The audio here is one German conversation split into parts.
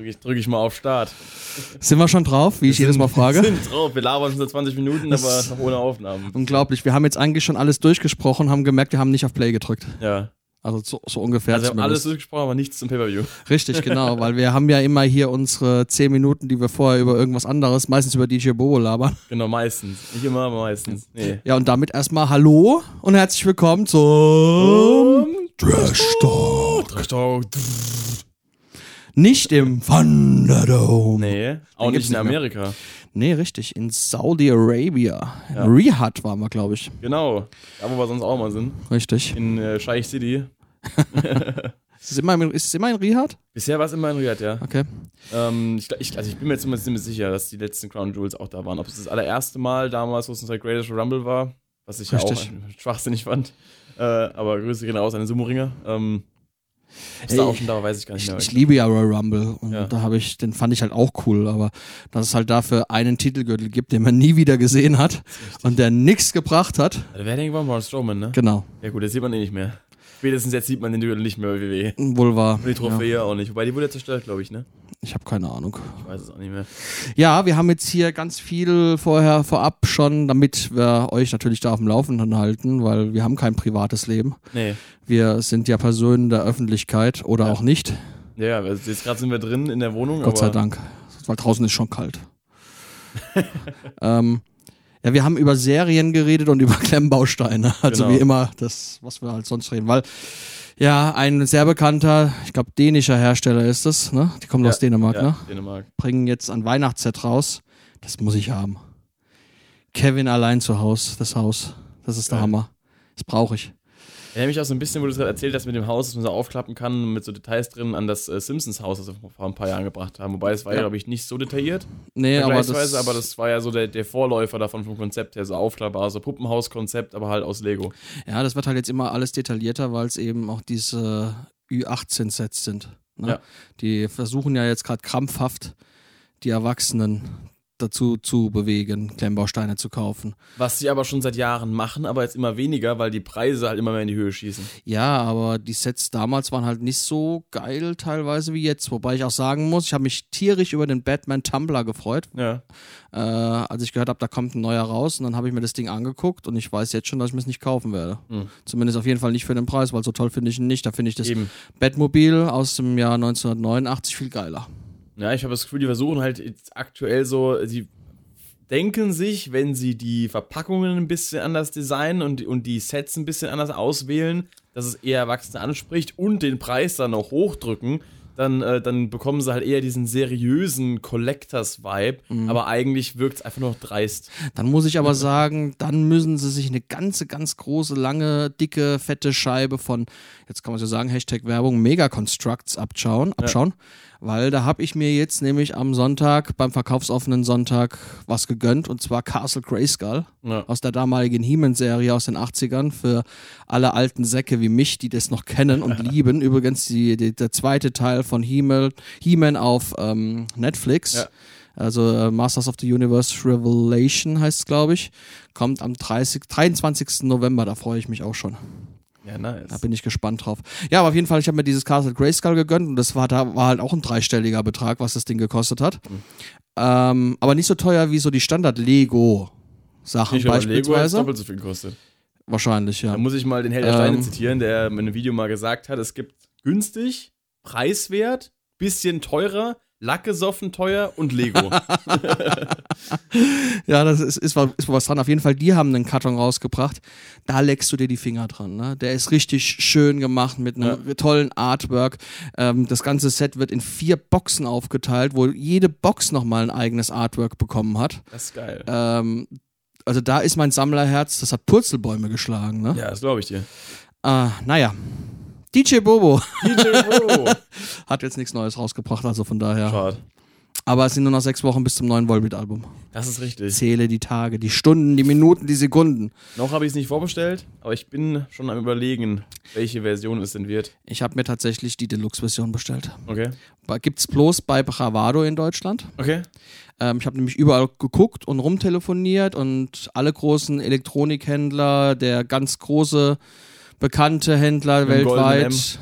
Drücke ich, drück ich mal auf Start. Sind wir schon drauf, wie ich jedes Mal frage? Wir sind drauf. Wir labern schon seit 20 Minuten, Das- aber noch ohne Aufnahmen. Unglaublich. Wir haben jetzt eigentlich schon alles durchgesprochen, haben gemerkt, wir haben nicht auf Play gedrückt. Ja. Also so, so ungefähr. Also wir haben alles durchgesprochen, aber nichts zum Pay-Per-View. Richtig, genau, weil wir haben ja immer hier unsere 10 Minuten, die wir vorher über irgendwas anderes, meistens über DJ Bobo labern. Genau, meistens. Nicht immer, aber meistens. Nee. Ja, und damit erstmal Hallo und herzlich willkommen zum Trash Talk. Nicht im Thunderdome. Nee, auch nicht in nicht mehr. Amerika. Nee, richtig, in Saudi-Arabia. Ja. Riyadh waren wir, glaube ich. Genau. Da, wo wir sonst auch mal sind. Richtig. In äh, Scheich City. Ist es immer, in- ist es immer in Riyadh? Bisher war es immer in Riyadh, ja. Okay. Ähm, ich, ich, also ich bin mir jetzt immer ziemlich sicher, dass die letzten Crown Jewels auch da waren. Ob es das allererste Mal damals, wo es unser Greatest Rumble war, was ich ja auch Richtig. schwachsinnig fand. Äh, aber Grüße gehen raus an den Sumo-Ringer. Ähm, Ey, da auch schon da weiß ich gar nicht Ich, mehr. ich liebe ja Royal Rumble und Ja. da habe ich, den fand ich halt auch cool, aber dass es halt dafür einen Titelgürtel gibt, den man nie wieder gesehen hat und der nichts gebracht hat. Wer denkt war Braun Strowman, ne? Genau, Ja gut, das sieht man eh nicht mehr. Spätestens jetzt sieht man den Duell nicht mehr bei WWE. wohl wahr. Und die Trophäe auch nicht. Wobei die wurde ja zerstört, glaube ich, ne? Ich habe keine Ahnung. Ich weiß es auch nicht mehr. Ja, wir haben jetzt hier ganz viel vorher vorab schon, damit wir euch natürlich da auf dem Laufenden halten, weil wir haben kein privates Leben. Nee. Wir sind ja Personen der Öffentlichkeit oder Ja. auch nicht. Ja, also jetzt gerade sind wir drin in der Wohnung. Gott sei Dank. Weil draußen ist schon kalt. ähm, ja, wir haben über Serien geredet und über Klemmbausteine. Also Genau. wie immer, das, was wir halt sonst reden. Weil, ja, ein sehr bekannter, ich glaube, dänischer Hersteller ist es, ne? Die kommen Ja, aus Dänemark, ja, ne? Dänemark. Bringen jetzt ein Weihnachtsset raus. Das muss ich haben. Kevin allein zu Haus, das Haus. Das ist der Geil. Hammer. Das brauche ich. Erinnere mich auch so ein bisschen, wo du es gerade erzählt hast mit dem Haus, dass man so aufklappen kann, mit so Details drin, an das äh, Simpsons-Haus, das wir vor ein paar Jahren gebracht haben. Wobei es war ja, Ja. glaube ich, nicht so detailliert, Nee, aber das, aber das war ja so der, der Vorläufer davon vom Konzept her, so aufklappbar, so Puppenhaus-Konzept, aber halt aus Lego. Ja, das wird halt jetzt immer alles detaillierter, weil es eben auch diese Ü18-Sets sind. Ne? Ja. Die versuchen ja jetzt gerade krampfhaft, die Erwachsenen dazu zu bewegen, Klemmbausteine zu kaufen. Was sie aber schon seit Jahren machen, aber jetzt immer weniger, weil die Preise halt immer mehr in die Höhe schießen. Ja, aber die Sets damals waren halt nicht so geil teilweise wie jetzt. Wobei ich auch sagen muss, ich habe mich tierisch über den Batman Tumblr gefreut, Ja. äh, als ich gehört habe, da kommt ein neuer raus. Und dann habe ich mir das Ding angeguckt und ich weiß jetzt schon, dass ich mir es nicht kaufen werde. Hm. Zumindest auf jeden Fall nicht für den Preis, weil so toll finde ich ihn nicht. Da finde ich das Eben. Batmobil aus dem Jahr 1989 viel geiler. Ja, ich habe das Gefühl, die versuchen halt aktuell so, sie denken sich, wenn sie die Verpackungen ein bisschen anders designen und, und die Sets ein bisschen anders auswählen, dass es eher Erwachsene anspricht und den Preis dann noch hochdrücken, dann, äh, dann bekommen sie halt eher diesen seriösen Collectors-Vibe, aber eigentlich wirkt es einfach nur noch dreist. Dann muss ich aber sagen, dann müssen sie sich eine ganze, ganz große, lange, dicke, fette Scheibe von, jetzt kann man so sagen, Hashtag Werbung, Mega-Constructs abschauen, abschauen. Weil da habe ich mir jetzt nämlich am Sonntag, beim verkaufsoffenen Sonntag, was gegönnt und zwar Castle Grayskull Ja. aus der damaligen He-Man-Serie aus den 80ern für alle alten Säcke wie mich, die das noch kennen und lieben. Übrigens die, die, der zweite Teil von He-Man He auf ähm, Netflix. Ja. Also äh, Masters of the Universe Revelation heißt es, glaube ich. Kommt am 30, 23. November, da freue ich mich auch schon. Ja, nice. Da bin ich gespannt drauf. Ja, aber auf jeden Fall, ich habe mir dieses Castle Grayskull gegönnt und das war da war halt auch ein dreistelliger Betrag, was das Ding gekostet hat. Mhm. Ähm, aber nicht so teuer wie so die Standard-Lego-Sachen Ich glaube, Lego hat beispielsweise. doppelt so viel gekostet. Wahrscheinlich, ja. Da muss ich mal den Held der Steine Ähm. zitieren, der in einem Video mal gesagt hat, es gibt günstig, preiswert, bisschen teurer, Lackgesoffen teuer und Lego. Ja, das ist, ist, ist was dran. Auf jeden Fall, die haben einen Karton rausgebracht. Da leckst du dir die Finger dran. Ne? Der ist richtig schön gemacht mit einem tollen Artwork. Ähm, das ganze Set wird in vier Boxen aufgeteilt, wo jede Box nochmal ein eigenes Artwork bekommen hat. Das ist geil. Ähm, also da ist mein Sammlerherz, das hat Purzelbäume geschlagen. Ne? Ja, das glaube ich dir. Äh, naja. DJ Bobo DJ Bo. hat jetzt nichts Neues rausgebracht, also von daher. Schade. Aber es sind nur noch sechs Wochen bis zum neuen Volbeat-Album. Das ist richtig. Zähle die Tage, die Stunden, die Minuten, die Sekunden. Noch habe ich es nicht vorbestellt, aber ich bin schon am überlegen, welche Version es denn wird. Ich habe mir tatsächlich die Deluxe-Version bestellt. Okay. Gibt's bloß bei Bravado in Deutschland. Okay. Ähm, ich habe nämlich überall geguckt und rumtelefoniert und alle großen Elektronikhändler, der ganz große bekannte Händler goldenen weltweit.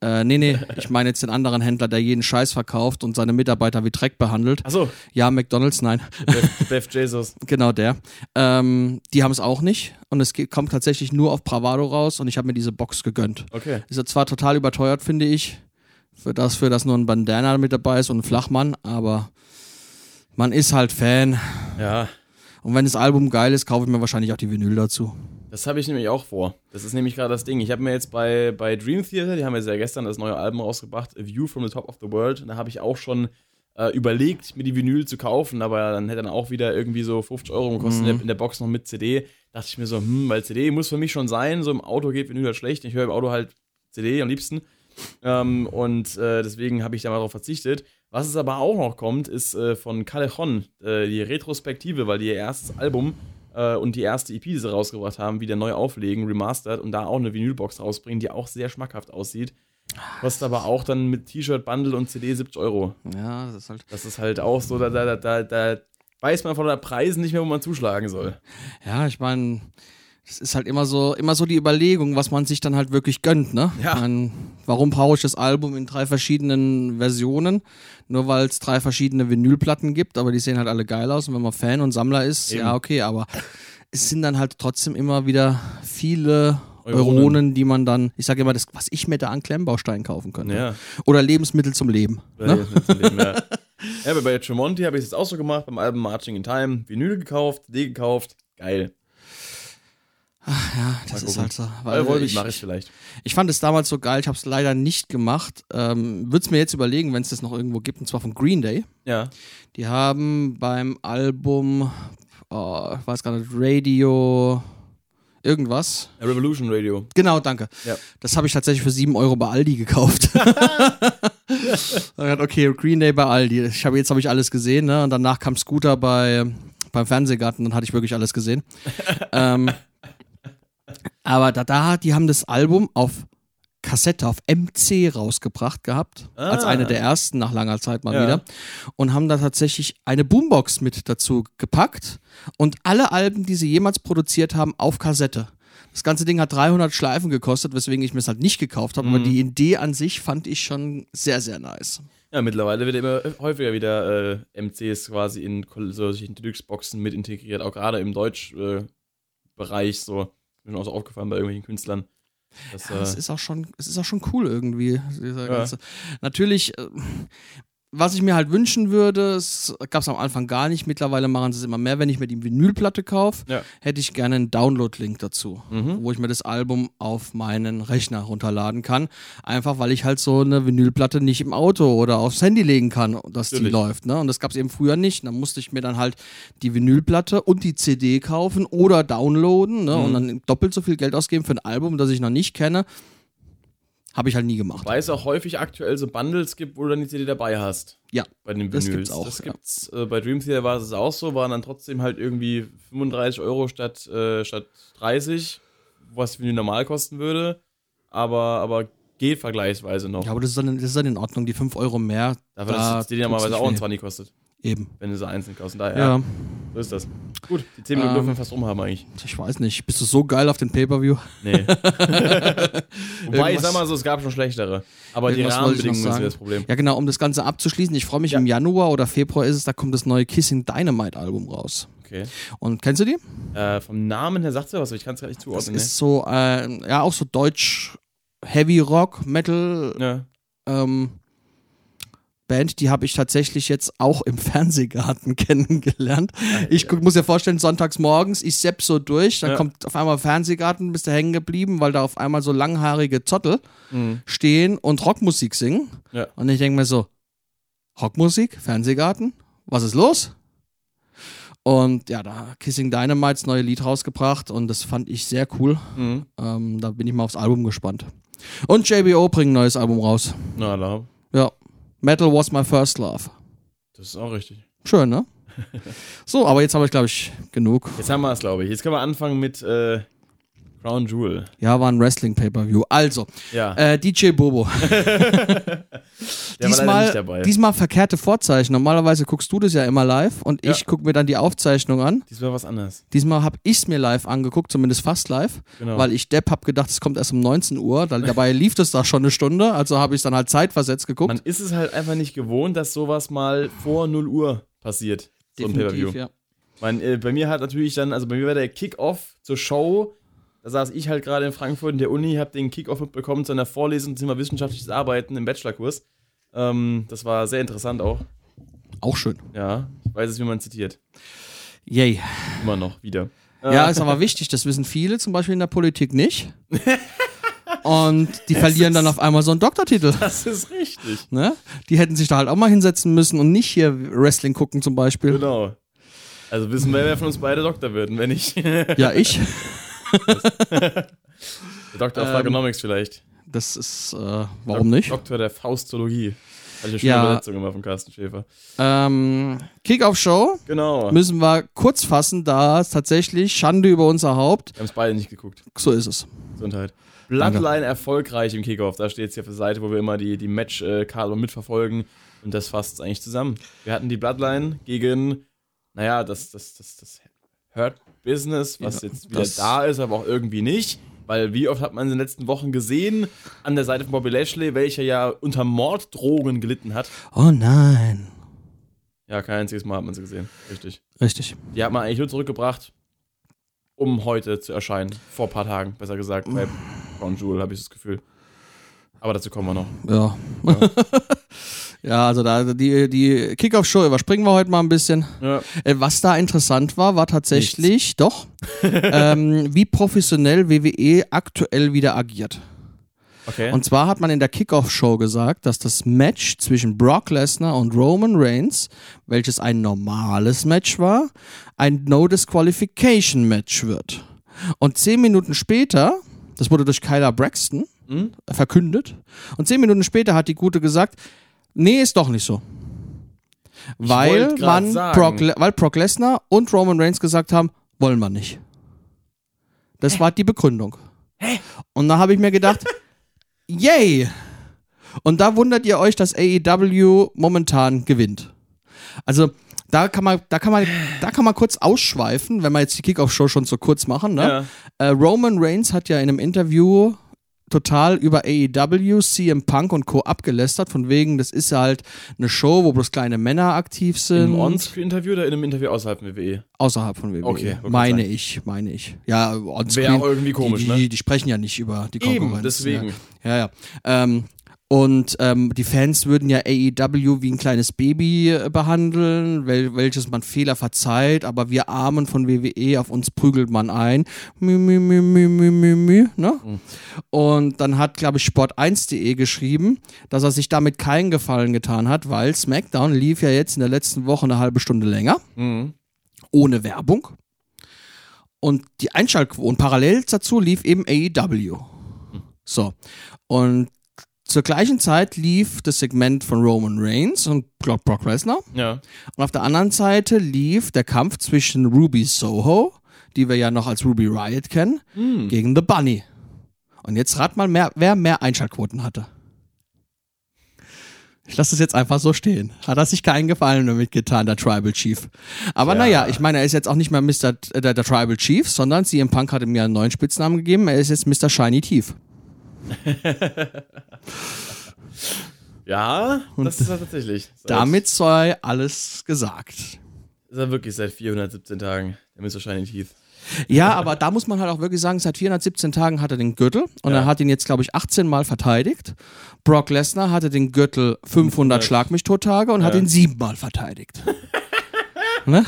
Äh, nee, nee, ich meine jetzt den anderen Händler, der jeden Scheiß verkauft und seine Mitarbeiter wie Dreck behandelt. Achso, Ja, McDonalds, nein. Beth, Beth Jesus. Genau der. Ähm, die haben es auch nicht und es geht, kommt tatsächlich nur auf Bravado raus und ich habe mir diese Box gegönnt. Okay. Ist ja zwar total überteuert, finde ich, für das, für das nur ein Bandana mit dabei ist und ein Flachmann, aber man ist halt Fan. Ja, Und wenn das Album geil ist, kaufe ich mir wahrscheinlich auch die Vinyl dazu. das habe ich nämlich auch vor. Das ist nämlich gerade das Ding. Ich habe mir jetzt bei, bei Dream Theater, die haben jetzt ja gestern das neue Album rausgebracht, A View from the Top of the World. Und da habe ich auch schon äh, überlegt, mir die Vinyl zu kaufen, aber dann hätte dann auch wieder irgendwie so 50 Euro gekostet in, der, in der Box noch mit CD. Dachte ich mir so, hm, weil CD muss für mich schon sein. So im Auto geht Vinyl halt schlecht. Ich höre im Auto halt CD am liebsten. Ähm, und äh, deswegen habe ich da mal drauf verzichtet. Was es aber auch noch kommt, ist äh, von Callejon, äh, die Retrospektive, weil die ihr erstes Album äh, und die erste EP, die sie rausgebracht haben, wieder neu auflegen, remastered und da auch eine Vinylbox rausbringen, die auch sehr schmackhaft aussieht. Kostet aber auch dann mit T-Shirt, Bundle und CD 70 Euro. Ja, das ist halt. Das ist halt auch so, da, da, da, da weiß man von der Preisen nicht mehr, wo man zuschlagen soll. Ja, ich meine, es ist halt immer so, immer so die Überlegung, was man sich dann halt wirklich gönnt, ne? Ja. Mein, warum brauche ich das Album in drei verschiedenen Versionen? Nur weil es drei verschiedene Vinylplatten gibt, aber die sehen halt alle geil aus und wenn man Fan und Sammler ist, Eben. ja, okay, aber es sind dann halt trotzdem immer wieder viele Euronen. Euronen, die man dann, ich sage immer, das, was ich mir da an Klemmbausteinen kaufen könnte. Ja. Oder Lebensmittel zum Leben. Ne? dem, ja. ja, aber bei Tremonti habe ich es jetzt auch so gemacht, beim Album Marching in Time, Vinyl gekauft, CD gekauft, geil. Ja, das ist halt so. Weil Weil ich mache ich vielleicht. Ich fand es damals so geil, ich habe es leider nicht gemacht. Ähm, Würde es mir jetzt überlegen, wenn es das noch irgendwo gibt, und zwar von Green Day. Ja. Die haben beim Album, oh, ich weiß gar nicht, Radio irgendwas. Revolution Radio. Genau, danke. Ja. Das habe ich tatsächlich für 7 Euro bei Aldi gekauft. okay, Green Day bei Aldi. Ich habe jetzt habe ich alles gesehen, ne? Und danach kam Scooter bei beim Fernsehgarten, dann hatte ich wirklich alles gesehen. ähm, aber da, da, die haben das Album auf Kassette, auf MC rausgebracht gehabt. Ah. Als eine der ersten nach langer Zeit mal Ja. wieder. Und haben da tatsächlich eine Boombox mit dazu gepackt und alle Alben, die sie jemals produziert haben, auf Kassette. Das ganze Ding hat 300 Schleifen gekostet, weswegen ich mir es halt nicht gekauft habe. Aber Mhm. die Idee an sich fand ich schon sehr, sehr nice. Ja, mittlerweile wird immer häufiger wieder äh, MCs quasi in solchen Deluxe-Boxen mit integriert, auch gerade im Deutsch-Bereich äh, so. Ist mir auch so aufgefallen bei irgendwelchen Künstlern. Das, Ja, es äh, ist auch schon, es ist auch schon cool irgendwie. Ja. Natürlich, äh, was ich mir halt wünschen würde, es gab es am Anfang gar nicht. Mittlerweile machen sie es immer mehr. Wenn ich mir die Vinylplatte kaufe, Ja. hätte ich gerne einen Download-Link dazu, Mhm. wo ich mir das Album auf meinen Rechner runterladen kann. Einfach weil ich halt so eine Vinylplatte nicht im Auto oder aufs Handy legen kann, dass die Natürlich. läuft. Ne? Und das gab es eben früher nicht. Dann musste ich mir dann halt die Vinylplatte und die CD kaufen oder downloaden ne? und Mhm. dann doppelt so viel Geld ausgeben für ein Album, das ich noch nicht kenne. Habe ich halt nie gemacht. Weil es auch häufig aktuell so Bundles gibt, wo du dann die CD dabei hast. Ja, Bei den das Vinyls. gibt's auch, Das ja. gibt's, äh, bei Dream Theater war es auch so, waren dann trotzdem halt irgendwie 35 Euro statt, äh, statt 30, was Vinyl normal kosten würde. Aber, aber geht vergleichsweise noch. Ja, aber das ist dann, das ist dann in Ordnung. Die 5 Euro mehr. Dafür, da dass die tut's normalerweise auch ein weh. 20 kostet, Eben. wenn du sie einzeln kaufst. Daher, Ja. ja. so ist das. Gut, die 10 Minuten Ähm, dürfen wir fast rum haben eigentlich. Ich weiß nicht. Bist du so geil auf den Pay-Per-View? Nee. Wobei, ich sag mal so, es gab schon schlechtere. Aber die Rahmenbedingungen sind das Problem. Ja, genau, um das Ganze abzuschließen. Ich freue mich Ja. im Januar oder Februar ist es, da kommt das neue Kissing Dynamite Album raus. Okay. Und kennst du die? Äh, vom Namen her sagt sie was, aber ich kann es gar nicht Das zuordnen. ist so, äh, ja, auch so Deutsch Heavy Rock, Metal ne? ähm, Band, die habe ich tatsächlich jetzt auch im Fernsehgarten kennengelernt. Ich guck, muss dir vorstellen, sonntags morgens, ich sepp so durch, dann Ja. kommt auf einmal Fernsehgarten, bist du hängen geblieben, weil da auf einmal so langhaarige Zottel Mhm. stehen und Rockmusik singen. Ja. Und ich denke mir so, Rockmusik, Fernsehgarten, was ist los? Und ja, da Kissing Dynamite das neue Lied rausgebracht und das fand ich sehr cool. Mhm. Ähm, da bin ich mal aufs Album gespannt. Und JBO bringt ein neues Album raus. Na, da. Ja. Metal was my first love. Das ist auch richtig. Schön, ne? so, aber jetzt habe ich, glaube ich, genug. Jetzt haben wir es, glaube ich. Jetzt können wir anfangen mit äh, Crown Jewel. Ja, war ein Wrestling-Pay-Per-View. Also, Ja. äh, DJ Bobo. diesmal, diesmal verkehrte Vorzeichen. Normalerweise guckst du das ja immer live und Ja. ich gucke mir dann die Aufzeichnung an. Diesmal was anderes. Diesmal habe ich es mir live angeguckt, zumindest fast live, Genau. weil ich Depp hab gedacht, es kommt erst um 19 Uhr. Dabei lief das da schon eine Stunde, also habe ich es dann halt zeitversetzt geguckt. Man ist es halt einfach nicht gewohnt, dass sowas mal vor 0 Uhr passiert. So ein Pay-Per-View. ja. Mein, äh, bei mir hat natürlich dann, also bei mir war der Kick-Off zur Show. Da saß ich halt gerade in Frankfurt in der Uni, habe den Kick-Off mitbekommen zu einer Vorlesung zum Thema wissenschaftliches Arbeiten im Bachelorkurs. Ähm, das war sehr interessant auch. Auch schön. Ja, ich weiß es, wie man zitiert. Yay. Immer noch wieder. Ja, ist aber wichtig, das wissen viele, zum Beispiel in der Politik nicht. Und die verlieren dann auf einmal so einen Doktortitel. Das ist richtig. Ne? Die hätten sich da halt auch mal hinsetzen müssen und nicht hier Wrestling gucken zum Beispiel. Genau. Also wissen wir, wer von uns beide Doktor wird, wenn der Ja, ich. Doktor of Ähm, Ergonomics vielleicht. Das ist, äh, warum Dok nicht? Doktor der Faustologie. Hatte ich ja schon Ja. eine Übersetzung immer von Carsten Schäfer. Ähm, Kick-Off-Show Genau. Wir müssen wir kurz fassen, da es tatsächlich Schande über unser Haupt. haben es beide nicht geguckt. So ist es. Gesundheit. Bloodline erfolgreich im Kickoff. Da steht es hier auf der Seite, wo wir immer die, die Match-Karte mitverfolgen. Und das fasst es eigentlich zusammen. Wir hatten die Bloodline gegen, naja, das, das, das, das Hurt Business, was Ja, jetzt wieder da ist, aber auch irgendwie nicht. Weil wie oft hat man in den letzten Wochen gesehen, an der Seite von Bobby Lashley, welcher ja unter Morddrogen gelitten hat. Oh nein. Ja, kein einziges Mal hat man sie gesehen. Richtig. Richtig. Die hat man eigentlich nur zurückgebracht, um heute zu erscheinen. Vor ein paar Tagen, besser gesagt. Bei Crown Jewel habe ich das Gefühl. Aber dazu kommen wir noch. Ja. Ja, also da die, die Kickoff-Show überspringen wir heute mal ein bisschen. Ja. Äh, Was da interessant war, war tatsächlich, doch, ähm, wie professionell WWE aktuell wieder agiert. Okay. Und zwar hat man in der Kickoff-Show gesagt, dass das Match zwischen Brock Lesnar und Roman Reigns, welches ein normales Match war, ein No-Disqualification-Match wird. Und zehn Minuten später, das wurde durch Kyla Braxton Hm? verkündet, und zehn Minuten später hat die Gute gesagt, nee, ist doch nicht so. Weil man sagen. Brock, Le- weil Brock Lesnar und Roman Reigns gesagt haben, wollen wir nicht. Das war die Begründung. Und da habe ich mir gedacht, yay! Und da wundert ihr euch, dass AEW momentan gewinnt. Also da kann man, da kann man, da kann man kurz ausschweifen, wenn wir jetzt die Kickoff-Show schon so kurz machen. Ne? Ja. Äh, Roman Reigns hat ja in einem Interview total über AEW, CM Punk und Co. abgelästert, von wegen, das ist halt eine Show, wo bloß kleine Männer aktiv Im sind. On-Screen-Interview oder in einem Interview außerhalb von WWE? Außerhalb von WWE. Okay, meine sagen. ich, meine ich. Ja, on-screen. Wäre irgendwie komisch, die, ne? die, die sprechen ja nicht über die Konkurrenz. Eben, deswegen. Ja, ja. ja. Ähm, und ähm, die Fans würden ja AEW wie ein kleines Baby äh, behandeln, wel welches man Fehler verzeiht, aber wir Armen von WWE, auf uns prügelt man ein. Mü, mü, mü, mü, mü, mü, mü, ne? Mhm. Und dann hat, glaube ich, Sport1.de geschrieben, dass er sich damit keinen Gefallen getan hat, weil SmackDown lief ja jetzt in der letzten Woche eine halbe Stunde länger Mhm. ohne Werbung. Und die Einschaltquoten parallel dazu lief eben AEW. So. Und zur gleichen Zeit lief das Segment von Roman Reigns und Brock Brock Lesnar. Ja. Und auf der anderen Seite lief der Kampf zwischen Ruby Soho, die wir ja noch als Ruby Riot kennen, Mhm. gegen The Bunny. Und jetzt rat mal, mehr, wer mehr Einschaltquoten hatte. Ich lasse es jetzt einfach so stehen. Hat er sich keinen Gefallen damit getan, der Tribal Chief. Aber Ja. naja, ich meine, er ist jetzt auch nicht mehr Mr. T- der, der Tribal Chief, sondern CM Punk hat ihm ja einen neuen Spitznamen gegeben. Er ist jetzt Mr. Shiny Tief. Ja, das ist er tatsächlich. Seit, Damit sei alles gesagt. Ist er wirklich seit 417 Tagen. Der. Shiny Teeth. Ja, aber da muss man halt auch wirklich sagen, seit 417 Tagen hat er den Gürtel und Ja. er hat ihn jetzt, glaube ich, 18 Mal verteidigt. Brock Lesnar hatte den Gürtel 500 Schlag mich tot Tage und hat Ja. ihn siebenmal verteidigt. ne?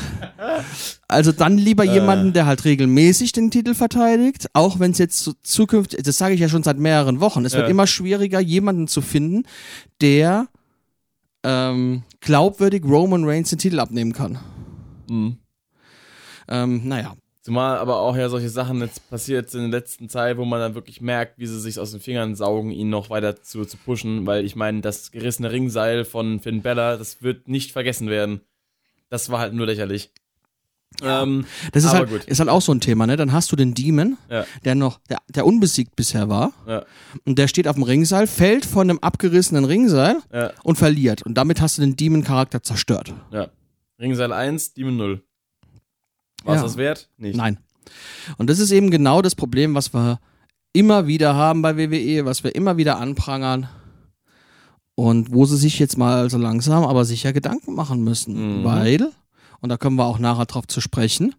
Also dann lieber Äh. jemanden, der halt regelmäßig den Titel verteidigt, auch wenn es jetzt so zukünftig, das sage ich ja schon seit mehreren Wochen, es wird Ja. immer schwieriger, jemanden zu finden, der ähm, glaubwürdig Roman Reigns den Titel abnehmen kann. Mhm. Ähm, naja, Zumal aber auch ja solche Sachen jetzt passiert sind in der letzten Zeit, wo man dann wirklich merkt, wie sie sich aus den Fingern saugen, ihn noch weiter zu, zu pushen, weil ich meine, das gerissene Ringseil von Finn Bella, das wird nicht vergessen werden. Das war halt nur lächerlich. Ähm, Das ist halt, gut. ist halt auch so ein Thema, ne? Dann hast du den Demon, Ja. der noch, der, der unbesiegt bisher war. Ja. Und der steht auf dem Ringseil, fällt von einem abgerissenen Ringseil Ja. und verliert. Und damit hast du den Demon-Charakter zerstört. Ja. Ringseil 1, Demon 0. War es Ja. das wert? Nicht. Nein. Und das ist eben genau das Problem, was wir immer wieder haben bei WWE, was wir immer wieder anprangern. Und wo sie sich jetzt mal so langsam, aber sicher Gedanken machen müssen. Mhm. Weil, und da können wir auch nachher drauf zu sprechen,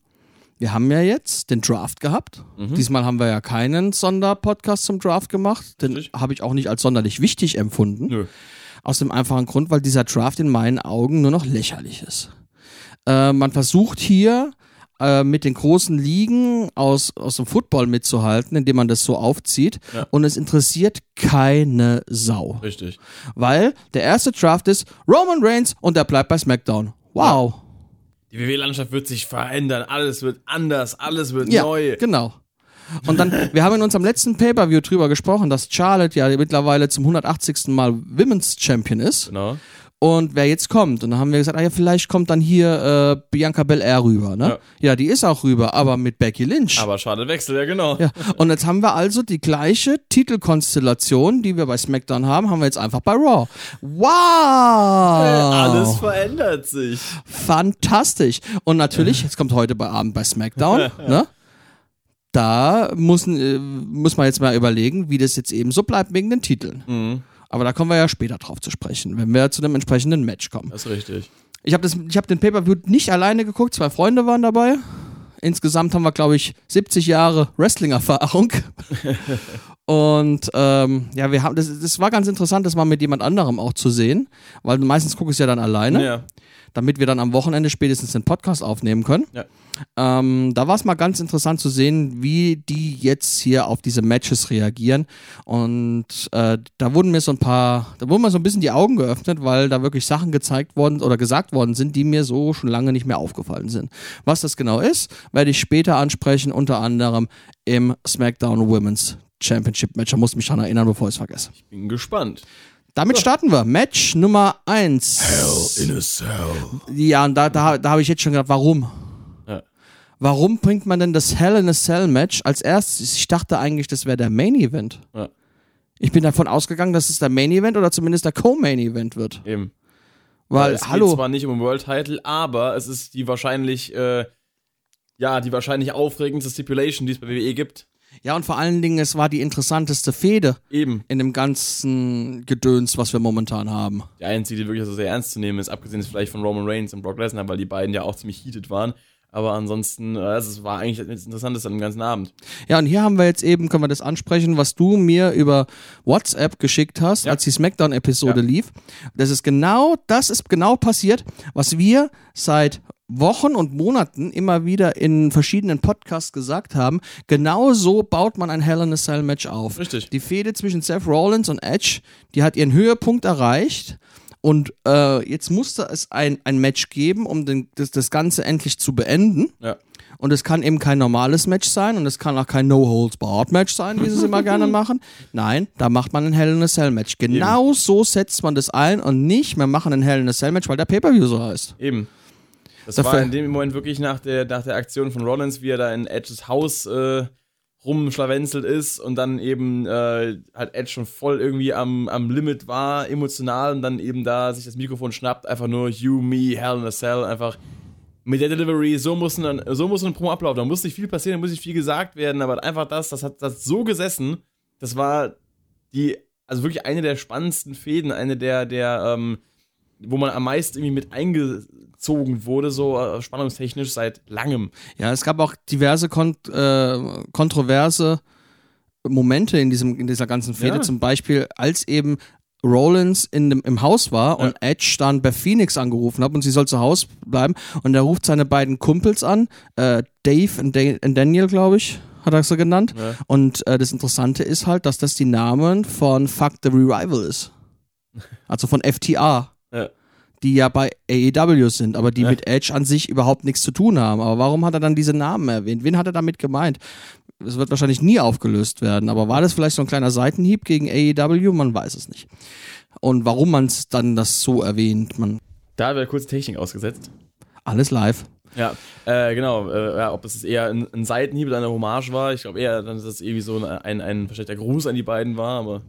wir haben ja jetzt den Draft gehabt. Mhm. Diesmal haben wir ja keinen Sonderpodcast zum Draft gemacht. Den habe ich auch nicht als sonderlich wichtig empfunden. Nö. Aus dem einfachen Grund, weil dieser Draft in meinen Augen nur noch lächerlich ist. Äh, man versucht hier äh, mit den großen Ligen aus, aus dem Football mitzuhalten, indem man das so aufzieht. Ja. Und es interessiert keine Sau. Richtig. Weil der erste Draft ist Roman Reigns und der bleibt bei SmackDown. Wow. Die WWE-Landschaft wird sich verändern. Alles wird anders. Alles wird Ja, neu. genau. Und dann, wir haben in unserem letzten Pay-Per-View drüber gesprochen, dass Charlotte ja mittlerweile zum 180. Mal Women's Champion ist. Genau. Und wer jetzt kommt. Und dann haben wir gesagt, ah ja, vielleicht kommt dann hier äh, Bianca Belair rüber, ne? Ja. die ist auch rüber, aber mit Becky Lynch. Aber schade Wechsel, ja genau. ja. Und jetzt haben wir also die gleiche Titelkonstellation, die wir bei SmackDown haben, haben wir jetzt einfach bei Raw. Wow! Alles verändert sich. Fantastisch. Und natürlich, jetzt kommt heute bei Abend bei SmackDown, ne? Da muss, äh, muss man jetzt mal überlegen, wie das jetzt eben so bleibt wegen den Titeln. Mhm. Aber da kommen wir ja später drauf zu sprechen, wenn wir zu dem entsprechenden Match kommen. Das ist richtig. Ich habe hab den Pay-Per-View nicht alleine geguckt, zwei Freunde waren dabei. Insgesamt haben wir, glaube ich, 70 Jahre Wrestling-Erfahrung. Und ähm, ja, wir haben, das, das war ganz interessant, das mal mit jemand anderem auch zu sehen, weil meistens gucke ich es ja dann alleine, Ja. Damit wir dann am Wochenende spätestens den Podcast aufnehmen können. Ja. Ähm, da war es mal ganz interessant zu sehen, wie die jetzt hier auf diese Matches reagieren. Und äh, da wurden mir so ein paar, da wurden mir so ein bisschen die Augen geöffnet, weil da wirklich Sachen gezeigt worden oder gesagt worden sind, die mir so schon lange nicht mehr aufgefallen sind. Was das genau ist, werde ich später ansprechen, unter anderem im SmackDown Women's Championship Match. Da muss ich mich dran erinnern, bevor ich es vergesse. Bin gespannt. Damit starten wir. Match Nummer 1. in a cell. Ja, und da, da, da habe ich jetzt schon gedacht, warum? Ja. Warum bringt man denn das Hell in a Cell Match als erstes? Ich dachte eigentlich, das wäre der Main Event. Ja. Ich bin davon ausgegangen, dass es der Main Event oder zumindest der Co-Main Event wird. Eben. Weil, es hallo. geht zwar nicht um den World Title, aber es ist die wahrscheinlich, äh, ja, die wahrscheinlich aufregendste Stipulation, die es bei WWE gibt. Ja, und vor allen Dingen, es war die interessanteste Fehde Eben. in dem ganzen Gedöns, was wir momentan haben. Die einzige, die wirklich so sehr ernst zu nehmen ist, abgesehen jetzt vielleicht von Roman Reigns und Brock Lesnar, weil die beiden ja auch ziemlich heated waren. Aber ansonsten, äh, es war eigentlich das Interessanteste am ganzen Abend. Ja, und hier haben wir jetzt eben, können wir das ansprechen, was du mir über WhatsApp geschickt hast, Ja. als die SmackDown-Episode Ja. lief. Das ist genau, das ist genau passiert, was wir seit Wochen und Monaten immer wieder in verschiedenen Podcasts gesagt haben. Genau so baut man ein Hell in a Cell Match auf. Richtig. Die Fehde zwischen Seth Rollins und Edge, die hat ihren Höhepunkt erreicht. Und äh, jetzt musste es ein, ein Match geben, um den, das, das Ganze endlich zu beenden. Ja. Und es kann eben kein normales Match sein und es kann auch kein No-Holds-Barred-Match sein, wie sie es immer gerne machen. Nein, da macht man ein Hell in a Cell-Match. Genau so setzt man das ein und nicht, wir machen ein Hell in a Cell-Match, weil der Pay-Per-View so heißt. Eben. Das Dafür- war in dem Moment wirklich nach der, nach der Aktion von Rollins, wie er da in Edges Haus äh, rumschlawenzelt ist und dann eben äh, halt Edge schon voll irgendwie am, am Limit war, emotional und dann eben da sich das Mikrofon schnappt, einfach nur You, Me, Hell in a Cell, einfach mit der Delivery, so muss ein, so muss ein Promo ablaufen. Da muss nicht viel passieren, da muss nicht viel gesagt werden, aber einfach das, das hat das so gesessen, das war die, also wirklich eine der spannendsten Fäden, eine der, der, ähm, wo man am meisten irgendwie mit eingezogen wurde, so äh, spannungstechnisch seit langem. Ja, es gab auch diverse kont äh, kontroverse Momente in, diesem, in dieser ganzen Fehde. Ja. Zum Beispiel, als eben Rollins in dem, im Haus war Ja. und Edge dann bei Phoenix angerufen hat und sie soll zu Hause bleiben. Und er ruft seine beiden Kumpels an, äh, Dave und, Da- und Daniel, glaube ich, hat er so genannt. Ja. Und äh, das Interessante ist halt, dass das die Namen von Fuck the Revival ist. Also von FTA Ja. Die ja bei AEW sind, aber die Ja. mit Edge an sich überhaupt nichts zu tun haben. Aber warum hat er dann diese Namen erwähnt? Wen hat er damit gemeint? Es wird wahrscheinlich nie aufgelöst werden, aber war das vielleicht so ein kleiner Seitenhieb gegen AEW? Man weiß es nicht. Und warum man es dann das so erwähnt, man Da wäre kurz Technik ausgesetzt. alles live. Ja, äh, genau. Äh, ja, ob es eher ein, ein Seitenhieb oder eine Hommage war. Ich glaube eher, dass es irgendwie so ein, ein, ein versteckter Gruß an die beiden war, aber.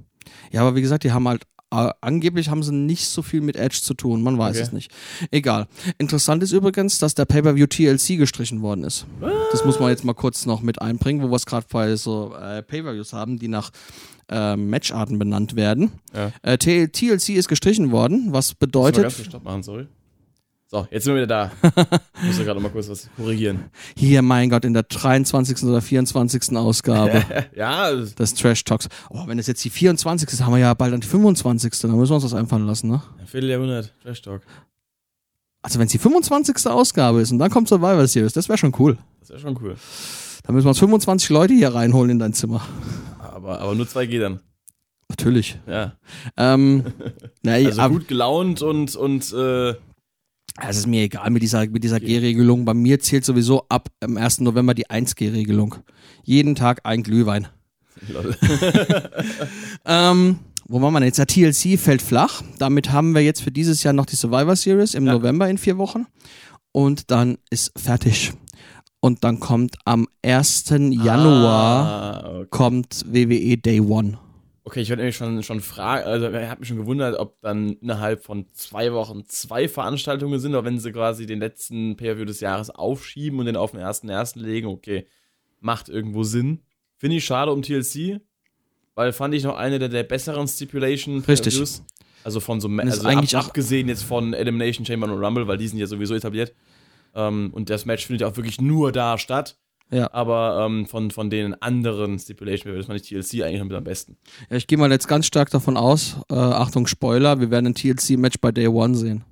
Ja, aber wie gesagt, die haben halt äh, angeblich haben sie nicht so viel mit Edge zu tun, man weiß Okay. es nicht. Egal. Interessant ist übrigens, dass der Pay-Per-View TLC gestrichen worden ist. Das muss man jetzt mal kurz noch mit einbringen, wo wir es gerade bei so äh, Pay-Per-Views haben, die nach äh, Matcharten benannt werden. Ja. Äh, TLC ist gestrichen worden, was Muss mal bedeutet, ganz Stopp machen, sorry. So, jetzt sind wir wieder da. Ich muss ja gerade mal kurz was korrigieren. hier, mein Gott, in der 23. oder 24. Ausgabe ja, das- des Trash Talks. Oh, wenn es jetzt die 24. ist, haben wir ja bald dann die 25. Dann müssen wir uns das einfallen lassen, ne? ein Vierteljahrhundert. Trash Talk. Also wenn es die 25. Ausgabe ist und dann kommt Survivor Series, das wäre schon cool. Das wäre schon cool. Da müssen wir uns 25 Leute hier reinholen in dein Zimmer. Aber, aber nur zwei geht dann. Natürlich. Ja. Ähm, na, Also gut gelaunt und, und äh, es ist mir egal mit dieser, mit dieser G-Regelung. Bei mir zählt sowieso ab am 1. November die 1G-Regelung. Jeden Tag ein Glühwein. Ähm, wo war man jetzt? Der TLC fällt flach. Damit haben wir jetzt für dieses Jahr noch die Survivor Series im Ja. November in vier Wochen. Und dann ist fertig. Und dann kommt am 1. Januar Ah, okay. kommt WWE Day One. Okay, ich wollte nämlich schon, schon fragen, also ich habe mich schon gewundert, ob dann innerhalb von zwei Wochen zwei Veranstaltungen sind, oder wenn sie quasi den letzten Pay-Per-View des Jahres aufschieben und den auf den ersten ersten legen, okay, macht irgendwo Sinn. Finde ich schade um TLC, weil fand ich noch eine der, der besseren Stipulation Richtig. Also von so, ist also eigentlich ab, auch- abgesehen jetzt von Elimination Chamber und Rumble, weil die sind ja sowieso etabliert. Ähm, und das Match findet ja auch wirklich nur da statt. Ja. Aber ähm, von, von den anderen Stipulation Pay-Per-Views fand ich TLC eigentlich mit am besten. Ja, ich gehe mal jetzt ganz stark davon aus, äh, Achtung Spoiler, wir werden ein TLC-Match bei Day One sehen.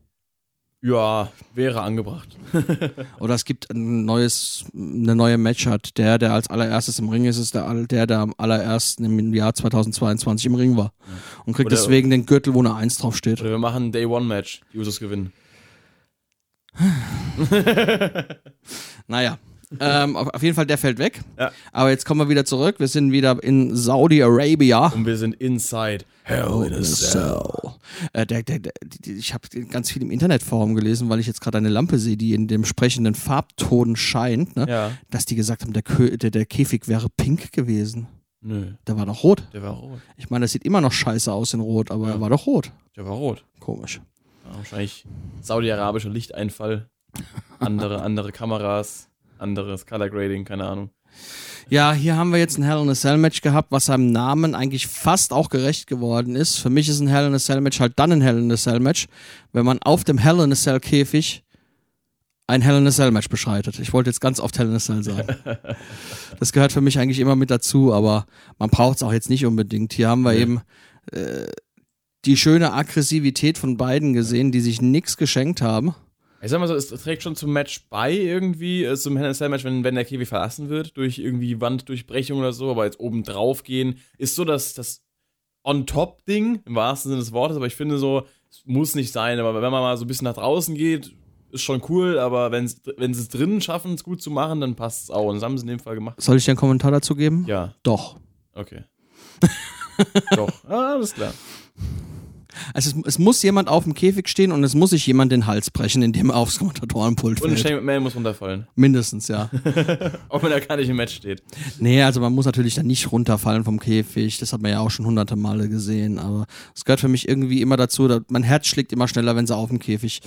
Ja, wäre angebracht. Oder es gibt ein neues, eine neue Matchart. Der, der als allererstes im Ring ist, ist der, der, der am allerersten im Jahr 2022 im Ring war. Und kriegt Oder- deswegen den Gürtel, wo eine Eins draufsteht. Oder wir machen ein Day One Match. Die Usos gewinnen. Naja. Ähm, auf, auf jeden Fall, der fällt weg. Ja. Aber jetzt kommen wir wieder zurück. Wir sind wieder in Saudi-Arabia. Und wir sind inside Hell in a Cell. Äh, der, der, der, ich habe ganz viel im Internetforum gelesen, weil ich jetzt gerade eine Lampe sehe, die in dem sprechenden Farbton scheint, ne? Ja. dass die gesagt haben, der, Kö der, der Käfig wäre pink gewesen. Nö, Der war doch rot. der war rot. Ich meine, das sieht immer noch scheiße aus in Rot, aber Ja. er war doch rot. Der war rot. Komisch. Ja, wahrscheinlich saudi-arabischer Lichteinfall. Andere, andere Kameras, anderes Color Grading, keine Ahnung. Ja, hier haben wir jetzt ein Hell in a Cell Match gehabt, was seinem Namen eigentlich fast auch gerecht geworden ist. Für mich ist ein Hell in a Cell Match halt dann ein Hell in a Cell Match, wenn man auf dem Hell in a Cell Käfig ein Hell in a Cell Match beschreitet. Ich wollte jetzt ganz oft Hell in a Cell sagen. Das gehört für mich eigentlich immer mit dazu, aber man braucht es auch jetzt nicht unbedingt. Hier haben wir Nee. eben äh, die schöne Aggressivität von beiden gesehen, die sich nichts geschenkt haben. Ich sag mal so, es trägt schon zum Match bei irgendwie, äh, zum Hell in Match, wenn, wenn der Käfig verlassen wird durch irgendwie Wanddurchbrechung oder so, aber jetzt oben drauf gehen, ist so das, das On-Top-Ding, im wahrsten Sinne des Wortes, aber ich finde so, es muss nicht sein, aber wenn man mal so ein bisschen nach draußen geht, ist schon cool, aber wenn sie es drinnen schaffen, es gut zu machen, dann passt es auch. Und das haben sie in dem Fall gemacht. Soll ich dir einen Kommentar dazu geben? Ja, Doch. okay. Doch, ah, alles klar. Also es, es muss jemand auf dem Käfig stehen und es muss sich jemand den Hals brechen, indem er aufs Kommentatorenpult Und ein fällt. Shane McMahon muss runterfallen. Mindestens, ja. Auch wenn er gar nicht im Match steht. nee, also man muss natürlich dann nicht runterfallen vom Käfig. Das hat man ja auch schon hunderte Male gesehen. Aber es gehört für mich irgendwie immer dazu. Dass mein Herz schlägt immer schneller, wenn sie auf dem Käfig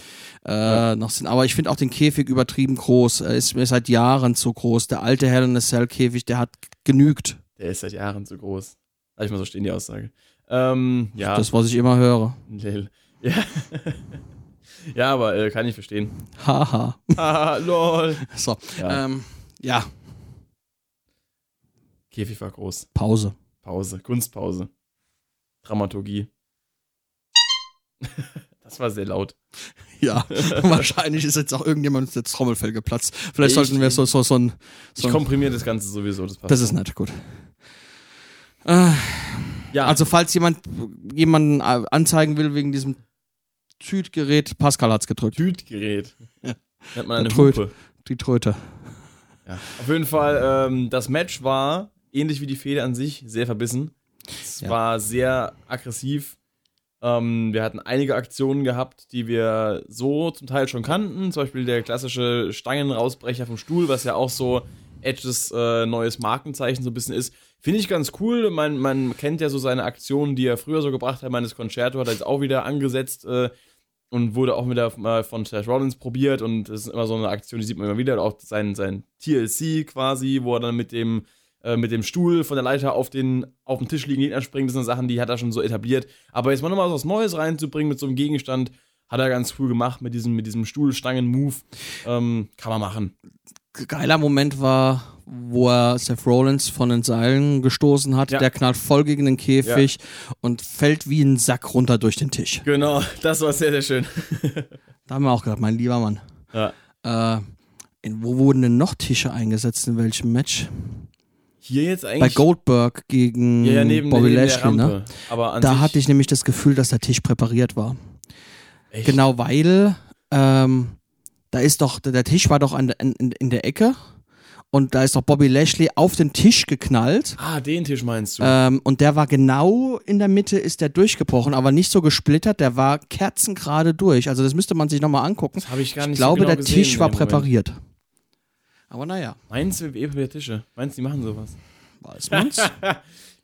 äh, noch sind. Aber ich finde auch den Käfig übertrieben groß. Er ist mir seit Jahren zu groß. Der alte Hell in a Cell Käfig, der hat genügt. Der ist seit Jahren zu groß. Lass ich mal so stehen, die Aussage. Ähm, ja. Das, was ich immer höre. Ja. ja, aber äh, kann ich verstehen. Haha. Haha, lol. so. Ja. Ähm, ja, Käfig war groß. Pause. Pause. Kunstpause. Dramaturgie. das war sehr laut. Ja, wahrscheinlich ist jetzt auch irgendjemand das Trommelfell geplatzt. Vielleicht Ich- sollten wir so, so, so ein. Ich So ein komprimiere das Ganze sowieso. Das passt. das ist nett, gut. Äh, ja, also, falls jemand jemanden äh, anzeigen will wegen diesem Tütgerät, Pascal hat's gedrückt. Tütgerät. Ja. Nennt man eine Der Tröt. Hupe. Die Tröte. Ja. Auf jeden Fall, ähm, das Match war, ähnlich wie die Fehde an sich, sehr verbissen. Es Ja. war sehr aggressiv. Ähm, wir hatten einige Aktionen gehabt, die wir so zum Teil schon kannten. Zum Beispiel der klassische Stangenrausbrecher vom Stuhl, was ja auch so Edges äh, neues Markenzeichen so ein bisschen ist. Finde ich ganz cool. Man, man kennt ja so seine Aktionen, die er früher so gebracht hat. Meines Concerto hat er jetzt auch wieder angesetzt äh, und wurde auch wieder mal von Seth Rollins probiert. Und das ist immer so eine Aktion, die sieht man immer wieder. Auch sein, sein TLC quasi, wo er dann mit dem äh, mit dem Stuhl von der Leiter auf den auf dem Tisch liegenden Gegner springt. Das sind Sachen, die hat er schon so etabliert. Aber jetzt mal nochmal was Neues reinzubringen mit so einem Gegenstand, hat er ganz cool gemacht mit diesem, mit diesem Stuhlstangen-Move. Ähm, kann man machen. Geiler Moment war, wo er Seth Rollins von den Seilen gestoßen hat. Ja. Der knallt voll gegen den Käfig und fällt wie ein Sack runter durch den Tisch. Genau, das war sehr, sehr schön. Da haben wir auch gedacht, mein lieber Mann. Ja. Äh, in, wo wurden denn noch Tische eingesetzt? In welchem Match? Hier jetzt eigentlich. Bei Goldberg gegen ja, ja, neben, Bobby neben Lashley, ne? Aber Da hatte ich nämlich das Gefühl, dass der Tisch präpariert war. echt, Genau, weil ähm, da ist doch, der Tisch war doch an, in, in der Ecke und da ist doch Bobby Lashley auf den Tisch geknallt. Ah, den Tisch meinst du? Ähm, und der war genau in der Mitte, ist der durchgebrochen, aber nicht so gesplittert, der war kerzengerade durch. Also das müsste man sich nochmal angucken. Habe ich gar nicht Ich glaube, so genau der gesehen Tisch in war dem präpariert. Aber naja, Meinst du WWE Tische? Meinst du, die machen sowas? weiß man's.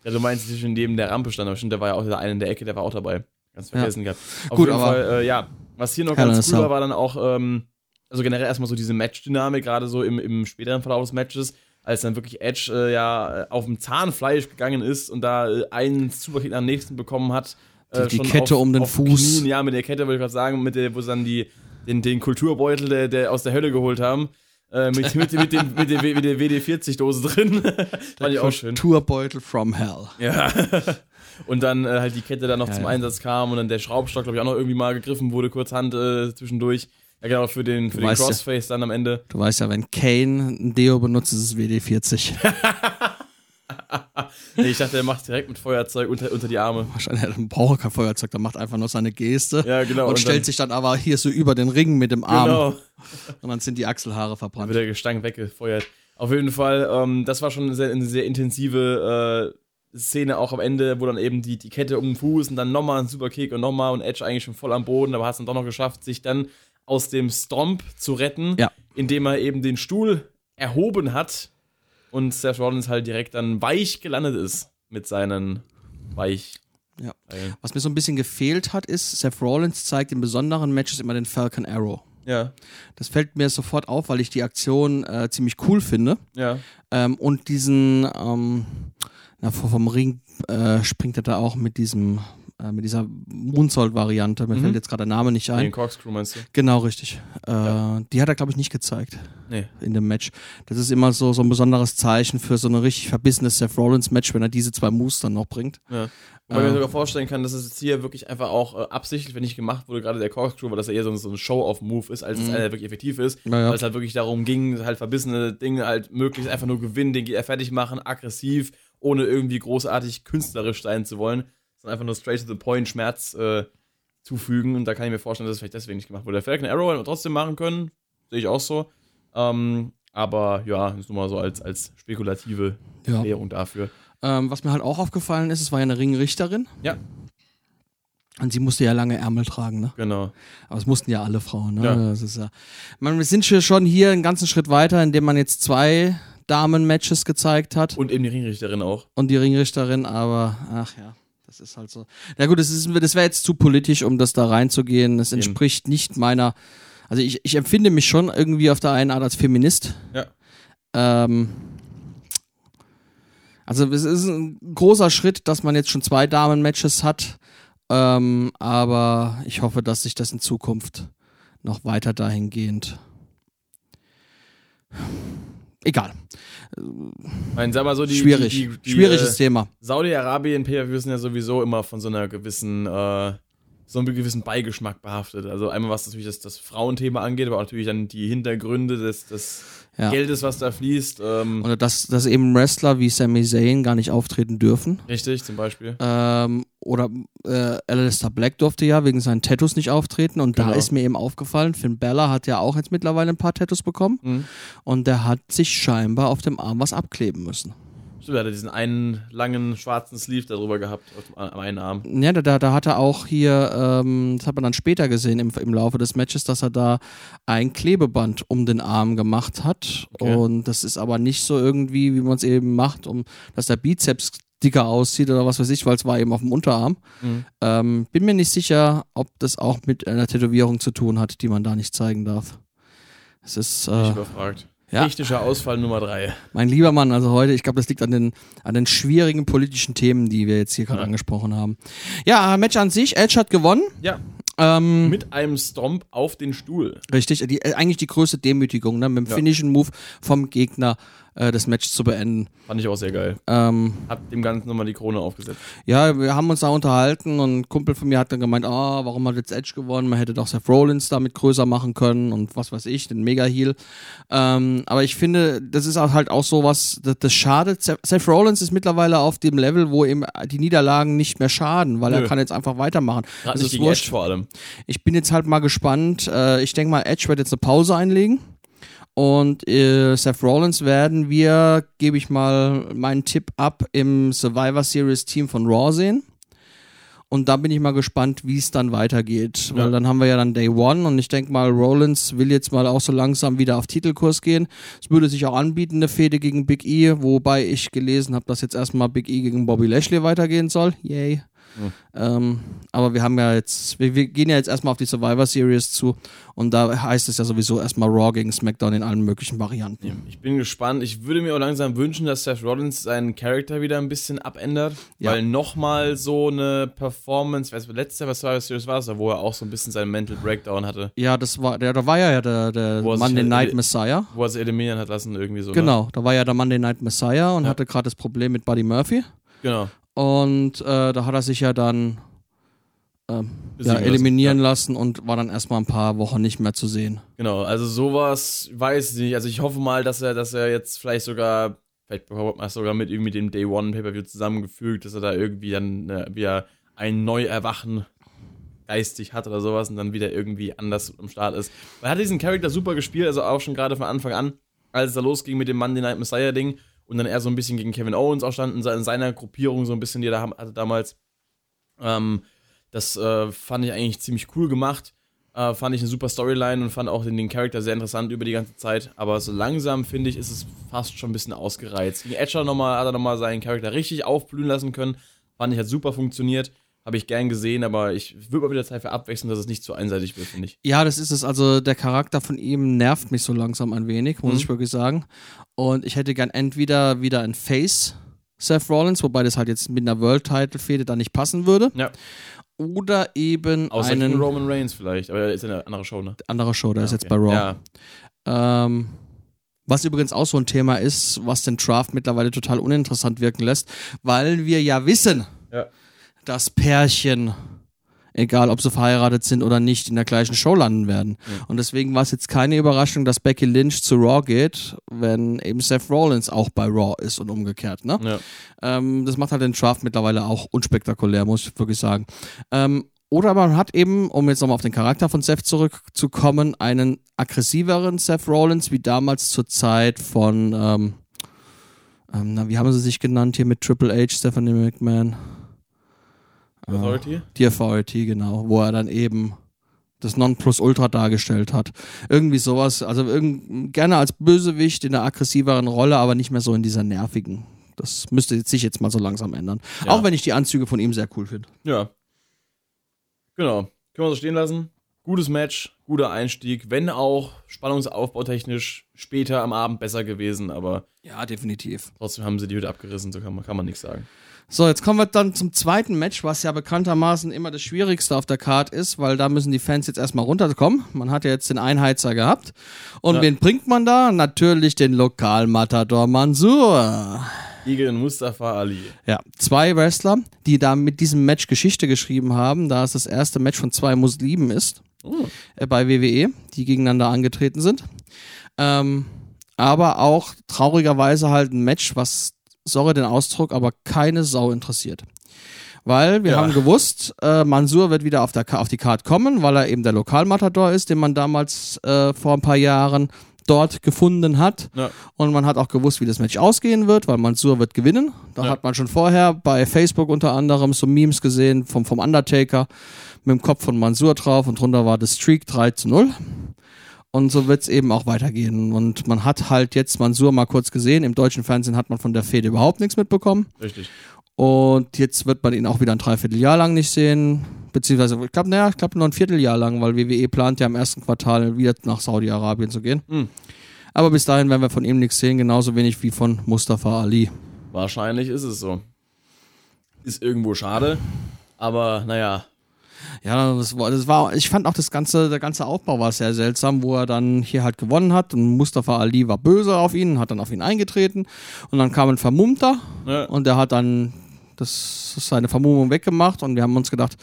Ja, du meinst, die Tische, neben der Rampe stand, aber stimmt, der war ja auch der eine in der Ecke, der war auch dabei. Ganz Ja. vergessen gehabt. Auf Gut, jeden aber- Fall, äh, ja, was hier noch Hell in ganz cool war, war dann auch, ähm, also generell erstmal so diese Match-Dynamik, gerade so im, im späteren Verlauf des Matches, als dann wirklich Edge äh, ja auf dem Zahnfleisch gegangen ist und da äh, einen Superkick nach dem nächsten bekommen hat. Äh, Die- die Kette auf, um den Fuß. Knien, ja, mit der Kette wollte ich gerade sagen, mit der, wo sie dann die, den, den Kulturbeutel der, der aus der Hölle geholt haben. Äh, mit, mit, mit, dem, mit, der, mit der WD-40-Dose drin. Fand ich auch schön. Tourbeutel from Hell. Ja. Und dann äh, halt die Kette dann noch Ja, zum ja. Einsatz kam und dann der Schraubstock, glaube ich, auch noch irgendwie mal gegriffen wurde, kurzhand äh, zwischendurch. Ja, genau, für den, für den weißt ja. Crossface dann am Ende. Du weißt ja, wenn Kane ein Deo benutzt, ist es WD-40. Nee, ich dachte, er macht direkt mit Feuerzeug unter, unter die Arme. Wahrscheinlich er braucht er kein Feuerzeug, der macht einfach nur seine Geste Ja, genau. und, stellt dann, sich dann aber hier so über den Ring mit dem Arm Genau. und dann sind die Achselhaare Dann verbrannt. wird der Gestank weggefeuert. Auf jeden Fall, ähm, das war schon eine sehr, eine sehr intensive äh, Szene auch am Ende, wo dann eben die, die Kette um den Fuß und dann nochmal ein Superkick und nochmal und Edge eigentlich schon voll am Boden, aber hat es dann doch noch geschafft, sich dann aus dem Stomp zu retten, Ja. indem er eben den Stuhl erhoben hat und Seth Rollins halt direkt dann weich gelandet ist mit seinen weich. Ja. Was mir so ein bisschen gefehlt hat, ist, Seth Rollins zeigt in besonderen Matches immer den Falcon Arrow. Ja, Das fällt mir sofort auf, weil ich die Aktion äh, ziemlich cool finde. ja. Ähm, und diesen, ähm, na, vor- vom Ring äh, springt er da auch mit diesem, äh, mit dieser Moonsault-Variante. Mir Mhm. fällt jetzt gerade der Name nicht Den ein. Corkscrew meinst du? Genau, richtig. Äh, Ja. Die hat er, glaube ich, nicht gezeigt Nee. in dem Match. Das ist immer so, so ein besonderes Zeichen für so ein richtig verbissenes Seth Rollins-Match, wenn er diese zwei Moves dann noch bringt. Ja. Wobei ich Äh. mir sogar vorstellen kann, dass es jetzt hier wirklich einfach auch äh, absichtlich, wenn nicht gemacht wurde, gerade der Corkscrew, weil das ja eher so, ein- so ein Show-off-Move ist, als es Mhm. einer, wirklich effektiv ist. Ja. Weil es halt wirklich darum ging, halt verbissene Dinge halt möglichst einfach nur gewinnen, den er fertig machen, aggressiv, ohne irgendwie großartig künstlerisch sein zu wollen, sondern einfach nur straight to the point Schmerz äh, zufügen. Und da kann ich mir vorstellen, dass es vielleicht deswegen nicht gemacht wurde. Der Falcon Arrow hätte man trotzdem machen können, sehe ich auch so. Ähm, aber ja, ist nur mal so als, als spekulative Ja. Erklärung dafür. Ähm, was mir halt auch aufgefallen ist, es war ja eine Ringrichterin. Ja. Und sie musste ja lange Ärmel tragen, ne? Genau. Aber es mussten ja alle Frauen, ne? Ja. Das ist ja. Man, wir sind schon hier einen ganzen Schritt weiter, indem man jetzt zwei Damen-Matches gezeigt hat Und eben die Ringrichterin auch. und die Ringrichterin, aber ach ja, das ist halt so. Na gut, das, ist- das wäre jetzt zu politisch, um das da reinzugehen. Das Eben. entspricht nicht meiner. Also ich, ich empfinde mich schon irgendwie auf der einen Art als Feminist. Ja. Ähm, also es ist ein großer Schritt, dass man jetzt schon zwei Damen-Matches hat. Ähm, aber ich hoffe, dass sich das in Zukunft noch weiter dahingehend. Egal. Ich meine, sag mal so, die, Schwierig. die, die, die, Schwieriges äh, Thema. Saudi-Arabien pay sind ja sowieso immer von so einer gewissen, äh, so einem gewissen Beigeschmack behaftet. Also einmal was natürlich das, das Frauenthema angeht, aber auch natürlich dann die Hintergründe des, des Ja. Geldes, was da fließt. Ähm, Oder dass, dass eben Wrestler wie Sami Zayn gar nicht auftreten dürfen. richtig, zum Beispiel. Ähm, oder äh, Alistair Black durfte ja wegen seinen Tattoos nicht auftreten. Und da Genau. ist mir eben aufgefallen, Finn Bella hat ja auch jetzt mittlerweile ein paar Tattoos bekommen. Mhm. Und der hat sich scheinbar auf dem Arm was abkleben müssen. Stimmt, er hatte diesen einen langen schwarzen Sleeve darüber gehabt, auf am einen Arm. Ja, da, da hat er auch hier, ähm, das hat man dann später gesehen im, im Laufe des Matches, dass er da ein Klebeband um den Arm gemacht hat. Okay. Und das ist aber nicht so irgendwie, wie man es eben macht, um dass der Bizeps dicker aussieht oder was weiß ich, weil es war eben auf dem Unterarm. Mhm. Ähm, bin mir nicht sicher, ob das auch mit einer Tätowierung zu tun hat, die man da nicht zeigen darf. Es ist, äh, ich überfragt. Ja. Technischer Ausfall Nummer drei. mein lieber Mann, also heute, ich glaube, das liegt an den, an den schwierigen politischen Themen, die wir jetzt hier gerade Ja. angesprochen haben. Ja, Match an sich, Edge hat gewonnen. Ja, Ähm, mit einem Stomp auf den Stuhl. Richtig, die, äh, eigentlich die größte Demütigung, ne, mit dem Ja. Finishing Move vom Gegner äh, das Match zu beenden. Fand ich auch sehr geil. Ähm, Hat dem Ganzen nochmal die Krone aufgesetzt. ja, wir haben uns da unterhalten und ein Kumpel von mir hat dann gemeint, ah, warum hat jetzt Edge gewonnen? Man hätte doch Seth Rollins damit größer machen können und was weiß ich, den Mega-Heal. Ähm, aber ich finde, das ist halt auch so was, das, das schadet. Seth Rollins ist mittlerweile auf dem Level, wo ihm die Niederlagen nicht mehr schaden, weil er Nö. kann jetzt einfach weitermachen. Gerade Es nicht ist wurscht. Edge vor allem. Ich bin jetzt halt mal gespannt. Äh, ich denke mal, Edge wird jetzt eine Pause einlegen. Und äh, Seth Rollins werden wir, gebe ich mal meinen Tipp ab, im Survivor Series Team von Raw sehen. Und da bin ich mal gespannt, wie es dann weitergeht. Weil Ja. dann haben wir ja dann Day One und ich denke mal, Rollins will jetzt mal auch so langsam wieder auf Titelkurs gehen. Es würde sich auch anbieten, eine Fehde gegen Big E, wobei ich gelesen habe, dass jetzt erstmal Big E gegen Bobby Lashley weitergehen soll. Yay. Hm. Ähm, aber wir haben ja jetzt, wir, wir gehen ja jetzt erstmal auf die Survivor Series zu und da heißt es ja sowieso erstmal Raw gegen SmackDown in allen möglichen Varianten. Ich bin gespannt. Ich würde mir auch langsam wünschen, dass Seth Rollins seinen Charakter wieder ein bisschen abändert. Ja. Weil nochmal so eine Performance, weißt du, letztes Jahr bei Survivor Series war es, wo er auch so ein bisschen seinen Mental Breakdown hatte. Ja, das war, der, da war ja der, der er Monday halt- Night Messiah. Wo er sich eliminieren hat lassen, irgendwie so. Ne? Genau, da war ja der Monday Night Messiah und Ja. hatte gerade das Problem mit Buddy Murphy. Genau. Und äh, da hat er sich ja dann ähm, ja, eliminieren lassen. lassen und war dann erstmal ein paar Wochen nicht mehr zu sehen. Genau, also sowas weiß ich nicht. Also ich hoffe mal, dass er, dass er jetzt vielleicht sogar, vielleicht bekommt man sogar mit irgendwie dem Day One Pay-Per-View zusammengefügt, dass er da irgendwie dann äh, wieder ein Neuerwachen geistig hat oder sowas und dann wieder irgendwie anders am Start ist. Weil er hat diesen Charakter super gespielt, also auch schon gerade von Anfang an, als es da losging mit dem Monday Night Messiah Ding und dann er so ein bisschen gegen Kevin Owens auch stand in se- in seiner Gruppierung so ein bisschen, die er da hatte damals. Ähm, das äh, fand ich eigentlich ziemlich cool gemacht. Äh, fand ich eine super Storyline und fand auch den, den Charakter sehr interessant über die ganze Zeit. Aber so langsam, finde ich, ist es fast schon ein bisschen ausgereizt. Gegen Edge noch mal, hat er nochmal seinen Charakter richtig aufblühen lassen können. Fand ich, hat super funktioniert. Habe ich gern gesehen, aber ich würde mal wieder Zeit für abwechseln, dass es nicht zu einseitig wird, finde ich. Ja, das ist es. Also der Charakter von ihm nervt mich so langsam ein wenig, muss Mhm. ich wirklich sagen. Und ich hätte gern entweder wieder ein Face Seth Rollins, wobei das halt jetzt mit einer World-Title-Fehde da nicht passen würde. Ja. Oder eben Außer einen Roman Reigns vielleicht, aber er ist ja eine andere Show, ne? andere Show, der ist jetzt okay. bei Raw. Ja, Ähm, was übrigens auch so ein Thema ist, was den Draft mittlerweile total uninteressant wirken lässt, weil wir ja wissen, Ja. Dass Pärchen, egal ob sie verheiratet sind oder nicht, in der gleichen Show landen werden. Und deswegen war es jetzt keine Überraschung, dass Becky Lynch zu Raw geht, wenn eben Seth Rollins auch bei Raw ist und umgekehrt. Ne? ja. Ähm, das macht halt den Draft mittlerweile auch unspektakulär, muss ich wirklich sagen. Ähm, oder man hat eben, um jetzt nochmal auf den Charakter von Seth zurückzukommen, einen aggressiveren Seth Rollins, wie damals zur Zeit von, ähm, ähm, na, wie haben sie sich genannt hier mit Triple H, Stephanie McMahon? Authority? Die Authority, genau, wo er dann eben das Nonplusultra dargestellt hat. Irgendwie sowas, also irgend, gerne als Bösewicht in einer aggressiveren Rolle, aber nicht mehr so in dieser nervigen. Das müsste sich jetzt mal so langsam ändern. Ja. Auch wenn ich die Anzüge von ihm sehr cool finde. Ja. Genau. Können wir so stehen lassen. Gutes Match, guter Einstieg, wenn auch spannungsaufbautechnisch später am Abend besser gewesen, aber Ja, definitiv. trotzdem haben sie die Hütte abgerissen, so kann man, kann man nichts sagen. So, jetzt kommen wir dann zum zweiten Match, was ja bekanntermaßen immer das Schwierigste auf der Card ist, weil da müssen die Fans jetzt erstmal runterkommen. Man hat ja jetzt den Einheizer gehabt. Und Ja. wen bringt man da? Natürlich den Lokalmatador Mansur. Igen Mustafa Ali. Ja, zwei Wrestler, die da mit diesem Match Geschichte geschrieben haben, da es das erste Match von zwei Muslimen ist Oh. äh, bei WWE, die gegeneinander angetreten sind. Ähm, aber auch traurigerweise halt ein Match, was, sorry den Ausdruck, aber keine Sau interessiert. Weil wir Ja. haben gewusst, äh, Mansur wird wieder auf, der, auf die Card kommen, weil er eben der Lokalmatador ist, den man damals äh, vor ein paar Jahren dort gefunden hat. Ja. Und man hat auch gewusst, wie das Match ausgehen wird, weil Mansur wird gewinnen. Da Ja. hat man schon vorher bei Facebook unter anderem so Memes gesehen vom, vom Undertaker mit dem Kopf von Mansur drauf und drunter war das Streak 3 zu 0. Und so wird es eben auch weitergehen. Und man hat halt jetzt Mansur mal kurz gesehen. Im deutschen Fernsehen hat man von der Fehde überhaupt nichts mitbekommen. Richtig. Und jetzt wird man ihn auch wieder ein Dreivierteljahr lang nicht sehen. Beziehungsweise, ich glaube, naja, ich glaube nur ein Vierteljahr lang, weil WWE plant ja im ersten Quartal wieder nach Saudi-Arabien zu gehen. Hm. Aber bis dahin werden wir von ihm nichts sehen, genauso wenig wie von Mustafa Ali. Wahrscheinlich ist es so. Ist irgendwo schade. Aber naja, Ja, das war, das war, ich fand auch das ganze, der ganze Aufbau war sehr seltsam, wo er dann hier halt gewonnen hat und Mustafa Ali war böse auf ihn, hat dann auf ihn eingetreten und dann kam ein Vermummter Ja. und der hat dann das, seine Vermummung weggemacht und wir haben uns gedacht,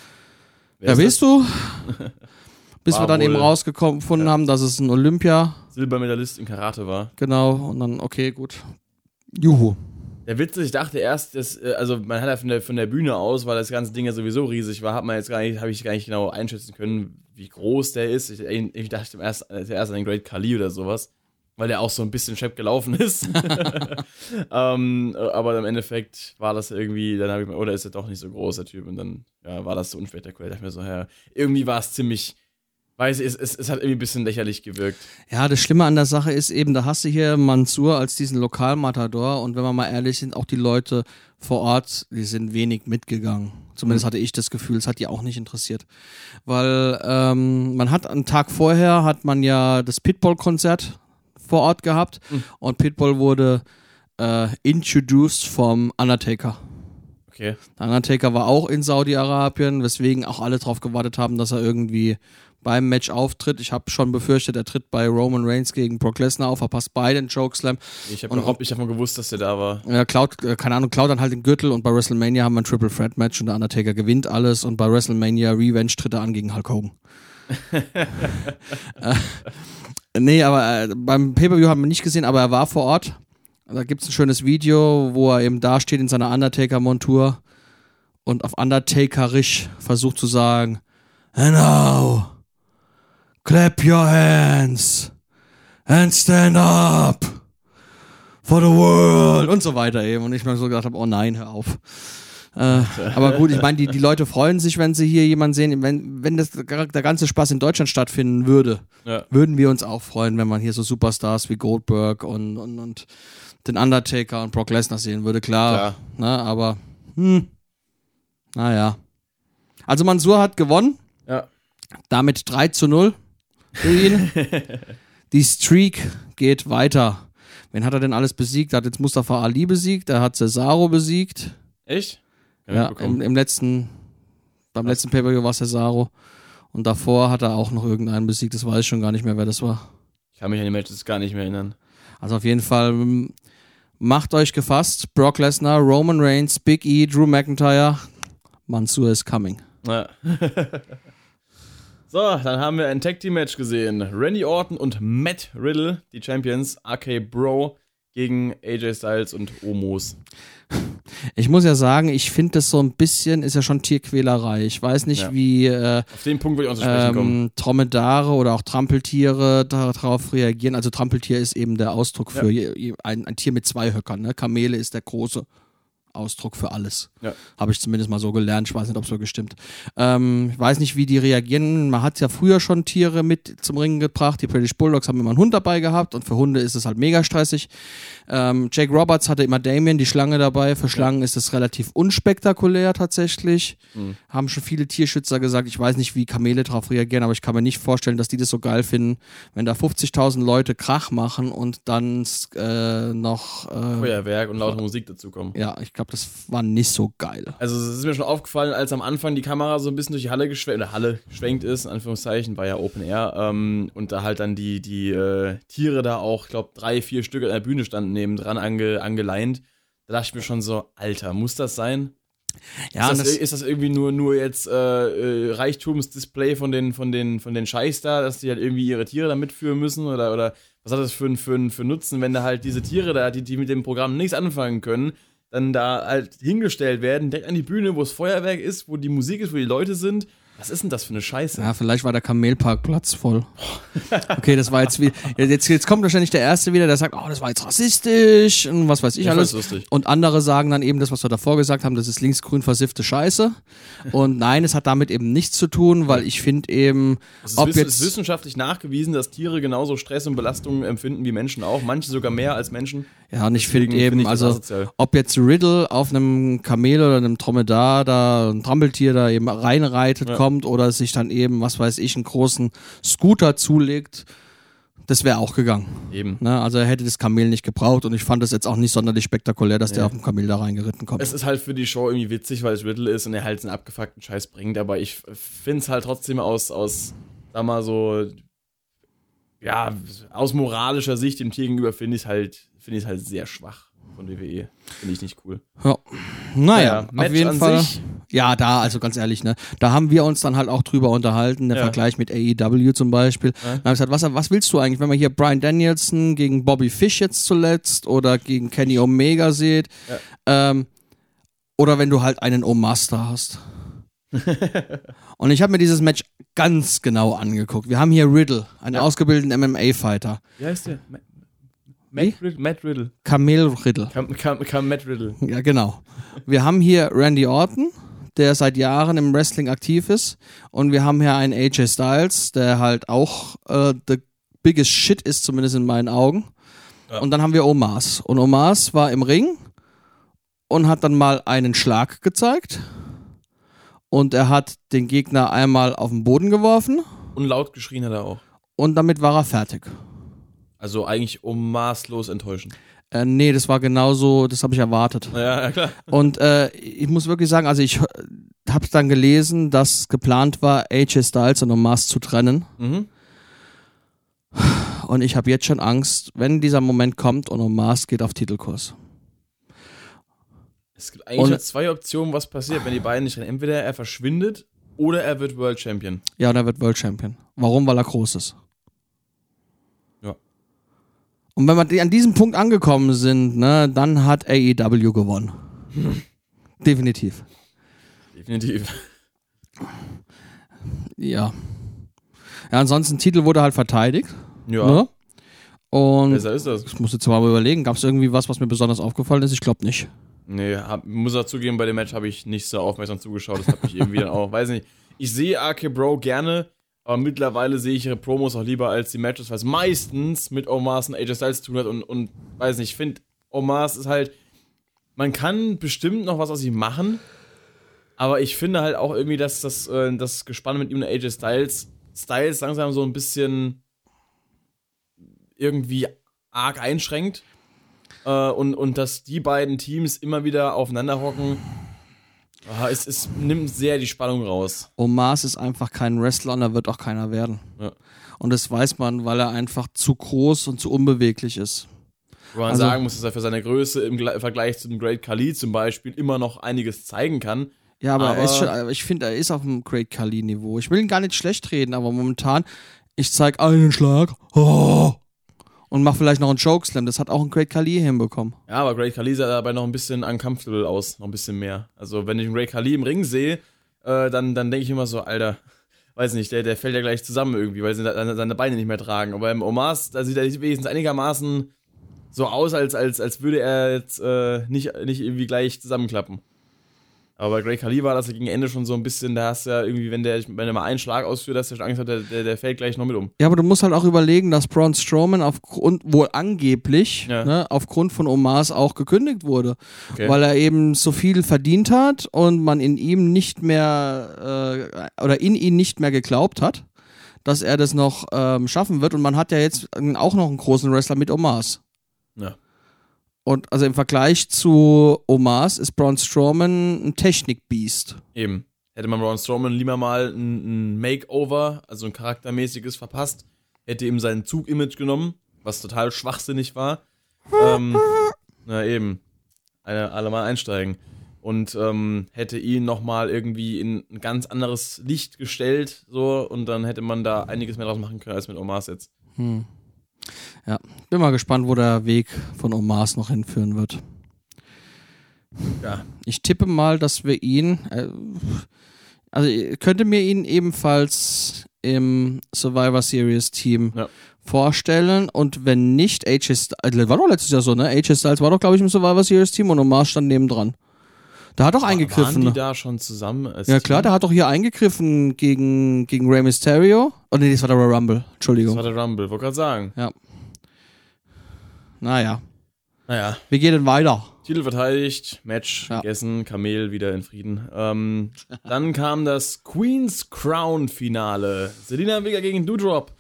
wer wer ist bist du? Bis War wir dann eben rausgefunden haben, dass es ein Olympia? Silbermedaillist in Karate war. genau, und dann, okay, gut. Juhu. Der Witz ist, ich dachte erst, dass, äh, also man hat ja von der, von der Bühne aus, weil das ganze Ding ja sowieso riesig war, hat man jetzt gar nicht, habe ich gar nicht genau einschätzen können, wie groß der ist. Ich, ich dachte erst, erst an den Great Khali oder sowas, weil der auch so ein bisschen schepp gelaufen ist. ähm, aber im Endeffekt war das irgendwie, dann habe ich mir, oder ist er doch nicht so groß, der Typ, und dann ja, war das so unspektakulär. Ich dachte mir so, ja, irgendwie war es ziemlich, weiß ich, es, es, es hat irgendwie ein bisschen lächerlich gewirkt. Ja, das Schlimme an der Sache ist eben, da hast du hier Mansur als diesen Lokalmatador und wenn wir mal ehrlich sind, auch die Leute vor Ort, die sind wenig mitgegangen. Zumindest hatte ich das Gefühl, es hat die auch nicht interessiert. Weil ähm, man hat einen Tag vorher, hat man ja das Pitbull-Konzert vor Ort gehabt und Pitbull wurde äh, introduced vom Undertaker. Okay. Der Undertaker war auch in Saudi-Arabien, weswegen auch alle darauf gewartet haben, dass er irgendwie beim Match auftritt. Ich habe schon befürchtet, er tritt bei Roman Reigns gegen Brock Lesnar auf, verpasst beide den Chokeslam. Ich habe überhaupt nicht davon gewusst, dass der da war. Er klaut, äh, keine Ahnung, klaut dann halt den Gürtel und bei WrestleMania haben wir ein Triple Threat Match und der Undertaker gewinnt alles und bei WrestleMania Revenge tritt er an gegen Hulk Hogan. äh, nee, aber äh, beim Pay-Per-View haben wir nicht gesehen, aber er war vor Ort. Da gibt es ein schönes Video, wo er eben da steht in seiner Undertaker-Montur und auf Undertakerisch versucht zu sagen, And now, clap your hands and stand up for the world und so weiter eben. Und ich mir so gedacht habe, oh nein, hör auf. Äh, aber gut, ich meine, die, die Leute freuen sich, wenn sie hier jemanden sehen. Wenn, wenn das, der ganze Spaß in Deutschland stattfinden würde, Ja. würden wir uns auch freuen, wenn man hier so Superstars wie Goldberg und, und, und den Undertaker und Brock Lesnar sehen würde, klar. Ne, aber, hm, naja. Also Mansur hat gewonnen, Ja. damit 3 zu 0 ihn. Die Streak geht weiter. Wen hat er denn alles besiegt? Er hat jetzt Mustafa Ali besiegt, er hat Cesaro besiegt. Echt? Kann Ja, im, im letzten, beim letzten Pay-Per-View war Cesaro. Und davor hat er auch noch irgendeinen besiegt, das weiß ich schon gar nicht mehr, wer das war. Ich kann mich an die Matches gar nicht mehr erinnern. Also auf jeden Fall macht euch gefasst. Brock Lesnar, Roman Reigns, Big E, Drew McIntyre. Mansur is coming. Ja. so, dann haben wir ein Tag Team Match gesehen. Randy Orton und Matt Riddle, die Champions, RK Bro gegen AJ Styles und Omos. Ich muss ja sagen, ich finde das so ein bisschen, ist ja schon Tierquälerei. Ich weiß nicht, Ja. wie äh, Auf den Punkt würde ich auch zu sprechen kommen. ähm, Dromedare oder auch Trampeltiere darauf reagieren. Also Trampeltier ist eben der Ausdruck für je- je- ein, ein Tier mit zwei Höckern. Ne? Kamele ist der große Ausdruck für alles. Ja. Habe ich zumindest mal so gelernt. Ich weiß nicht, ob es so gestimmt. Ähm, ich weiß nicht, wie die reagieren. Man hat ja früher schon Tiere mit zum Ringen gebracht. Die British Bulldogs haben immer einen Hund dabei gehabt und für Hunde ist es halt mega stressig. Ähm, Jake Roberts hatte immer Damien, die Schlange dabei. Für Schlangen ist es relativ unspektakulär tatsächlich. Mhm. Haben schon viele Tierschützer gesagt. Ich weiß nicht, wie Kamele darauf reagieren, aber ich kann mir nicht vorstellen, dass die das so geil finden, wenn da 50.000 Leute Krach machen und dann äh, noch. Äh, Feuerwerk und laute Musik dazu kommen. ja, ich glaube, das war nicht so geil. Also es ist mir schon aufgefallen, als am Anfang die Kamera so ein bisschen durch die Halle geschwenkt, oder Halle geschwenkt ist, in Anführungszeichen, war ja Open Air, ähm, und da halt dann die, die äh, Tiere da auch, ich glaube, drei, vier Stück an der Bühne standen nebendran ange, angeleint. Da dachte ich mir schon so, Alter, muss das sein? Ja, ist, das, das, ist das irgendwie nur, nur jetzt äh, äh, Reichtumsdisplay von den, von, den, von den Scheiß da, dass die halt irgendwie ihre Tiere da mitführen müssen? Oder, oder was hat das für, ein- für, ein- für Nutzen, wenn da halt diese Tiere da, die, die mit dem Programm nichts anfangen können, dann da halt hingestellt werden, direkt an die Bühne, wo es Feuerwerk ist, wo die Musik ist, wo die Leute sind? Was ist denn das für eine Scheiße? Ja, vielleicht war der Kamelparkplatz voll. Okay, das war jetzt wie. Jetzt, jetzt kommt wahrscheinlich der Erste wieder, der sagt, oh, das war jetzt rassistisch und was weiß ich, Ich alles. Und andere sagen dann eben das, was wir davor gesagt haben, das ist linksgrün versiffte Scheiße. Und nein, es hat damit eben nichts zu tun, weil ich finde eben, Es ist, ob wiss- es jetzt. ist wissenschaftlich nachgewiesen, dass Tiere genauso Stress und Belastungen empfinden wie Menschen auch. Manche sogar mehr als Menschen. Ja, und ich finde eben, find ich also, ob jetzt Riddle auf einem Kamel oder einem Dromedar da, ein Trampeltier da eben reinreitet Ja. kommt oder sich dann eben, was weiß ich, einen großen Scooter zulegt, das wäre auch gegangen. Eben. Ne? Also er hätte das Kamel nicht gebraucht und ich fand das jetzt auch nicht sonderlich spektakulär, dass der Ja. auf dem Kamel da reingeritten kommt. Es ist halt für die Show irgendwie witzig, weil es Riddle ist und er halt einen abgefuckten Scheiß bringt, aber ich finde es halt trotzdem aus, aus, sag mal so, ja, aus moralischer Sicht dem Tier gegenüber finde ich halt, finde ich halt sehr schwach von WWE. Finde ich nicht cool. ja. Naja, Match auf jeden Fall. sich, Ja, da, also ganz ehrlich, ne, da haben wir uns dann halt auch drüber unterhalten, der Ja. Vergleich mit AEW zum Beispiel. Ja. Dann habe ich gesagt, was, was willst du eigentlich, wenn man hier Brian Danielson gegen Bobby Fish jetzt zuletzt oder gegen Kenny Omega sieht, ähm, oder wenn du halt einen O-Master hast. Und ich habe mir dieses Match ganz genau angeguckt. Wir haben hier Riddle, einen Ja. ausgebildeten MMA-Fighter. Wie heißt der? Ma- Matt Riddle. Matt Riddle. Kamel Riddle. Kam, kam, kam Matt Riddle. Ja, genau. Wir haben hier Randy Orton, der seit Jahren im Wrestling aktiv ist. Und wir haben hier einen AJ Styles, der halt auch äh, the biggest shit ist, zumindest in meinen Augen. Ja. Und dann haben wir Omas. Und Omas war im Ring und hat dann mal einen Schlag gezeigt. Und er hat den Gegner einmal auf den Boden geworfen Und laut geschrien hat er auch. und damit war er fertig. Also eigentlich um maßlos enttäuschend. Äh, nee, das war genauso, das habe ich erwartet. Ja, ja klar. Und äh, ich muss wirklich sagen, also ich habe dann gelesen, dass geplant war, AJ Styles und Omas zu trennen. Mhm. Und ich habe jetzt schon Angst, wenn dieser Moment kommt und Omas geht auf Titelkurs. Es gibt eigentlich Und- zwei Optionen, was passiert, wenn die beiden nicht rennen. Entweder er verschwindet oder er wird World Champion. Ja, und er wird World Champion. Warum? Weil er groß ist. Und wenn wir an diesem Punkt angekommen sind, ne, dann hat AEW gewonnen. Definitiv. Definitiv. Ja. Ja, ansonsten Titel wurde halt verteidigt. Ja, Ne? Und besser ist das. ich muss jetzt mal überlegen, gab es irgendwie was, was mir besonders aufgefallen ist? Ich glaube nicht. Nee, hab, muss auch zugeben, bei dem Match habe ich nicht so aufmerksam zugeschaut. Das hat mich irgendwie dann auch, weiß nicht. Ich sehe AK Bro gerne, aber mittlerweile sehe ich ihre Promos auch lieber als die Matches, weil es meistens mit Omas und AJ Styles zu tun hat und, und weiß nicht, ich finde, Omas ist halt, man kann bestimmt noch was aus ihm machen, aber ich finde halt auch irgendwie, dass das, äh, das Gespann mit ihm und AJ Styles, Styles langsam so ein bisschen irgendwie arg einschränkt. Äh, und, und dass die beiden Teams immer wieder aufeinander hocken, ah, es, es nimmt sehr die Spannung raus. Omas ist einfach kein Wrestler und er wird auch keiner werden. Ja. Und das weiß man, weil er einfach zu groß und zu unbeweglich ist. Wo man Also- sagen muss, dass er für seine Größe im Gle- Vergleich zu dem Great Khali zum Beispiel immer noch einiges zeigen kann. Ja, aber, er Aber- schon, ich finde, er ist auf dem Great Kali-Niveau. Ich will ihn gar nicht schlecht reden, aber momentan, ich zeig einen Schlag oh, und mach vielleicht noch einen Chokeslam. Das hat auch ein Great Kali hinbekommen. Ja, aber Great Khali sah dabei noch ein bisschen uncomfortable aus, noch ein bisschen mehr. Also wenn ich einen Great Khali im Ring sehe, äh, dann, dann denke ich immer so, Alter, weiß nicht, der, der fällt ja gleich zusammen irgendwie, weil sie seine, seine Beine nicht mehr tragen. Aber im Omas, da sieht er wenigstens einigermaßen so aus, als, als, als würde er jetzt äh, nicht, nicht irgendwie gleich zusammenklappen. Aber bei Great Khali war das gegen Ende schon so ein bisschen, da hast du ja irgendwie, wenn der, wenn der mal einen Schlag ausführt, hast du schon Angst, hat, der, der, der fällt gleich noch mit um. Ja, aber du musst halt auch überlegen, dass Braun Strowman aufgrund, wohl angeblich, Ja. ne, aufgrund von Omas auch gekündigt wurde. Okay. Weil er eben so viel verdient hat und man in ihm nicht mehr, äh, oder in ihn nicht mehr geglaubt hat, dass er das noch ähm, schaffen wird. Und man hat ja jetzt auch noch einen großen Wrestler mit Omas. Ja. Und also im Vergleich zu Omas ist Braun Strowman ein Technikbiest. Eben. Hätte man Braun Strowman lieber mal ein, ein Makeover, also ein charaktermäßiges verpasst, hätte ihm sein Zug-Image genommen, was total schwachsinnig war. ähm, na eben. Eine, alle mal einsteigen. Und ähm, hätte ihn nochmal irgendwie in ein ganz anderes Licht gestellt, so, und dann hätte man da einiges mehr draus machen können als mit Omas jetzt. Hm. Ja, bin mal gespannt, wo der Weg von Omas noch hinführen wird. Ja. Ich tippe mal, dass wir ihn. Äh, Also könnte mir ihn ebenfalls im Survivor Series Team Ja. vorstellen und wenn nicht, AJ Styles, war doch letztes Jahr so, ne? AJ Styles war doch, glaube ich, im Survivor Series Team und Omar stand nebendran. Da hat doch eingegriffen. Waren ne? die da schon zusammen? Ja Team? klar, der hat doch hier eingegriffen gegen, gegen Rey Mysterio. Oh nee, das war der Royal Rumble. Das Entschuldigung. war der Rumble, wollte gerade sagen. Naja, Naja, wie geht denn weiter? Titel verteidigt, Match Ja. gegessen, Kamel wieder in Frieden. Ähm, dann kam das Queen's Crown Finale. Selina Vega gegen Doudrop.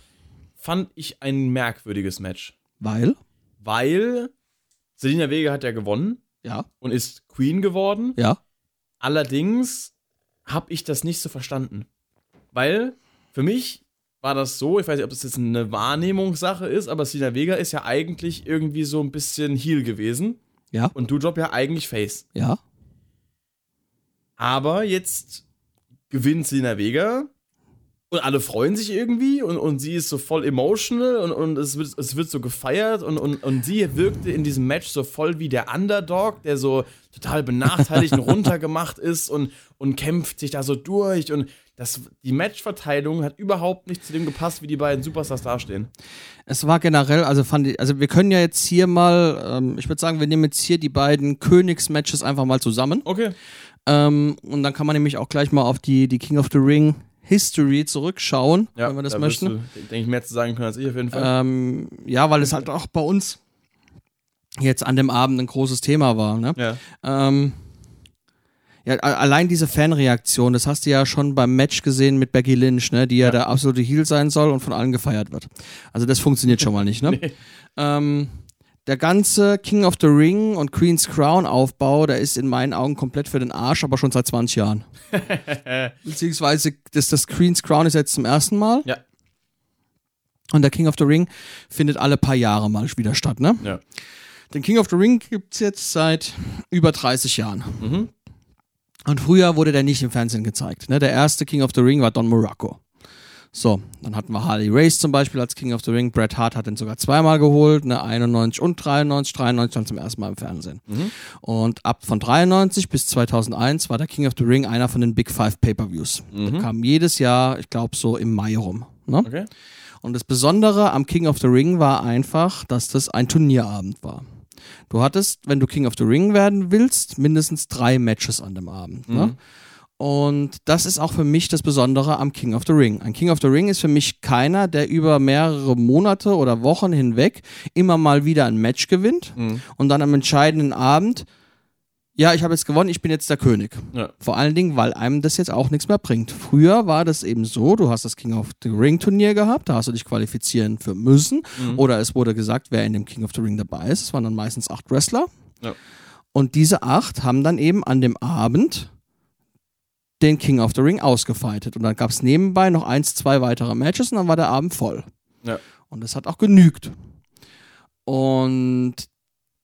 Fand ich ein merkwürdiges Match. Weil? Weil Selina Vega hat ja gewonnen Ja, und ist Queen geworden. ja. Allerdings habe ich das nicht so verstanden. Weil für mich war das so, ich weiß nicht, ob das jetzt eine Wahrnehmungssache ist, aber Selina Vega ist ja eigentlich irgendwie so ein bisschen Heel gewesen Ja, und Doudrop ja eigentlich Face. ja. Aber jetzt gewinnt Selina Vega und alle freuen sich irgendwie und, und sie ist so voll emotional und, und es, wird, es wird so gefeiert und, und, und sie wirkte in diesem Match so voll wie der Underdog, der so total benachteiligt und runtergemacht ist und, und kämpft sich da so durch und das, die Matchverteilung hat überhaupt nicht zu dem gepasst, wie die beiden Superstars dastehen. Es war generell, also fand ich, also wir können ja jetzt hier mal, ähm, ich würde sagen, wir nehmen jetzt hier die beiden Königsmatches einfach mal zusammen. Okay. Ähm, und dann kann man nämlich auch gleich mal auf die, die King of the Ring History zurückschauen, Ja, wenn wir das da möchten. du, denke ich, mehr zu sagen können als ich auf jeden Fall. Ähm, ja, weil es halt auch bei uns jetzt an dem Abend ein großes Thema war. Ne? ja. Ähm, ja, allein diese Fanreaktion, das hast du ja schon beim Match gesehen mit Becky Lynch, ne, die ja, Ja. der absolute Heel sein soll und von allen gefeiert wird. Also das funktioniert schon mal nicht, ne? Nee. Ähm, der ganze King of the Ring und Queen's Crown Aufbau, der ist in meinen Augen komplett für den Arsch, aber schon seit 20 Jahren. Beziehungsweise das, das Queen's Crown ist jetzt zum ersten Mal. Ja. Und der King of the Ring findet alle paar Jahre mal wieder statt, ne? Ja. Den King of the Ring gibt's jetzt seit über 30 Jahren. Mhm. Und früher wurde der nicht im Fernsehen gezeigt. Ne? Der erste King of the Ring war Don Morocco. So, dann hatten wir Harley Race zum Beispiel als King of the Ring. Bret Hart hat den sogar zweimal geholt, ne? 91 und 93. 93 dann zum ersten Mal im Fernsehen. Mhm. Und ab von 93 bis 2001 war der King of the Ring einer von den Big Five Pay-Per-Views. Der Mhm. kam jedes Jahr, ich glaube so im Mai rum. Ne? Okay. Und das Besondere am King of the Ring war einfach, dass das ein Turnierabend war. Du hattest, wenn du King of the Ring werden willst, mindestens drei Matches an dem Abend. Ne? Und das ist auch für mich das Besondere am King of the Ring. Ein King of the Ring ist für mich keiner, der über mehrere Monate oder Wochen hinweg immer mal wieder ein Match gewinnt Mhm. und dann am entscheidenden Abend, ja, ich habe jetzt gewonnen, ich bin jetzt der König. Ja. Vor allen Dingen, weil einem das jetzt auch nichts mehr bringt. Früher war das eben so, du hast das King of the Ring Turnier gehabt, da hast du dich qualifizieren für müssen. Mhm. Oder es wurde gesagt, wer in dem King of the Ring dabei ist. Es waren dann meistens acht Wrestler. Ja. Und diese acht haben dann eben an dem Abend den King of the Ring ausgefeitet. Und dann gab es nebenbei noch eins, zwei weitere Matches und dann war der Abend voll. Ja. Und das hat auch genügt. Und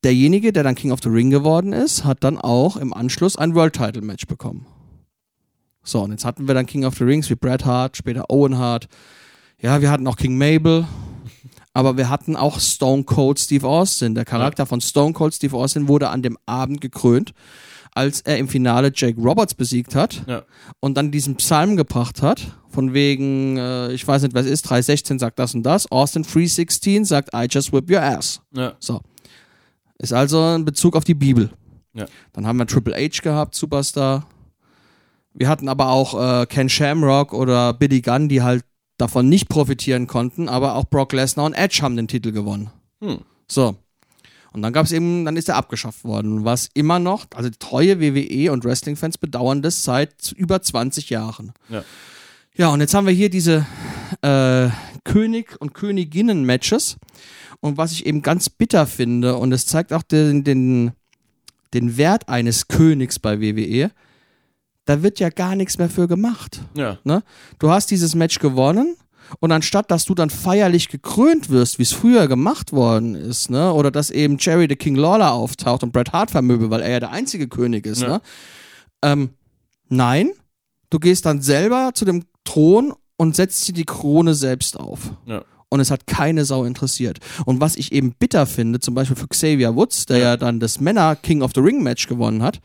derjenige, der dann King of the Ring geworden ist, hat dann auch im Anschluss ein World Title Match bekommen. So, und jetzt hatten wir dann King of the Rings wie Bret Hart, später Owen Hart. Ja, wir hatten auch King Mabel. Aber wir hatten auch Stone Cold Steve Austin. Der Charakter von Stone Cold Steve Austin wurde an dem Abend gekrönt, als er im Finale Jake Roberts besiegt hat Ja. und dann diesen Psalm gebracht hat, von wegen, äh, ich weiß nicht, was es ist, 316 sagt das und das, Austin 316 sagt, I just whip your ass. Ja. So. Ist also ein Bezug auf die Bibel. Ja. Dann haben wir Triple H gehabt, Superstar. Wir hatten aber auch äh, Ken Shamrock oder Billy Gunn, die halt davon nicht profitieren konnten, aber auch Brock Lesnar und Edge haben den Titel gewonnen. Hm. So. Und dann gab es eben, dann ist er abgeschafft worden. Was immer noch, also treue WWE und Wrestling-Fans bedauern das seit über 20 Jahren. Ja. Ja, und jetzt haben wir hier diese äh, König- und Königinnen-Matches. Und was ich eben ganz bitter finde, und es zeigt auch den, den, den Wert eines Königs bei WWE, da wird ja gar nichts mehr für gemacht. Ja. Ne? Du hast dieses Match gewonnen und anstatt, dass du dann feierlich gekrönt wirst, wie es früher gemacht worden ist, ne? oder dass eben Jerry the King Lawler auftaucht und Bret Hart vermöbelt, weil er ja der einzige König ist, Ja. ne? ähm, nein, du gehst dann selber zu dem Thron und setzt dir die Krone selbst auf. Ja. Und es hat keine Sau interessiert. Und was ich eben bitter finde, zum Beispiel für Xavier Woods, der ja, Ja. dann das Männer King of the Ring Match gewonnen hat,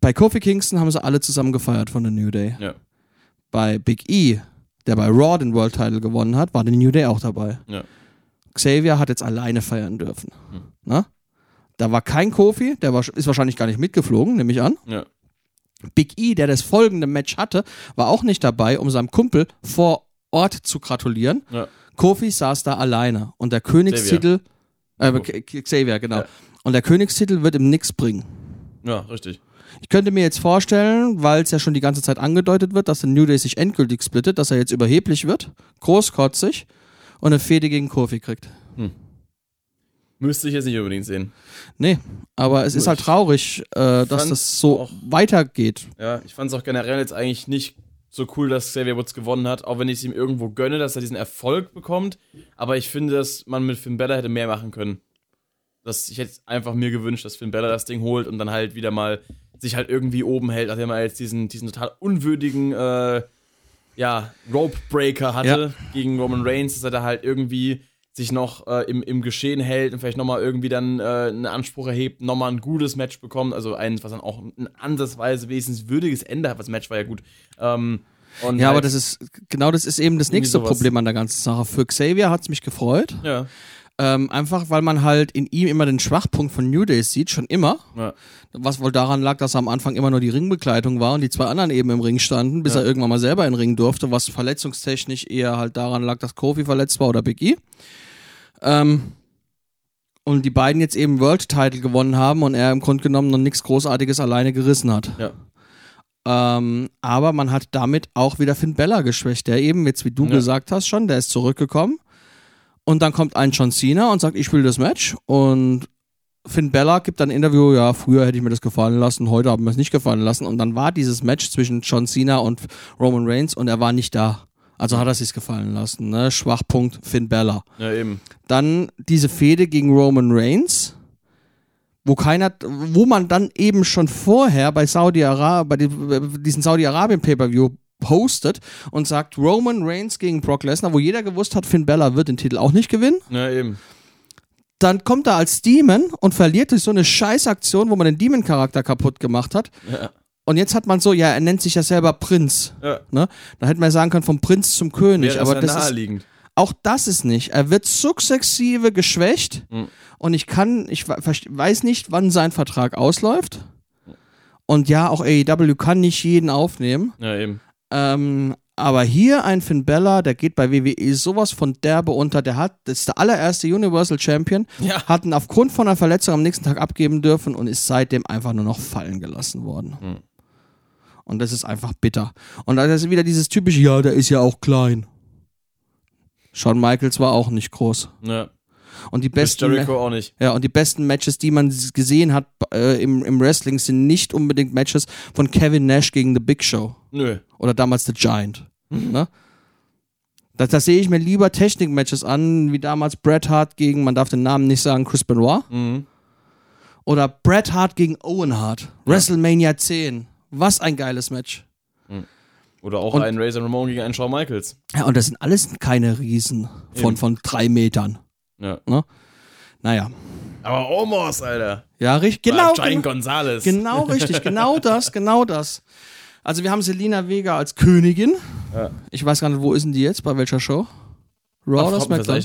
Bei Kofi Kingston haben sie alle zusammen gefeiert von der New Day. Ja. Bei Big E, der bei Raw den World Title gewonnen hat, war der New Day auch dabei. Ja. Xavier hat jetzt alleine feiern dürfen. Na? Da war kein Kofi, der war, ist wahrscheinlich gar nicht mitgeflogen, nehme ich an. Ja. Big E, der das folgende Match hatte, war auch nicht dabei, um seinem Kumpel vor Ort zu gratulieren. Ja. Kofi saß da alleine und der Königstitel, äh, K- K- Xavier, genau. Ja. Und der Königstitel wird ihm nichts bringen. Ja, richtig. Ich könnte mir jetzt vorstellen, weil es ja schon die ganze Zeit angedeutet wird, dass der New Day sich endgültig splittet, dass er jetzt überheblich wird, großkotzig und eine Fehde gegen Kofi kriegt. Müsste ich jetzt nicht unbedingt sehen. Nee, aber es ist halt traurig, äh, dass das so auch- weitergeht. Ja, ich fand es auch generell jetzt eigentlich nicht so cool, dass Xavier Woods gewonnen hat, auch wenn ich es ihm irgendwo gönne, dass er diesen Erfolg bekommt. Aber ich finde, dass man mit Finn Bella hätte mehr machen können. Das, ich hätte einfach mir gewünscht, dass Finn Bella das Ding holt und dann halt wieder mal sich halt irgendwie oben hält, nachdem er jetzt diesen, diesen total unwürdigen äh, ja, Rope Breaker hatte gegen Roman Reigns, dass er da halt irgendwie sich noch äh, im, im Geschehen hält und vielleicht nochmal irgendwie dann äh, einen Anspruch erhebt, nochmal ein gutes Match bekommt, also eins, was dann auch ein ansatzweise wenigstens würdiges Ende hat, was Match war ja gut. Ähm, Ja, halt, aber das ist, genau das ist eben das nächste. Problem an der ganzen Sache. Für Xavier hat es mich gefreut. Ja, Ähm, einfach, weil man halt in ihm immer den Schwachpunkt von New Day sieht, schon immer. ja, Was wohl daran lag, dass er am Anfang immer nur die Ringbegleitung war und die zwei anderen eben im Ring standen, bis Ja. er irgendwann mal selber in den Ring durfte, was verletzungstechnisch eher halt daran lag, dass Kofi verletzt war oder Big E. Ähm, und die beiden jetzt eben World Title gewonnen haben und er im Grunde genommen noch nichts Großartiges alleine gerissen hat. ja. Ähm, aber man hat damit auch wieder Finn Bella geschwächt, der eben, jetzt wie du Ja. gesagt hast schon, der ist zurückgekommen. Und dann kommt ein John Cena und sagt, ich will das Match. Und Finn Bella gibt dann ein Interview, ja, früher hätte ich mir das gefallen lassen, heute haben wir es nicht gefallen lassen. Und dann war dieses Match zwischen John Cena und Roman Reigns und er war nicht da. Also hat er sich's gefallen lassen, ne? Schwachpunkt Finn Bella. ja, eben. Dann diese Fehde gegen Roman Reigns, wo keiner, wo man dann eben schon vorher bei Saudi-Arabien, bei die- diesen Saudi-Arabien Pay-Per-View postet und sagt Roman Reigns gegen Brock Lesnar, wo jeder gewusst hat, Finn Bella wird den Titel auch nicht gewinnen. Ja, eben. Dann kommt er als Demon und verliert durch so eine Scheißaktion, wo man den Demon-Charakter kaputt gemacht hat. Ja, Und jetzt hat man so, ja, er nennt sich ja selber Prinz. ja. Ne? Da hätte man ja sagen können, vom Prinz zum König. Wäre aber ja das ist, naheliegend. auch das ist nicht. Er wird sukzessive geschwächt Mhm. und ich kann, ich weiß nicht, wann sein Vertrag ausläuft. Und ja, auch AEW kann nicht jeden aufnehmen. Ja, eben. Ähm, aber hier ein Finn Bella, der geht bei WWE sowas von derbe unter. Der hat, das ist der allererste Universal Champion, Ja. hat ihn aufgrund von einer Verletzung am nächsten Tag abgeben dürfen und ist seitdem einfach nur noch fallen gelassen worden. Mhm. Und das ist einfach bitter. Und dann ist wieder dieses typische, ja, der ist ja auch klein. Shawn Michaels war auch nicht groß. Ja. Und die besten, Jericho auch nicht. ja, und die besten Matches, die man gesehen hat äh, im, im Wrestling, sind nicht unbedingt Matches von Kevin Nash gegen The Big Show Nö. oder damals The Giant. Ne? Da, da sehe ich mir lieber Technik-Matches an, wie damals Bret Hart gegen, man darf den Namen nicht sagen, Chris Benoit. Mhm. Oder Bret Hart gegen Owen Hart. WrestleMania 10. Was ein geiles Match. Oder auch Und- ein Razor Ramon gegen einen Shawn Michaels. Ja, und das sind alles keine Riesen von, Eben. von drei Metern. Ja. Naja. Aber Omos, Alter. Ja, richtig. Genau. Genau. Giant Genau, Gonzalez. genau richtig. Genau das. Genau das. Also, wir haben Selina Vega als Königin. Ja. Ich weiß gar nicht, wo ist denn die jetzt? Bei welcher Show? Raw oder SmackDown?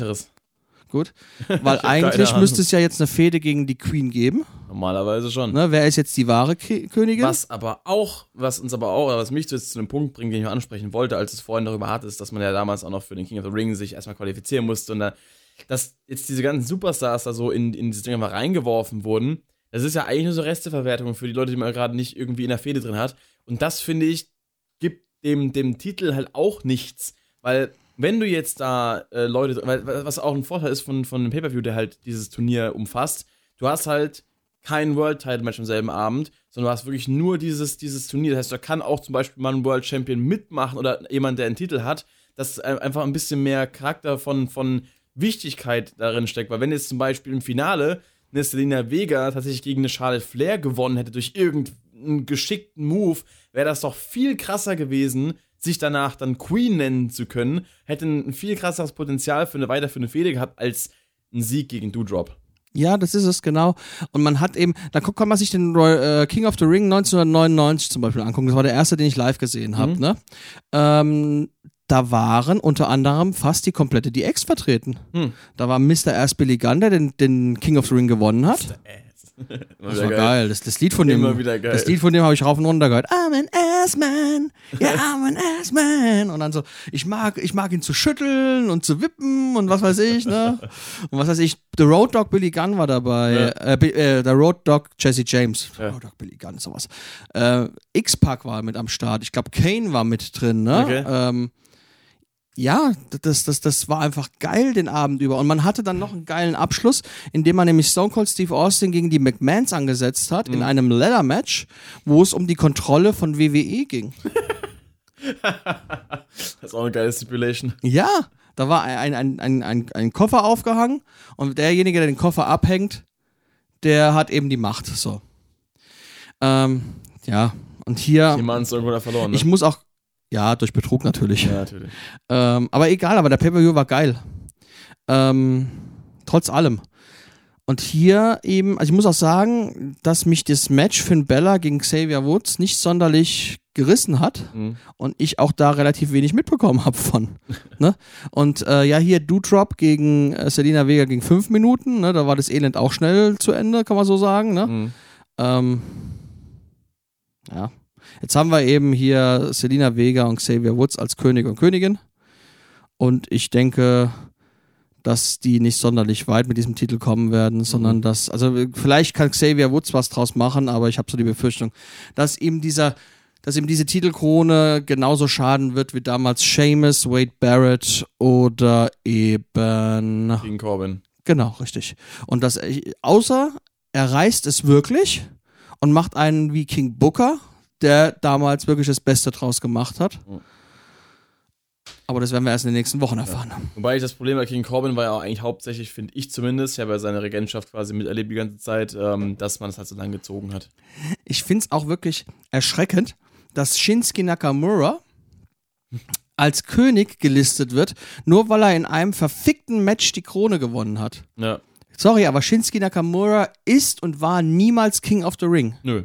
Gut. Weil eigentlich müsste es ja jetzt eine Fehde gegen die Queen geben. Normalerweise schon. Ne? Wer ist jetzt die wahre Ki Königin? Was aber auch, was uns aber auch, oder was mich jetzt zu einem Punkt bringt, den ich mal ansprechen wollte, als es vorhin darüber hat, ist, dass man ja damals auch noch für den King of the Ring sich erstmal qualifizieren musste und da, dass jetzt diese ganzen Superstars da so in, in diese Dinger mal reingeworfen wurden, das ist ja eigentlich nur so Resteverwertung für die Leute, die man gerade nicht irgendwie in der Fehde drin hat. Und das, finde ich, gibt dem, dem Titel halt auch nichts, weil wenn du jetzt da äh, Leute, weil, was auch ein Vorteil ist von, von einem Pay-Per-View, der halt dieses Turnier umfasst, du hast halt kein World Title Match am selben Abend, sondern du hast wirklich nur dieses, dieses Turnier. Das heißt, da kann auch zum Beispiel mal ein World Champion mitmachen oder jemand, der einen Titel hat, dass einfach ein bisschen mehr Charakter von, von Wichtigkeit darin steckt. Weil wenn jetzt zum Beispiel im Finale eine Selena Vega tatsächlich gegen eine Charlotte Flair gewonnen hätte durch irgendeinen geschickten Move, wäre das doch viel krasser gewesen, sich danach dann Queen nennen zu können, hätte ein viel krasseres Potenzial für eine weiterführende Fehde gehabt als ein Sieg gegen Doudrop. Ja, das ist es, genau. Und man hat eben, da guck- kann man sich den Roy- äh, King of the Ring 1999 zum Beispiel angucken. Das war der erste, den ich live gesehen habe. Mhm. Ne? Ähm, da waren unter anderem fast die komplette DX vertreten. Hm. Da war Mr. Ass Billy Gunn, der den, den King of the Ring gewonnen hat. Das war geil. Das, das Lied von dem, Immer geil. das Lied von dem habe ich rauf und runter gehört. I'm an ass man, yeah, I'm an ass man. Und dann so, ich mag, ich mag ihn zu schütteln und zu wippen und was weiß ich, ne? Und was weiß ich, The Road Dog Billy Gunn war dabei, Ja. äh, äh, der Road Dog Jesse James, Ja. Road Dog Billy Gunn, sowas. Äh, X-Pac war mit am Start. Ich glaube, Kane war mit drin, ne? Okay. Ähm, ja, das, das, das war einfach geil den Abend über. Und man hatte dann noch einen geilen Abschluss, indem man nämlich Stone Cold Steve Austin gegen die McMahons angesetzt hat in einem Leather-Match, wo es um die Kontrolle von WWE ging. Das ist auch eine geile Stipulation. Ja, da war ein, ein, ein, ein, ein Koffer aufgehangen und derjenige, der den Koffer abhängt, der hat eben die Macht. So. Ähm, ja, und hier, Jemand ist irgendwo da verloren. Ne? ich muss auch, ja, durch Betrug natürlich. ja, natürlich. Ähm, aber egal, aber der Pay-Per-View war geil. Ähm, trotz allem. Und hier eben, also ich muss auch sagen, dass mich das Match Finn Bella gegen Xavier Woods nicht sonderlich gerissen hat Mhm. und ich auch da relativ wenig mitbekommen habe von. ne? Und äh, ja, hier Doudrop gegen äh, Selina Vega gegen fünf Minuten, ne? da war das Elend auch schnell zu Ende, kann man so sagen. Ne? Mhm. Ähm, ja. Jetzt haben wir eben hier Selina Vega und Xavier Woods als König und Königin. Und ich denke, dass die nicht sonderlich weit mit diesem Titel kommen werden, sondern dass, also vielleicht kann Xavier Woods was draus machen, aber ich habe so die Befürchtung, dass ihm dieser, dass ihm diese Titelkrone genauso schaden wird wie damals Seamus, Wade Barrett oder eben Gegen Corbin. Genau, richtig. Und das, außer er reißt es wirklich und macht einen wie King Booker, der damals wirklich das Beste draus gemacht hat. Mhm. Aber das werden wir erst in den nächsten Wochen erfahren. Wobei ich das Problem bei King Corbin war ja auch eigentlich hauptsächlich, finde ich zumindest, ich habe ja seine Regentschaft quasi miterlebt die ganze Zeit, ähm, dass man es halt so lang gezogen hat. Ich finde es auch wirklich erschreckend, dass Shinsuke Nakamura als König gelistet wird, nur weil er in einem verfickten Match die Krone gewonnen hat. Ja, Sorry, aber Shinsuke Nakamura ist und war niemals King of the Ring. nö.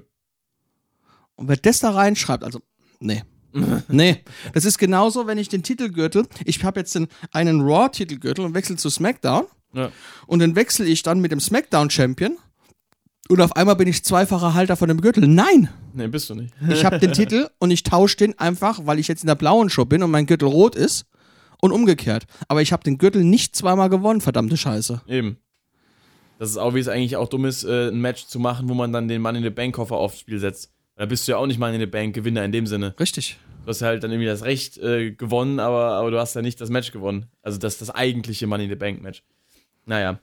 Und wer das da reinschreibt, also, nee. nee, das ist genauso, wenn ich den Titelgürtel, ich habe jetzt den, einen Raw-Titelgürtel und wechsle zu SmackDown Ja. und dann wechsle ich dann mit dem SmackDown-Champion und auf einmal bin ich zweifacher Halter von dem Gürtel. Nein, Nee, bist du nicht. ich habe den Titel und ich tausche den einfach, weil ich jetzt in der blauen Show bin und mein Gürtel rot ist und umgekehrt. Aber ich habe den Gürtel nicht zweimal gewonnen, verdammte Scheiße. Eben. Das ist auch, wie es eigentlich auch dumm ist, äh, ein Match zu machen, wo man dann den Mann in the Bank Koffer aufs Spiel setzt. Da bist du ja auch nicht Mann in the Bank Gewinner in dem Sinne. Richtig. Du hast ja halt dann irgendwie das Recht äh, gewonnen, aber, aber du hast ja nicht das Match gewonnen. Also das das eigentliche Money in the Bank Match. Naja.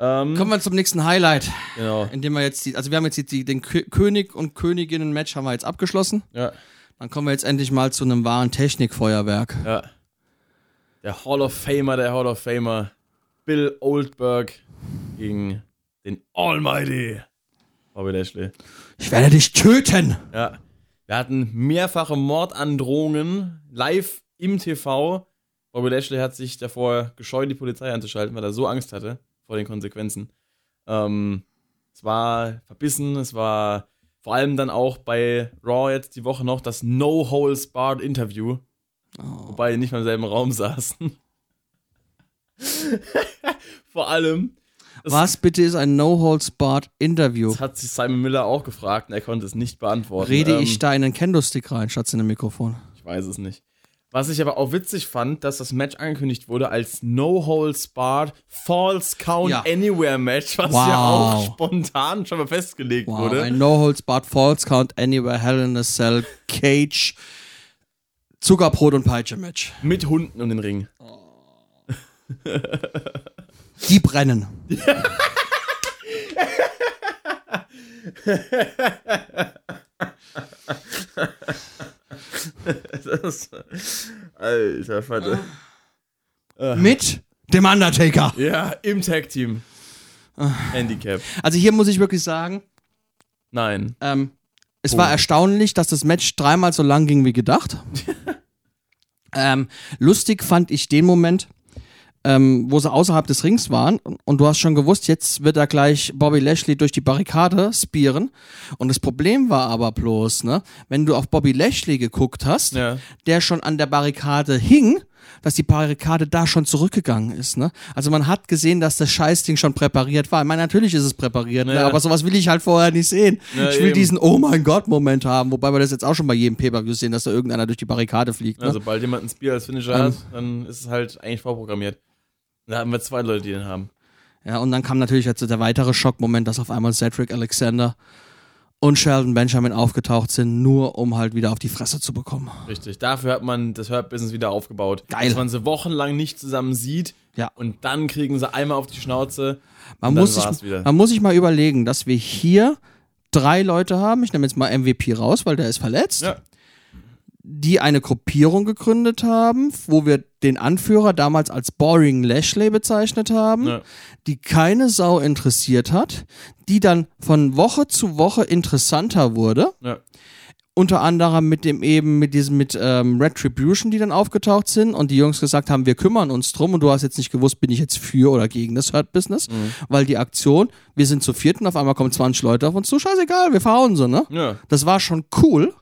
Ähm, Kommen wir zum nächsten Highlight, genau. indem wir jetzt die, also wir haben jetzt die, den Kö König und Königinnen-Match haben wir jetzt abgeschlossen. Ja, Dann kommen wir jetzt endlich mal zu einem wahren Technikfeuerwerk. ja. Der Hall of Famer, der Hall of Famer. Bill Oldberg gegen den Almighty. Bobby Lashley. Ich werde dich töten! Ja. Wir hatten mehrfache Mordandrohungen live im TV. Bobby Lashley hat sich davor gescheut, die Polizei anzuschalten, weil er so Angst hatte vor den Konsequenzen. Ähm, es war verbissen, es war vor allem dann auch bei Raw jetzt die Woche noch das No-Holes-Barred-Interview, wobei die nicht mal im selben Raum saßen. vor allem, Was bitte ist ein No-Holds-Barred-Interview? das hat sich Simon Miller auch gefragt und er konnte es nicht beantworten. Rede Ähm, ich da in einen Kendo-Stick rein, statt in ein Mikrofon? Ich weiß es nicht. Was ich aber auch witzig fand, dass das Match angekündigt wurde als No Holds Barred False Count Ja. Anywhere Match, was Wow. ja auch spontan schon mal festgelegt Wow, wurde. ein No-Holds-Barred Falls Count Anywhere Hell in a Cell Cage Zuckerbrot und Peitsche-Match. Mit Hunden um den Ring. Die brennen. Das, alter Vater. Mit dem Undertaker. Ja, im Tag Team. Handicap. Also hier muss ich wirklich sagen, Nein. ähm, es Oh. war erstaunlich, dass das Match dreimal so lang ging wie gedacht. ähm, lustig fand ich den Moment, ähm, wo sie außerhalb des Rings waren und du hast schon gewusst, jetzt wird er gleich Bobby Lashley durch die Barrikade spieren. Und das Problem war aber bloß, ne, wenn du auf Bobby Lashley geguckt hast, Ja. der schon an der Barrikade hing, dass die Barrikade da schon zurückgegangen ist. Ne? Also man hat gesehen, dass das Scheißding schon präpariert war. Ich meine, natürlich ist es präpariert, ne? Ja. aber sowas will ich halt vorher nicht sehen. Ja, ich will eben. diesen Oh mein Gott-Moment haben, wobei wir das jetzt auch schon bei jedem Pay-Per-View sehen, dass da irgendeiner durch die Barrikade fliegt. Ne? Ja, sobald jemand ein Spear als Finisher Ähm. hat, dann ist es halt eigentlich vorprogrammiert. Da haben wir zwei Leute, die den haben. Ja, und dann kam natürlich jetzt der weitere Schockmoment, dass auf einmal Cedric Alexander und Sheldon Benjamin aufgetaucht sind, nur um halt wieder auf die Fresse zu bekommen. Richtig. Dafür hat man das Hurt-Business wieder aufgebaut. Geil. Dass man sie wochenlang nicht zusammen sieht. Ja. Und dann kriegen sie einmal auf die Schnauze. Man muss, sich, wieder. man muss sich mal überlegen, dass wir hier drei Leute haben. Ich nehme jetzt mal MVP raus, weil der ist verletzt. Ja. Die eine Gruppierung gegründet haben, wo wir den Anführer damals als Boring Lashley bezeichnet haben, Ja. die keine Sau interessiert hat, die dann von Woche zu Woche interessanter wurde. Ja. Unter anderem mit dem eben, mit diesem, mit ähm, Retribution, die dann aufgetaucht sind und die Jungs gesagt haben, wir kümmern uns drum und du hast jetzt nicht gewusst, bin ich jetzt für oder gegen das Hurt Business, weil die Aktion, wir sind zu vierten, auf einmal kommen 20 Leute auf uns zu, scheißegal, wir verhauen sie, ne? Ja. Das war schon cool.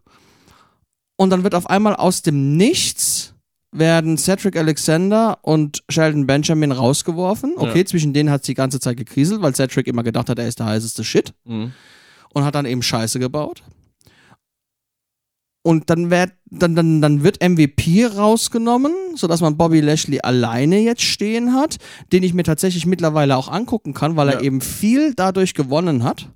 Und dann wird auf einmal aus dem Nichts werden Cedric Alexander und Sheldon Benjamin rausgeworfen. Okay, Ja. zwischen denen hat es die ganze Zeit gekriselt, weil Cedric immer gedacht hat, er ist der heißeste Shit Mhm. und hat dann eben Scheiße gebaut. Und dann wird, dann, dann, dann wird MVP rausgenommen, sodass man Bobby Lashley alleine jetzt stehen hat, den ich mir tatsächlich mittlerweile auch angucken kann, weil er Ja. eben viel dadurch gewonnen hat.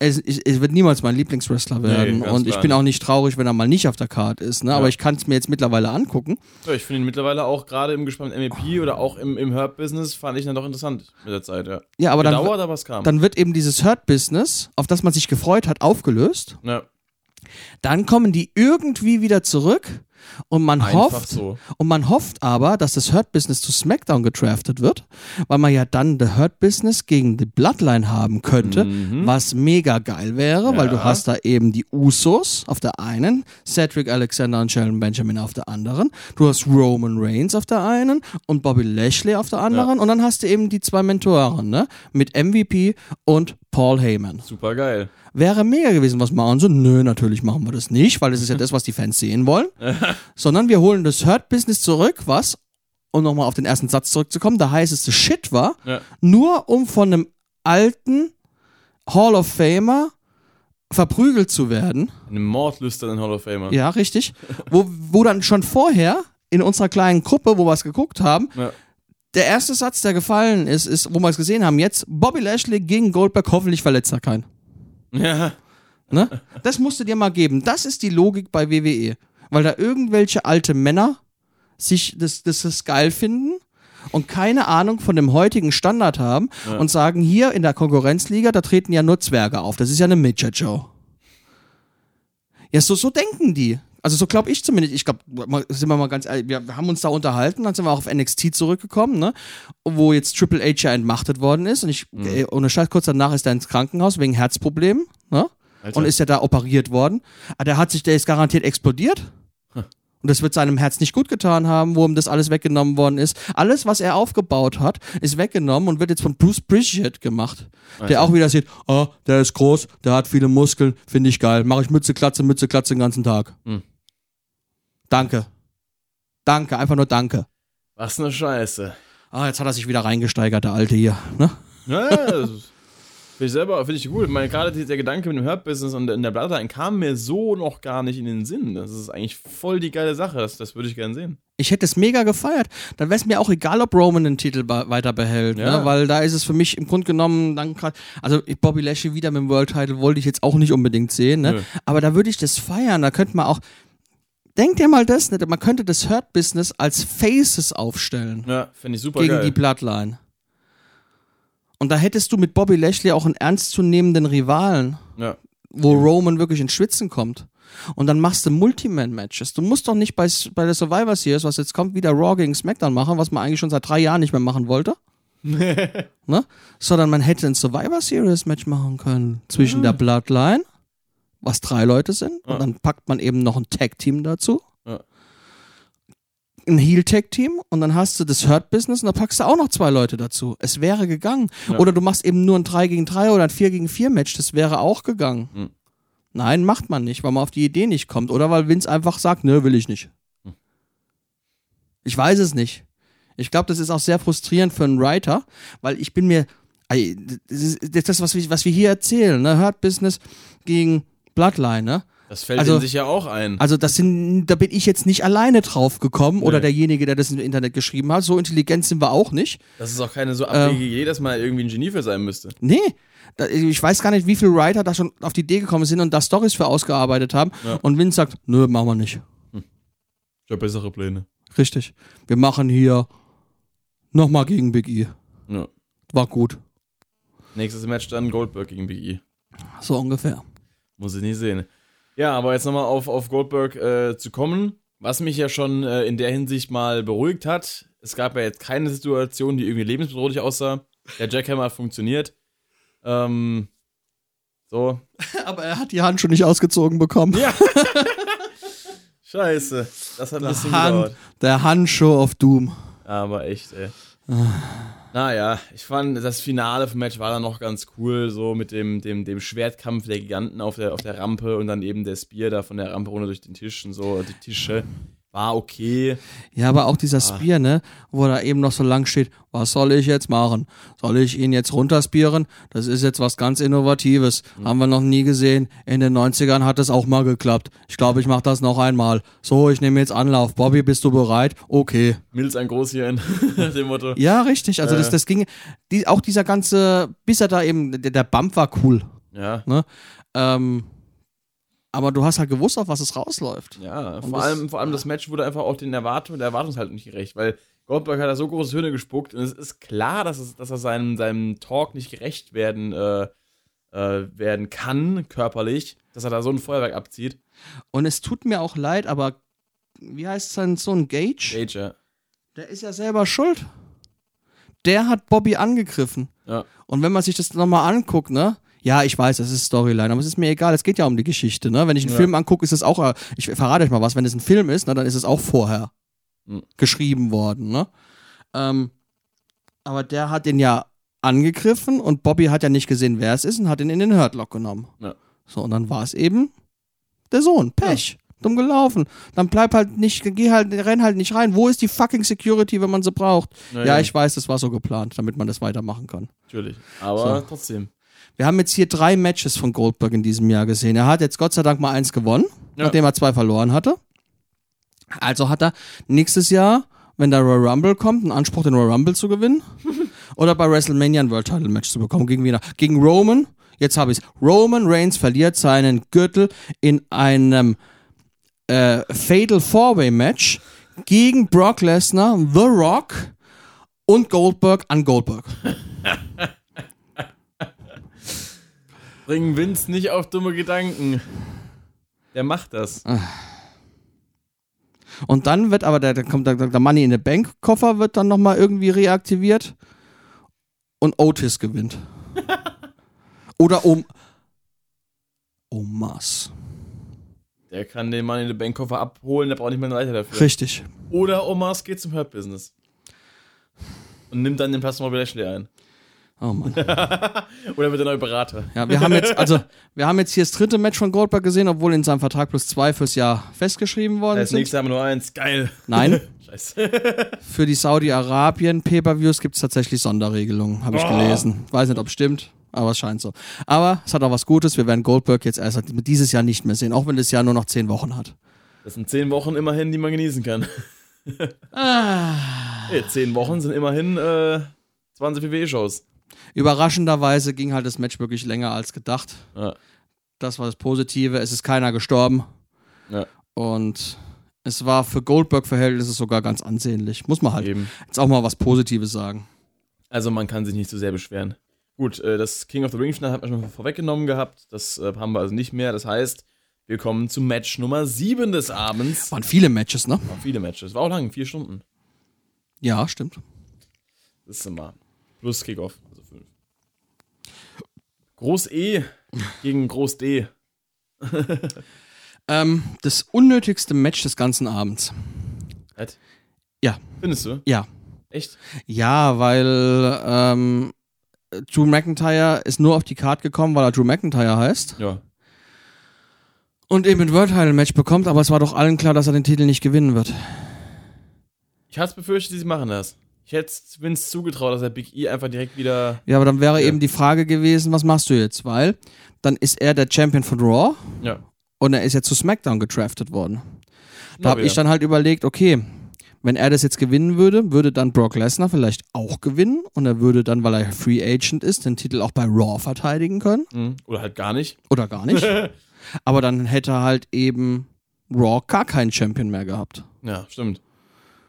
Es, es, es wird niemals mein Lieblingswrestler werden. ganz und ich bin auch nicht traurig, wenn er mal nicht auf der Card ist. Ne? Ja. Aber ich kann es mir jetzt mittlerweile angucken. ja ich finde ihn mittlerweile auch gerade im gespannten MVP oder auch im, im Hurt-Business fand ich ihn dann doch interessant mit der Zeit, ja. Ja, aber dann, Gedauert, aber es kam. dann wird eben dieses Hurt-Business, auf das man sich gefreut hat, aufgelöst. ja. Dann kommen die irgendwie wieder zurück und man Einfach hofft, so. und man hofft aber, dass das Hurt Business zu SmackDown gedraftet wird, weil man ja dann The Hurt Business gegen die Bloodline haben könnte, was mega geil wäre, weil du Ja. hast da eben die Usos auf der einen, Cedric Alexander und Sheldon Benjamin auf der anderen, du hast Roman Reigns auf der einen und Bobby Lashley auf der anderen und dann hast du eben die zwei Mentoren, ne, mit MVP und Paul Heyman. Super geil. Wäre mega gewesen, was machen sie? Nö, natürlich machen wir das nicht, weil das ist ja das, was die Fans sehen wollen. Sondern wir holen das Hurt-Business zurück, was, um nochmal auf den ersten Satz zurückzukommen, der heißeste Shit war, Ja. nur um von einem alten Hall of Famer verprügelt zu werden. Eine mordlüsternen Hall of Famer. Ja, richtig. wo, wo dann schon vorher in unserer kleinen Gruppe, wo wir es geguckt haben, Ja. der erste Satz, der gefallen ist, ist, wo wir es gesehen haben, jetzt Bobby Lashley gegen Goldberg, hoffentlich verletzt er keinen. Ja. Ne? Das musst du dir mal geben. Das ist die Logik bei WWE. Weil da irgendwelche alte Männer sich das, das, das geil finden und keine Ahnung von dem heutigen Standard haben und sagen, hier in der Konkurrenzliga, da treten ja nur Zwerge auf. Das ist ja eine Midget-Show. Ja, so, so denken die. Also so glaube ich zumindest. Ich glaube, sind wir mal ganz ehrlich, wir haben uns da unterhalten, dann sind wir auch auf NXT zurückgekommen, ne? Wo jetzt Triple H ja entmachtet worden ist. Und ich, äh, ohne Scheiß, kurz danach ist er ins Krankenhaus wegen Herzproblemen, ne? Alter. Und ist ja da operiert worden. Aber der hat sich, der ist garantiert explodiert. Und das wird seinem Herz nicht gut getan haben, wo ihm das alles weggenommen worden ist. Alles, was er aufgebaut hat, ist weggenommen und wird jetzt von Bruce Bridget gemacht. Der auch wieder sieht, oh, der ist groß, der hat viele Muskeln, finde ich geil. Mache ich Mütze, Klatze, Mütze, Klatze den ganzen Tag. Hm. Danke. Danke, einfach nur danke. Was eine Scheiße. Ah, jetzt hat er sich wieder reingesteigert, der Alte hier. Ne? Ja, finde ich selber, finde ich gut. Ich meine, gerade der Gedanke mit dem Hurt-Business und in der Bloodline kam mir so noch gar nicht in den Sinn. Das ist eigentlich voll die geile Sache. Das, das würde ich gerne sehen. Ich hätte es mega gefeiert. Dann wäre es mir auch egal, ob Roman den Titel weiter behält. Ja. Ne? Weil da ist es für mich im Grunde genommen dann gerade. Also Bobby Lashley wieder mit dem World Title wollte ich jetzt auch nicht unbedingt sehen. Ne? Nö. Aber da würde ich das feiern. Da könnte man auch. Denkt dir mal das, ne? man könnte das Hurt Business als Faces aufstellen Ja, finde ich super gegen geil. die Bloodline. Und da hättest du mit Bobby Lashley auch einen ernstzunehmenden Rivalen ja. wo Roman wirklich ins Schwitzen kommt. Und dann machst du Multiman-Matches. Du musst doch nicht bei, bei der Survivor Series, was jetzt kommt, wieder Raw gegen SmackDown machen, was man eigentlich schon seit drei Jahren nicht mehr machen wollte. ne? Sondern man hätte ein Survivor Series Match machen können zwischen der Bloodline, was drei Leute sind, Ja. und dann packt man eben noch ein Tag-Team dazu. Ja. ein Heel-Tech-Team und dann hast du das Hurt-Business und dann packst du auch noch zwei Leute dazu. Es wäre gegangen. Oder du machst eben nur ein 3 gegen 3 oder ein 4 gegen 4 Match. Das wäre auch gegangen. Hm. Nein, macht man nicht, weil man auf die Idee nicht kommt. Oder weil Vince einfach sagt, nö, will ich nicht. Ich weiß es nicht. Ich glaube, das ist auch sehr frustrierend für einen Writer, weil ich bin mir, das ist das, was wir, was wir hier erzählen, ne? Hurt Business gegen Bloodline, ne? Das fällt Also- in sich ja auch ein. Also das sind, da bin ich jetzt nicht alleine drauf gekommen oder Nee. derjenige, der das im Internet geschrieben hat. So intelligent sind wir auch nicht. Das ist auch keine so Ähm. abwegige Idee, dass man irgendwie ein Genie für sein müsste. Nee. Da, ich weiß gar nicht, wie viele Writer da schon auf die Idee gekommen sind und da Stories für ausgearbeitet haben. Ja. Und Vince sagt, nö, machen wir nicht. Ich habe bessere Pläne. Richtig. Wir machen hier nochmal gegen Big E. Ja. War gut. Nächstes Match dann Goldberg gegen Big E. So ungefähr. Muss ich nicht sehen. Ja, aber jetzt nochmal auf, auf Goldberg äh, zu kommen. Was mich ja schon äh, in der Hinsicht mal beruhigt hat, es gab ja jetzt keine Situation, die irgendwie lebensbedrohlich aussah. Der Jackhammer hat funktioniert. Ähm, so. Aber er hat die Hand schon nicht ausgezogen bekommen. Ja. Scheiße. Das hat ein bisschen Hand, gedauert. der Handschuh of Doom. Aber echt, ey. Naja, ich fand, das Finale vom Match war dann noch ganz cool, so mit dem, dem, dem Schwertkampf der Giganten auf der, auf der Rampe und dann eben der Spear da von der Rampe runter durch den Tisch und so, die Tische. War okay. Ja, aber auch dieser Spear, ne, wo da eben noch so lang steht, was soll ich jetzt machen? Soll ich ihn jetzt runterspieren? Das ist jetzt was ganz Innovatives. Haben wir noch nie gesehen. In den 90ern hat es auch mal geklappt. Ich glaube, ich mache das noch einmal. So, ich nehme jetzt Anlauf. Bobby, bist du bereit? Okay. Milz ein Großhirn, dem Motto. Ja, richtig. Also das, Äh. das ging, die, auch dieser ganze, bis er da eben, der, der Bump war cool. Ja, Ne? Ähm, aber du hast halt gewusst, auf was es rausläuft. ja. Und Vor allem, vor allem das Match wurde einfach auch den Erwartungen, der Erwartungshaltung nicht gerecht, weil Goldberg hat da so große Hürde gespuckt und es ist klar, dass, es, dass er seinem, seinem Talk nicht gerecht werden, äh, äh, werden kann, körperlich, dass er da so ein Feuerwerk abzieht. Und es tut mir auch leid, aber wie heißt sein Sohn Gage? Gage, ja. Der ist ja selber schuld. Der hat Bobby angegriffen. Ja. Und wenn man sich das nochmal anguckt, ne? Ja, ich weiß, das ist Storyline, aber es ist mir egal, es geht ja um die Geschichte, ne? Wenn ich einen Ja. Film angucke, ist es auch, äh, ich verrate euch mal was, wenn es ein Film ist, ne, dann ist es auch vorher Mhm. geschrieben worden, ne? Ähm, aber der hat den ja angegriffen und Bobby hat ja nicht gesehen, wer es ist und hat ihn in den Hurtlock genommen. Ja. So, und dann war es eben der Sohn. Pech. Dumm gelaufen. Dann bleib halt nicht, geh halt, renn halt nicht rein. Wo ist die fucking Security, wenn man sie braucht? Na Ja, ja. ich weiß, das war so geplant, damit man das weitermachen kann. Natürlich. Aber So. trotzdem. Wir haben jetzt hier drei Matches von Goldberg in diesem Jahr gesehen. Er hat jetzt Gott sei Dank mal eins gewonnen, Ja. nachdem er zwei verloren hatte. Also hat er nächstes Jahr, wenn der Royal Rumble kommt, einen Anspruch, den Royal Rumble zu gewinnen. oder bei WrestleMania ein World Title Match zu bekommen. Gegen wen? Gegen Roman. Jetzt habe ich es. Roman Reigns verliert seinen Gürtel in einem äh, Fatal Four-Way Match gegen Brock Lesnar, The Rock und Goldberg an Goldberg. Bring Vince nicht auf dumme Gedanken. Der macht das. Und dann wird aber der, der kommt der, der Money in the Bank Koffer wird dann nochmal irgendwie reaktiviert und Otis gewinnt. Oder um Omas. Der kann den Mann in den Bankkoffer abholen, der braucht nicht mehr einen Leiter dafür. Richtig. Oder Omas geht zum Hurt-Business. Und nimmt dann den Bobby Lashley ein. Oh Mann. Oder wird der neue Berater. Ja, wir haben jetzt, also, wir haben jetzt hier das dritte Match von Goldberg gesehen, obwohl in seinem Vertrag plus zwei fürs Jahr festgeschrieben worden Als sind. nächstes haben wir nur eins. Geil. Nein, Scheiße. für die Saudi-Arabien Pay-Per-Views gibt es tatsächlich Sonderregelungen, habe ich Oh. gelesen. Weiß nicht, ob es stimmt, aber es scheint so. Aber es hat auch was Gutes, wir werden Goldberg jetzt erst dieses Jahr nicht mehr sehen, auch wenn das Jahr nur noch zehn Wochen hat. Das sind zehn Wochen immerhin, die man genießen kann. Ah. Hey, zehn Wochen sind immerhin äh, 20 WWE-Shows. Überraschenderweise ging halt das Match wirklich länger als gedacht. Ja. Das war das Positive. Es ist keiner gestorben. Ja. Und es war für Goldberg-Verhältnisse sogar ganz ansehnlich. Muss man halt Eben. jetzt auch mal was Positives sagen. Also man kann sich nicht so sehr beschweren. Gut, äh, das King of the Ring Finale hat man schon vorweggenommen gehabt. Das äh, haben wir also nicht mehr. Das heißt, wir kommen zum Match Nummer 7 des Abends. Waren viele Matches, ne? War viele Matches. War auch lang, vier Stunden. Ja, stimmt. Das ist immer. Plus Kickoff. Groß E gegen Groß D. Ähm, das unnötigste Match des ganzen Abends Was? Ja. Findest du? Ja. Echt? Ja, weil ähm, Drew McIntyre ist nur auf die Card gekommen, weil er Drew McIntyre heißt. Ja. Und eben ein World Title Match bekommt, aber es war doch allen klar, dass er den Titel nicht gewinnen wird. Ich hatte befürchtet, sie machen das. Ich hätte Vince zugetraut, dass er Big E einfach direkt wieder. Ja, aber dann wäre Ja. eben die Frage gewesen, was machst du jetzt? Weil dann ist er der Champion von Raw Ja. und er ist ja zu SmackDown gedraftet worden. Da habe ich dann halt überlegt, okay, wenn er das jetzt gewinnen würde, würde dann Brock Lesnar vielleicht auch gewinnen und er würde dann, weil er Free Agent ist, den Titel auch bei Raw verteidigen können Mhm. Oder halt gar nicht. oder gar nicht. Aber dann hätte er halt eben Raw gar keinen Champion mehr gehabt. Ja, stimmt.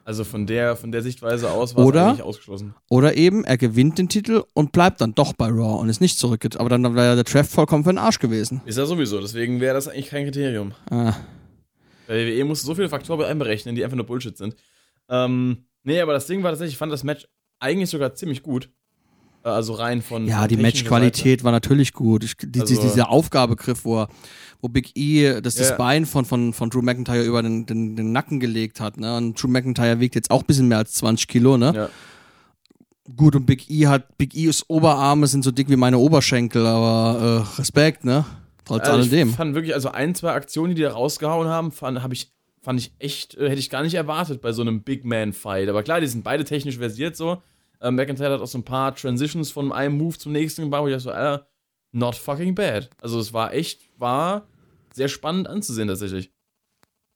Also von der, von der Sichtweise aus war Oder? es eigentlich ausgeschlossen. Oder eben, er gewinnt den Titel und bleibt dann doch bei Raw und ist nicht zurückgeht. Aber dann wäre der Draft vollkommen für den Arsch gewesen. Ist ja sowieso, deswegen wäre das eigentlich kein Kriterium. Ah, Bei WWE musst du so viele Faktoren einberechnen, die einfach nur Bullshit sind. Ähm, nee, aber das Ding war tatsächlich, ich fand das Match eigentlich sogar ziemlich gut. Äh, Also rein von. ja, von die Matchqualität war natürlich gut. Ich, die, Also- dieser Aufgabegriff, wo, er, wo Big E das, das. Bein von, von, von Drew McIntyre über den, den, den Nacken gelegt hat. Ne? Und Drew McIntyre wiegt jetzt auch ein bisschen mehr als 20 Kilo. Ne? Ja. Gut, und Big E hat, Big E's Oberarme sind so dick wie meine Oberschenkel, aber äh, Respekt, ne? Trotz Also alledem. ich fand wirklich, also ein, zwei Aktionen, die die da rausgehauen haben, fand, hab ich, fand ich echt, äh, hätte ich gar nicht erwartet bei so einem Big Man-Fight. Aber klar, die sind beide technisch versiert so. Äh, McIntyre hat auch so ein paar Transitions von einem Move zum nächsten gebaut, wo ich dachte so, Alter, not fucking bad. Also es war echt, war sehr spannend anzusehen tatsächlich.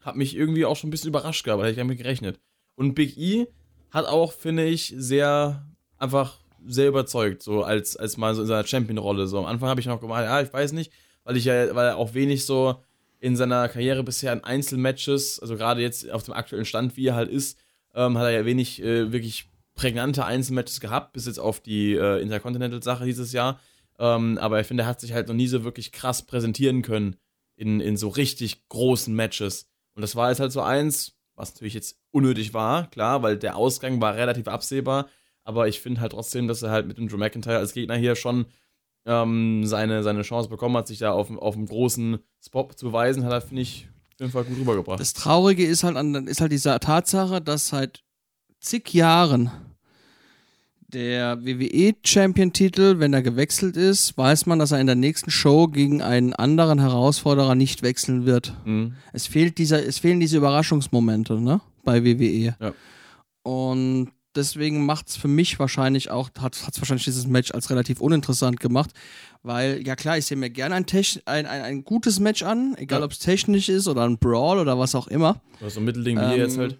Hat mich irgendwie auch schon ein bisschen überrascht gehabt, hätte ich damit gerechnet. Und Big E hat auch, finde ich, sehr, einfach sehr überzeugt, so als, als mal so in seiner Champion-Rolle. So am Anfang habe ich noch gemeint, ja, ich weiß nicht, weil ich ja, weil er auch wenig so in seiner Karriere bisher in Einzelmatches, also gerade jetzt auf dem aktuellen Stand, wie er halt ist, ähm, hat er ja wenig äh, wirklich prägnante Einzelmatches gehabt, bis jetzt auf die äh, Intercontinental-Sache dieses Jahr. Ähm, aber ich finde, er hat sich halt noch nie so wirklich krass präsentieren können in, in so richtig großen Matches. Und das war jetzt halt so eins, was natürlich jetzt unnötig war, klar, weil der Ausgang war relativ absehbar. Aber ich finde halt trotzdem, dass er halt mit dem Drew McIntyre als Gegner hier schon ähm, seine, seine Chance bekommen hat, sich da auf, auf einem großen Spot zu beweisen, hat er, finde ich, auf jeden Fall gut rübergebracht. Das Traurige ist halt, an, ist halt diese Tatsache, dass seit zig Jahren der WWE-Champion-Titel, wenn er gewechselt ist, weiß man, dass er in der nächsten Show gegen einen anderen Herausforderer nicht wechseln wird. Mhm. Es, fehlt dieser, es fehlen diese Überraschungsmomente ne? bei WWE. Ja. Und deswegen macht es für mich wahrscheinlich auch, hat es wahrscheinlich dieses Match als relativ uninteressant gemacht, weil, ja klar, ich sehe mir gerne ein, ein, ein, ein gutes Match an, egal Ja. ob es technisch ist oder ein Brawl oder was auch immer. So ein Mittelding wie hier jetzt Ähm, halt.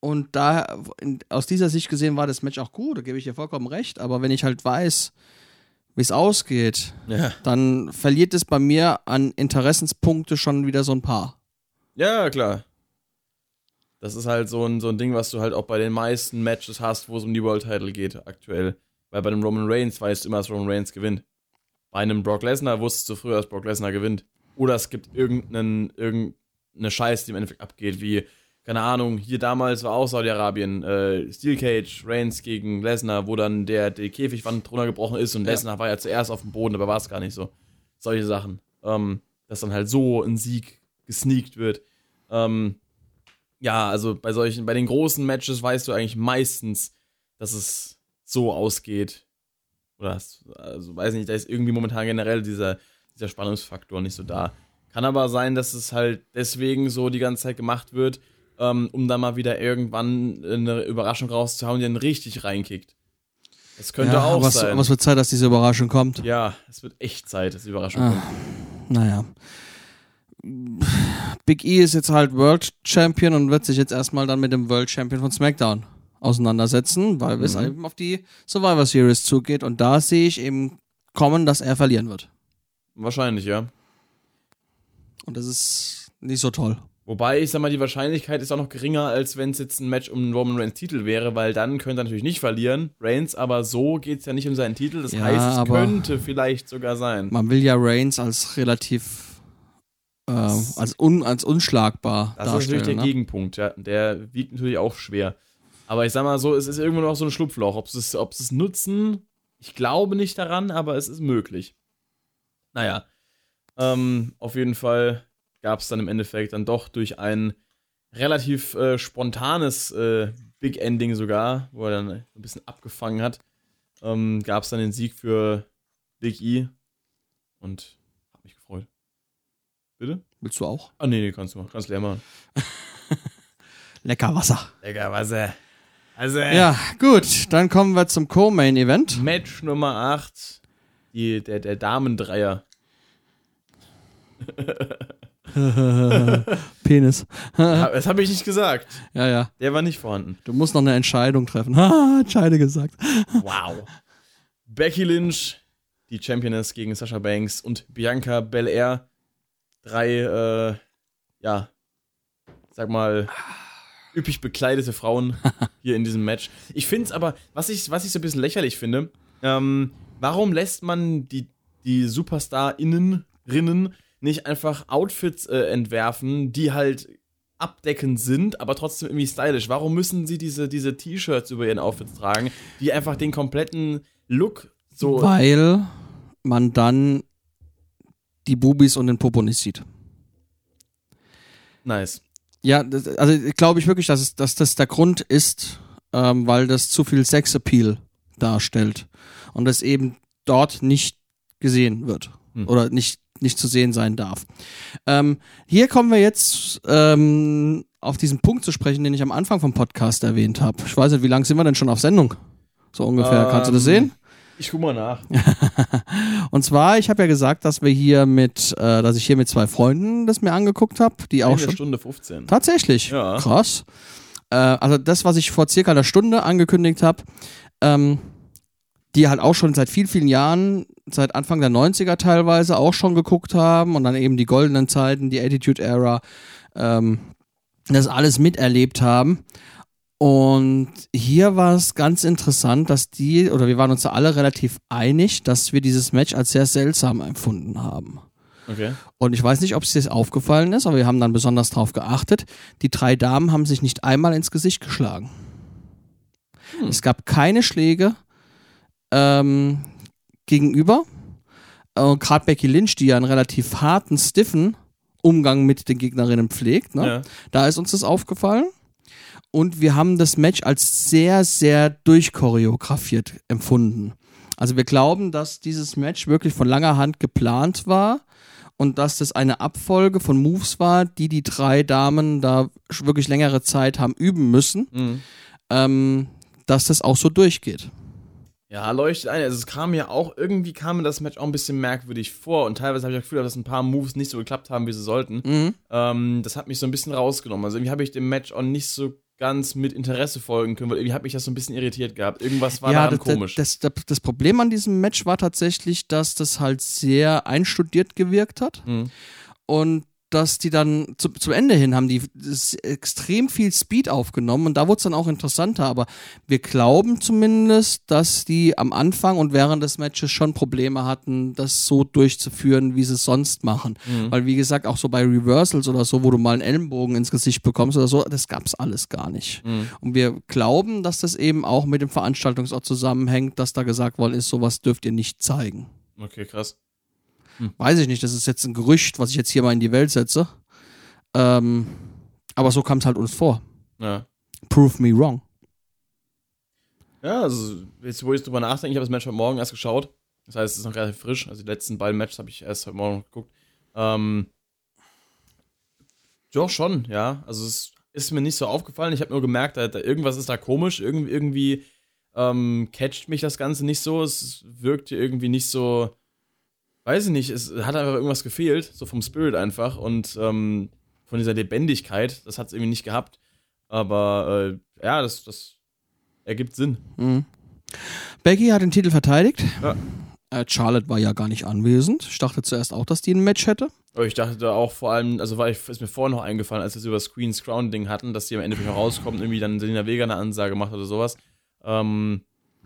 Und da, in, aus dieser Sicht gesehen, war das Match auch gut, da gebe ich dir vollkommen recht. Aber wenn ich halt weiß, wie es ausgeht, Ja. dann verliert es bei mir an Interessenspunkte schon wieder so ein paar. ja, klar. Das ist halt so ein, so ein Ding, was du halt auch bei den meisten Matches hast, wo es um die World Title geht, aktuell. Weil bei einem Roman Reigns weißt du immer, dass Roman Reigns gewinnt. Bei einem Brock Lesnar wusstest du früher, dass Brock Lesnar gewinnt. Oder es gibt irgendeinen, irgendeine Scheiß, die im Endeffekt abgeht, wie, keine Ahnung, hier damals war auch Saudi-Arabien, äh, Steel Cage, Reigns gegen Lesnar, wo dann der, die Käfigwand drunter gebrochen ist und Ja. Lesnar war ja zuerst auf dem Boden, aber war es gar nicht so. Solche Sachen. Ähm, dass dann halt so ein Sieg gesneakt wird. Ähm, ja, also bei solchen, bei den großen Matches weißt du eigentlich meistens, dass es so ausgeht. Oder hast, also weiß nicht, da ist irgendwie momentan generell dieser, dieser Spannungsfaktor nicht so da. Kann aber sein, dass es halt deswegen so die ganze Zeit gemacht wird, um dann mal wieder irgendwann eine Überraschung rauszuhauen, die dann richtig reinkickt. Das könnte ja, auch es, sein. aber es wird Zeit, dass diese Überraschung kommt. ja, es wird echt Zeit, dass die Überraschung Ah. kommt. Naja. Big E ist jetzt halt World Champion und wird sich jetzt erstmal dann mit dem World Champion von SmackDown auseinandersetzen, weil es Mhm. eben auf die Survivor Series zugeht. Und da sehe ich eben kommen, dass er verlieren wird. Wahrscheinlich, ja. Und das ist nicht so toll. Wobei, ich sag mal, die Wahrscheinlichkeit ist auch noch geringer, als wenn es jetzt ein Match um den Roman Reigns Titel wäre, weil dann könnte er natürlich nicht verlieren. Reigns, aber so geht es ja nicht um seinen Titel. Das Ja, heißt, es könnte vielleicht sogar sein. Man will ja Reigns als relativ äh, als, un, als unschlagbar Das ist natürlich der darstellen. Ne? Gegenpunkt, ja. Der wiegt natürlich auch schwer. Aber ich sag mal so, es ist irgendwo noch so ein Schlupfloch. Ob sie es, ob es nutzen, ich glaube nicht daran, aber es ist möglich. Naja. Ähm, auf jeden Fall gab es dann im Endeffekt dann doch durch einen relativ äh, spontanes äh, Big Ending sogar, wo er dann ein bisschen abgefangen hat. Ähm, Gab es dann den Sieg für Big E und hab mich gefreut. Bitte? Willst du auch? Ah, nee, nee, kannst du machen. Kannst leer machen. Lecker Wasser. Lecker Wasser. Also, Ja, gut. Dann kommen wir zum Co-Main-Event. Match Nummer 8. Die, der, der Damendreier. Penis. Das habe ich nicht gesagt. Ja, ja. Der war nicht vorhanden. Du musst noch eine Entscheidung treffen. Entscheide gesagt. Wow. Becky Lynch, die Championess gegen Sasha Banks und Bianca Belair. Drei, äh, ja, sag mal, üppig bekleidete Frauen hier in diesem Match. Ich finde es aber, was ich, was ich so ein bisschen lächerlich finde, ähm, warum lässt man die, die Superstar-Innenrinnen nicht einfach Outfits äh, entwerfen, die halt abdeckend sind, aber trotzdem irgendwie stylisch? Warum müssen sie diese, diese T-Shirts über ihren Outfits tragen, die einfach den kompletten Look so. Weil man dann die Bubis und den Popo nicht sieht. Nice. Ja, das, also glaube ich wirklich, dass, es, dass das der Grund ist, ähm, weil das zu viel Sexappeal darstellt und das eben dort nicht gesehen wird Hm. oder nicht, nicht zu sehen sein darf. Ähm, hier kommen wir jetzt ähm, auf diesen Punkt zu sprechen, den ich am Anfang vom Podcast erwähnt habe. Ich weiß nicht, wie lange sind wir denn schon auf Sendung? So ungefähr. Kannst du das Ähm, sehen? Ich guck mal nach. Und zwar, ich habe ja gesagt, dass wir hier mit, äh, dass ich hier mit zwei Freunden das mir angeguckt habe, die auch Eine schon Stunde 15. Tatsächlich. Ja. Krass. Äh, also das, was ich vor circa einer Stunde angekündigt habe, ähm, die halt auch schon seit vielen, vielen Jahren, seit Anfang der 90er teilweise auch schon geguckt haben und dann eben die goldenen Zeiten, die Attitude Era, ähm, das alles miterlebt haben. Und hier war es ganz interessant, dass die, oder wir waren uns da alle relativ einig, dass wir dieses Match als sehr seltsam empfunden haben. Okay. Und ich weiß nicht, ob es dir aufgefallen ist, aber wir haben dann besonders drauf geachtet. Die drei Damen haben sich nicht einmal ins Gesicht geschlagen. Es gab keine Schläge ähm, gegenüber. Äh, Gerade Becky Lynch, die ja einen relativ harten, stiffen Umgang mit den Gegnerinnen pflegt, ne? Ja. da ist uns das aufgefallen. Und wir haben das Match als sehr, sehr durchchoreografiert empfunden. Also wir glauben, dass dieses Match wirklich von langer Hand geplant war und dass das eine Abfolge von Moves war, die die drei Damen da wirklich längere Zeit haben üben müssen, Mhm. ähm, dass das auch so durchgeht. Ja, leuchtet ein. Also es kam mir auch, irgendwie kam mir das Match auch ein bisschen merkwürdig vor und teilweise habe ich das Gefühl, dass ein paar Moves nicht so geklappt haben, wie sie sollten. Mhm. Ähm, das hat mich so ein bisschen rausgenommen. Also irgendwie habe ich dem Match auch nicht so ganz mit Interesse folgen können, weil irgendwie hat mich das so ein bisschen irritiert gehabt. Irgendwas war daran das, komisch. Das, das, das Problem an diesem Match war tatsächlich, dass das halt sehr einstudiert gewirkt hat. Mhm. und dass die dann zu, zum Ende hin haben die extrem viel Speed aufgenommen und da wurde es dann auch interessanter, aber wir glauben zumindest, dass die am Anfang und während des Matches schon Probleme hatten, das so durchzuführen, wie sie es sonst machen. Mhm. Weil wie gesagt, auch so bei Reversals oder so, wo du mal einen Ellenbogen ins Gesicht bekommst oder so, das gab's alles gar nicht. Mhm. Und wir glauben, dass das eben auch mit dem Veranstaltungsort zusammenhängt, dass da gesagt worden ist, sowas dürft ihr nicht zeigen. Okay, krass. Weiß ich nicht, das ist jetzt ein Gerücht, was ich jetzt hier mal in die Welt setze. Ähm, aber so kam es halt uns vor. Ja. Prove me wrong. Ja, also jetzt, wo ich drüber nachdenke, ich habe das Match heute Morgen erst geschaut. Das heißt, es ist noch relativ frisch. Also die letzten beiden Matches habe ich erst heute Morgen geguckt. Ähm, doch schon, ja. Also es ist mir nicht so aufgefallen. Ich habe nur gemerkt, da, da irgendwas ist da komisch. Irgendwie, irgendwie ähm, catcht mich das Ganze nicht so. Es wirkte irgendwie nicht so. Weiß ich nicht, es hat einfach irgendwas gefehlt, so vom Spirit einfach und ähm, von dieser Lebendigkeit. Das hat es irgendwie nicht gehabt. Aber äh, ja, das, das ergibt Sinn. Mhm. Becky hat den Titel verteidigt. Ja. Äh, Charlotte war ja gar nicht anwesend. Ich dachte zuerst auch, dass die ein Match hätte. Aber ich dachte da auch vor allem, also war ich, ist mir vorher noch eingefallen, als wir es über das Queen's Crown Ding hatten, dass die am Ende noch rauskommt, irgendwie dann Selina Vega eine Ansage macht oder sowas. Ähm,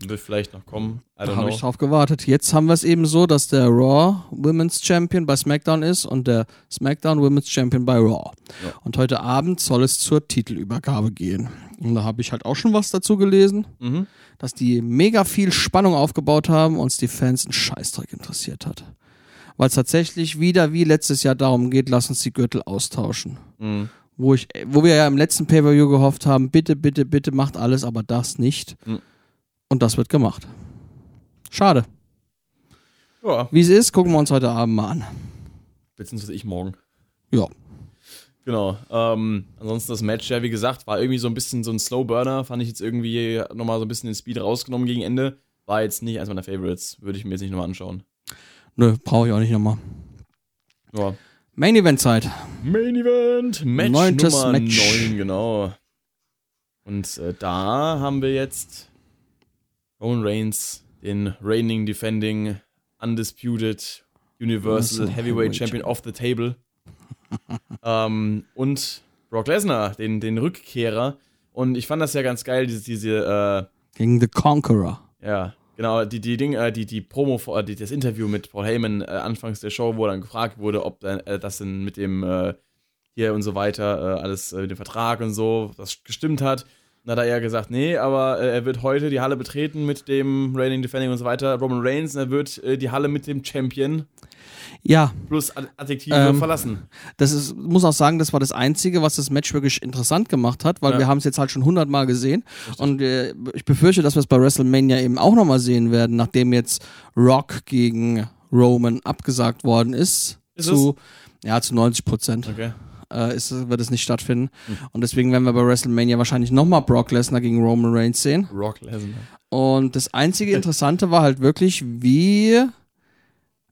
wird vielleicht noch kommen. Da habe ich drauf gewartet. Jetzt haben wir es eben so, dass der Raw Women's Champion bei SmackDown ist und der SmackDown Women's Champion bei Raw. Ja. Und heute Abend soll es zur Titelübergabe gehen. Und da habe ich halt auch schon was dazu gelesen, Mhm. dass die mega viel Spannung aufgebaut haben und uns die Fans einen Scheißdreck interessiert hat. Weil es tatsächlich wieder wie letztes Jahr darum geht, lass uns die Gürtel austauschen. Mhm. Wo, ich, wo wir ja im letzten Pay-Per-View gehofft haben, bitte, bitte, bitte macht alles, aber das nicht. Mhm. Und das wird gemacht. Schade. Ja, Wie es ist, gucken wir uns heute Abend mal an. beziehungsweise ich morgen. Ja. Genau. Ähm, ansonsten das Match, ja, wie gesagt, war irgendwie so ein bisschen so ein Slow Burner. Fand ich jetzt irgendwie nochmal so ein bisschen den Speed rausgenommen gegen Ende. War jetzt nicht eins meiner Favorites. Würde ich mir jetzt nicht nochmal anschauen. Nö, brauche ich auch nicht nochmal. Ja. Main Event Zeit. Main Event, Match Neuntes Nummer Match. 9, genau. Und äh, da haben wir jetzt Roman Reigns, den reigning, defending, undisputed Universal Heavyweight Heavyweight Champion off the table. ähm, und Brock Lesnar, den, den Rückkehrer. Und ich fand das ja ganz geil, diese, diese Gegen The Conqueror. äh, ja, genau, die, die Ding, äh, die, die Promo, vor- äh, die, das Interview mit Paul Heyman äh, anfangs der Show, wo dann gefragt wurde, ob äh, das denn mit dem äh, hier und so weiter, äh, alles äh, mit dem Vertrag und so, das gestimmt hat. Dann hat er eher gesagt, nee, aber äh, er wird heute die Halle betreten mit dem Reigning Defending und so weiter, Roman Reigns, und er wird äh, die Halle mit dem Champion Ja, plus Ad- Adjektive Ähm, verlassen. das ist, muss auch sagen, das war das Einzige, was das Match wirklich interessant gemacht hat, weil Ja. wir haben es jetzt halt schon hundertmal gesehen. Und äh, ich befürchte, dass wir es bei WrestleMania eben auch nochmal sehen werden, nachdem jetzt Rock gegen Roman abgesagt worden ist. Ist zu, ja, zu 90 Prozent Okay. Äh, ist, wird es nicht stattfinden. Hm. Und deswegen werden wir bei WrestleMania wahrscheinlich nochmal Brock Lesnar gegen Roman Reigns sehen. Rock Lesnar. Und das einzige Interessante war halt wirklich, wie.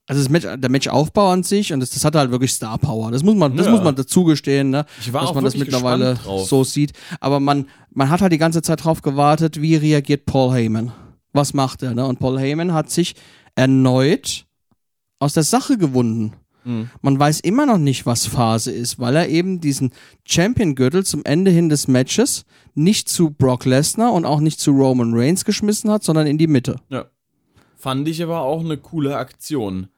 Also das Match, der Matchaufbau an sich und das, das hatte halt wirklich Star Power. Das muss man, das Ja. muss man dazugestehen, ne? Ich war dass auch man das mittlerweile so sieht. Aber man, man hat halt die ganze Zeit drauf gewartet, wie reagiert Paul Heyman? Was macht er? Ne? Und Paul Heyman hat sich erneut aus der Sache gewunden. Mhm. Man weiß immer noch nicht, was Phase ist, weil er eben diesen Champion-Gürtel zum Ende hin des Matches nicht zu Brock Lesnar und auch nicht zu Roman Reigns geschmissen hat, sondern in die Mitte. Ja. Fand ich aber auch eine coole Aktion.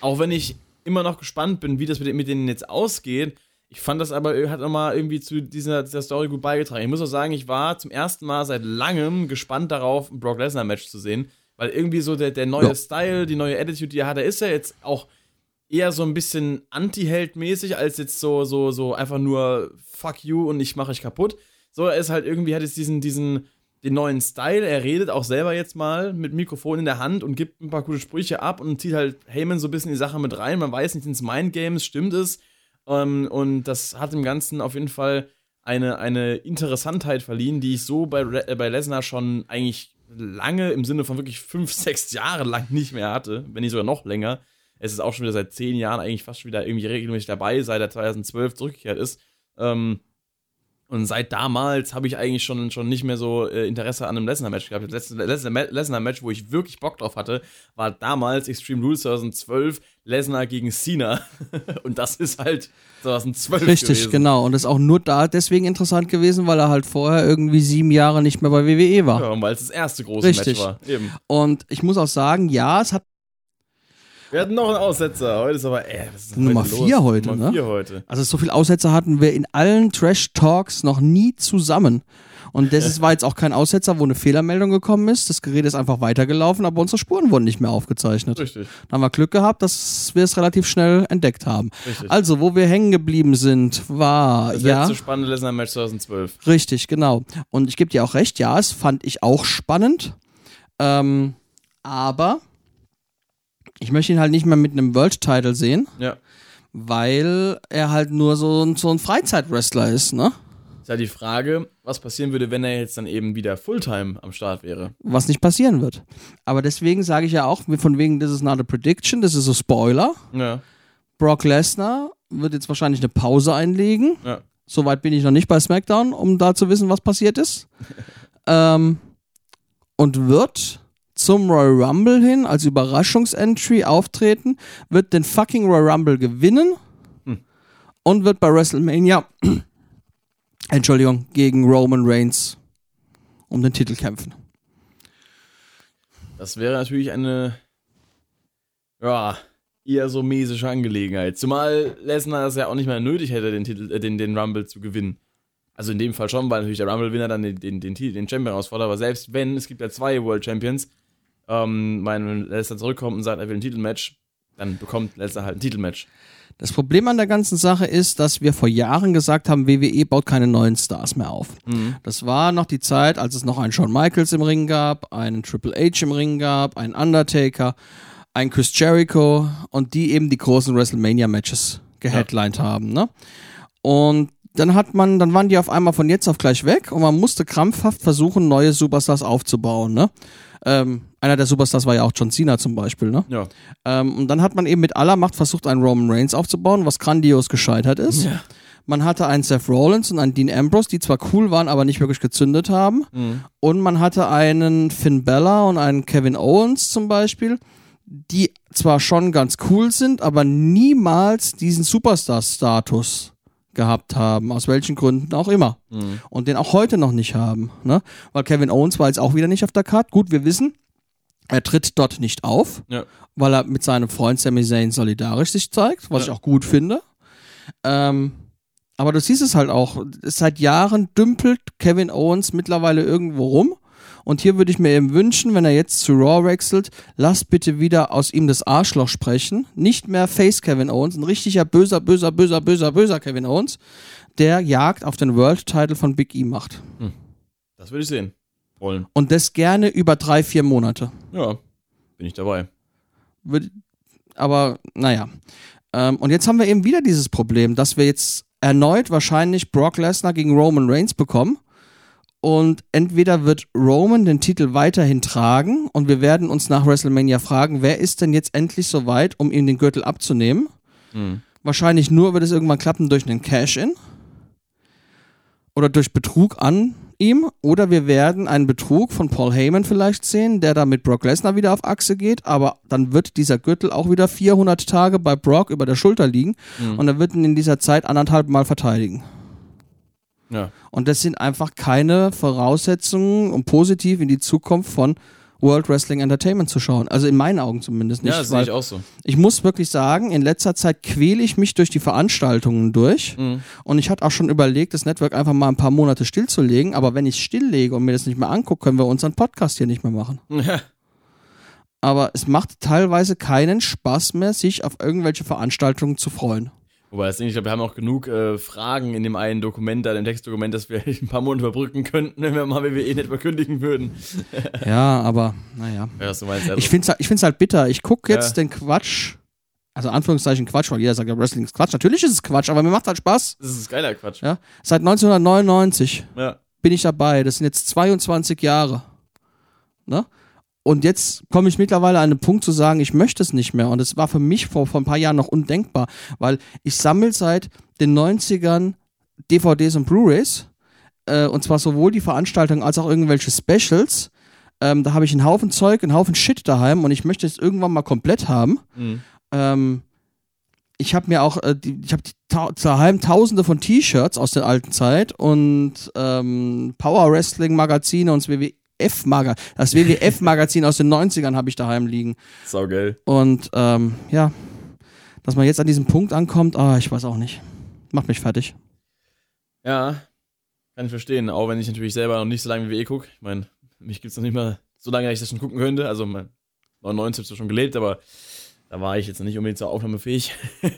Auch wenn ich immer noch gespannt bin, wie das mit, mit denen jetzt ausgeht. Ich fand das aber, hat nochmal irgendwie zu dieser, dieser Story gut beigetragen. Ich muss auch sagen, ich war zum ersten Mal seit langem gespannt darauf, ein Brock Lesnar-Match zu sehen. Weil irgendwie so der, der neue Ja. Style, die neue Attitude, die er hat, der ist ja jetzt auch eher so ein bisschen Anti-Held-mäßig, als jetzt so, so, so einfach nur fuck you und ich mache euch kaputt. So, er ist halt irgendwie, hat jetzt diesen, diesen, den neuen Style. Er redet auch selber jetzt mal mit Mikrofon in der Hand und gibt ein paar gute Sprüche ab und zieht halt Heyman so ein bisschen in die Sache mit rein. Man weiß nicht, ins Mindgames stimmt es. Ähm, und das hat dem Ganzen auf jeden Fall eine, eine Interessantheit verliehen, die ich so bei, Re- äh, bei Lesnar schon eigentlich lange im Sinne von wirklich fünf, sechs Jahre lang nicht mehr hatte, wenn nicht sogar noch länger. Es ist auch schon wieder seit zehn Jahren eigentlich fast schon wieder irgendwie regelmäßig dabei, seit er 2012 zurückgekehrt ist. Ähm, und seit damals habe ich eigentlich schon, schon nicht mehr so äh, Interesse an einem Lesnar-Match gehabt. Das letzte, letzte Ma- Lesnar-Match, wo ich wirklich Bock drauf hatte, war damals Extreme Rules 2012, Lesnar gegen Cena. und das ist halt 2012 Richtig, gewesen. genau. Und das ist auch nur da deswegen interessant gewesen, weil er halt vorher irgendwie sieben Jahre nicht mehr bei WWE war. Ja, und weil es das erste große Richtig. Match war. Eben. Und ich muss auch sagen, ja, es hat Wir hatten noch einen Aussetzer. Heute ist aber, ey, was ist Nummer heute vier los? heute, Nummer ne? vier heute. Also so viel Aussetzer hatten wir in allen Trash-Talks noch nie zusammen. Und das ist, war jetzt auch kein Aussetzer, wo eine Fehlermeldung gekommen ist. Das Gerät ist einfach weitergelaufen, aber unsere Spuren wurden nicht mehr aufgezeichnet. Richtig, Da haben wir Glück gehabt, dass wir es relativ schnell entdeckt haben. richtig. Also, wo wir hängen geblieben sind, war, das ja, letzte spannende Lesnar-Match 2012. richtig, genau. Und ich gebe dir auch recht, ja, es fand ich auch spannend. Ähm, aber ich möchte ihn halt nicht mehr mit einem World-Title sehen, Ja. weil er halt nur so, ein- so ein Freizeitwrestler ist, ne? Ist ja die Frage, was passieren würde, wenn er jetzt dann eben wieder Fulltime am Start wäre. Was nicht passieren wird. Aber deswegen sage ich ja auch, von wegen, this is not a prediction, das ist a Spoiler. Ja, Brock Lesnar wird jetzt wahrscheinlich eine Pause einlegen. ja. Soweit bin ich noch nicht bei SmackDown, um da zu wissen, was passiert ist. ähm, und wird zum Royal Rumble hin als Überraschungsentry auftreten, wird den fucking Royal Rumble gewinnen Hm. und wird bei WrestleMania, Entschuldigung, gegen Roman Reigns um den Titel kämpfen. Das wäre natürlich eine, ja, eher so mäßige Angelegenheit. Zumal Lesnar es ja auch nicht mehr nötig hätte, den, Titel, äh, den, den Rumble zu gewinnen. Also in dem Fall schon, weil natürlich der Rumble-Winner dann den, den, den, Titel- den Champion herausfordert. Aber selbst wenn, es gibt ja zwei World Champions, ähm, mein, wenn Lesnar zurückkommt und sagt, er will ein Titelmatch, dann bekommt letzter halt ein Titelmatch. Das Problem an der ganzen Sache ist, dass wir vor Jahren gesagt haben, WWE baut keine neuen Stars mehr auf. Mhm. Das war noch die Zeit, als es noch einen Shawn Michaels im Ring gab, einen Triple H im Ring gab, einen Undertaker, einen Chris Jericho und die eben die großen WrestleMania-Matches geheadlined haben. Ne? Und dann hat man, dann waren die auf einmal von jetzt auf gleich weg und man musste krampfhaft versuchen, neue Superstars aufzubauen. Ne? Ähm, einer der Superstars war ja auch John Cena zum Beispiel. Ne? Ja. Ähm, und dann hat man eben mit aller Macht versucht, einen Roman Reigns aufzubauen, was grandios gescheitert ist. Ja. Man hatte einen Seth Rollins und einen Dean Ambrose, die zwar cool waren, aber nicht wirklich gezündet haben. Mhm. Und man hatte einen Finn Bella und einen Kevin Owens zum Beispiel, die zwar schon ganz cool sind, aber niemals diesen Superstar-Status gehabt haben, aus welchen Gründen auch immer. Mhm. Und den auch heute noch nicht haben. Ne? Weil Kevin Owens war jetzt auch wieder nicht auf der Karte. Gut, wir wissen, er tritt dort nicht auf, Ja. weil er mit seinem Freund Sami Zayn solidarisch sich zeigt, was Ja. ich auch gut finde. Ähm, aber du siehst es halt auch, seit Jahren dümpelt Kevin Owens mittlerweile irgendwo rum. Und hier würde ich mir eben wünschen, wenn er jetzt zu Raw wechselt, lasst bitte wieder aus ihm das Arschloch sprechen. Nicht mehr Face Kevin Owens, ein richtiger böser, böser, böser, böser, böser Kevin Owens, der Jagd auf den World Title von Big E macht. Das würde ich sehen wollen. Und das gerne über drei, vier Monate. Ja, bin ich dabei. Aber naja. Ähm, und jetzt haben wir eben wieder dieses Problem, dass wir jetzt erneut wahrscheinlich Brock Lesnar gegen Roman Reigns bekommen. Und entweder wird Roman den Titel weiterhin tragen und wir werden uns nach WrestleMania fragen, wer ist denn jetzt endlich so weit, um ihm den Gürtel abzunehmen? Mhm. Wahrscheinlich nur wird es irgendwann klappen durch einen Cash-In oder durch Betrug an ihm. Oder wir werden einen Betrug von Paul Heyman vielleicht sehen, der da mit Brock Lesnar wieder auf Achse geht. Aber dann wird dieser Gürtel auch wieder 400 Tage bei Brock über der Schulter liegen Mhm. und er wird ihn in dieser Zeit anderthalb Mal verteidigen. Ja. Und das sind einfach keine Voraussetzungen, um positiv in die Zukunft von World Wrestling Entertainment zu schauen. Also in meinen Augen zumindest nicht. ja, das sehe ich auch so. ich muss wirklich sagen, in letzter Zeit quäle ich mich durch die Veranstaltungen durch. Mhm. Und ich hatte auch schon überlegt, das Network einfach mal ein paar Monate stillzulegen. Aber wenn ich es stilllege und mir das nicht mehr angucke, können wir unseren Podcast hier nicht mehr machen. Ja. Aber es macht teilweise keinen Spaß mehr, sich auf irgendwelche Veranstaltungen zu freuen. Wobei das Ding, ich glaube, wir haben auch genug äh, Fragen in dem einen Dokument, da dem Textdokument, dass wir ein paar Monate überbrücken könnten, wenn wir mal WWE nicht kündigen würden. Ja, aber naja. Ja, was du meinst. Also, Ich finde es halt, ich find's halt bitter. Ich gucke jetzt Ja. den Quatsch. Also Anführungszeichen Quatsch, weil jeder sagt ja, Wrestling ist Quatsch. Natürlich ist es Quatsch, aber mir macht halt Spaß. das ist geiler Quatsch. Ja? Seit 1999 Ja. bin ich dabei. Das sind jetzt 22 Jahre. Ne? Und jetzt komme ich mittlerweile an den Punkt zu sagen, ich möchte es nicht mehr. Und es war für mich vor, vor ein paar Jahren noch undenkbar, weil ich sammle seit den 90ern DVDs und Blu-rays. Äh, und zwar sowohl die Veranstaltungen als auch irgendwelche Specials. Ähm, da habe ich einen Haufen Zeug, einen Haufen Shit daheim und ich möchte es irgendwann mal komplett haben. Mhm. Ähm, ich habe mir auch, äh, die, ich habe ta daheim tausende von T-Shirts aus der alten Zeit und ähm, Power Wrestling Magazine und das WWF Maga das WWF Magazin aus den 90ern habe ich daheim liegen. Saugeil. Und ähm, ja, dass man jetzt an diesem Punkt ankommt, ah, ich weiß auch nicht. Macht mich fertig. Ja, kann ich verstehen. Auch wenn ich natürlich selber noch nicht so lange WWE gucke. Ich meine, mich gibt es noch nicht mal so lange, dass ich das schon gucken könnte. Also, mein 99 habe ich schon gelebt, aber da war ich jetzt noch nicht unbedingt so aufnahmefähig.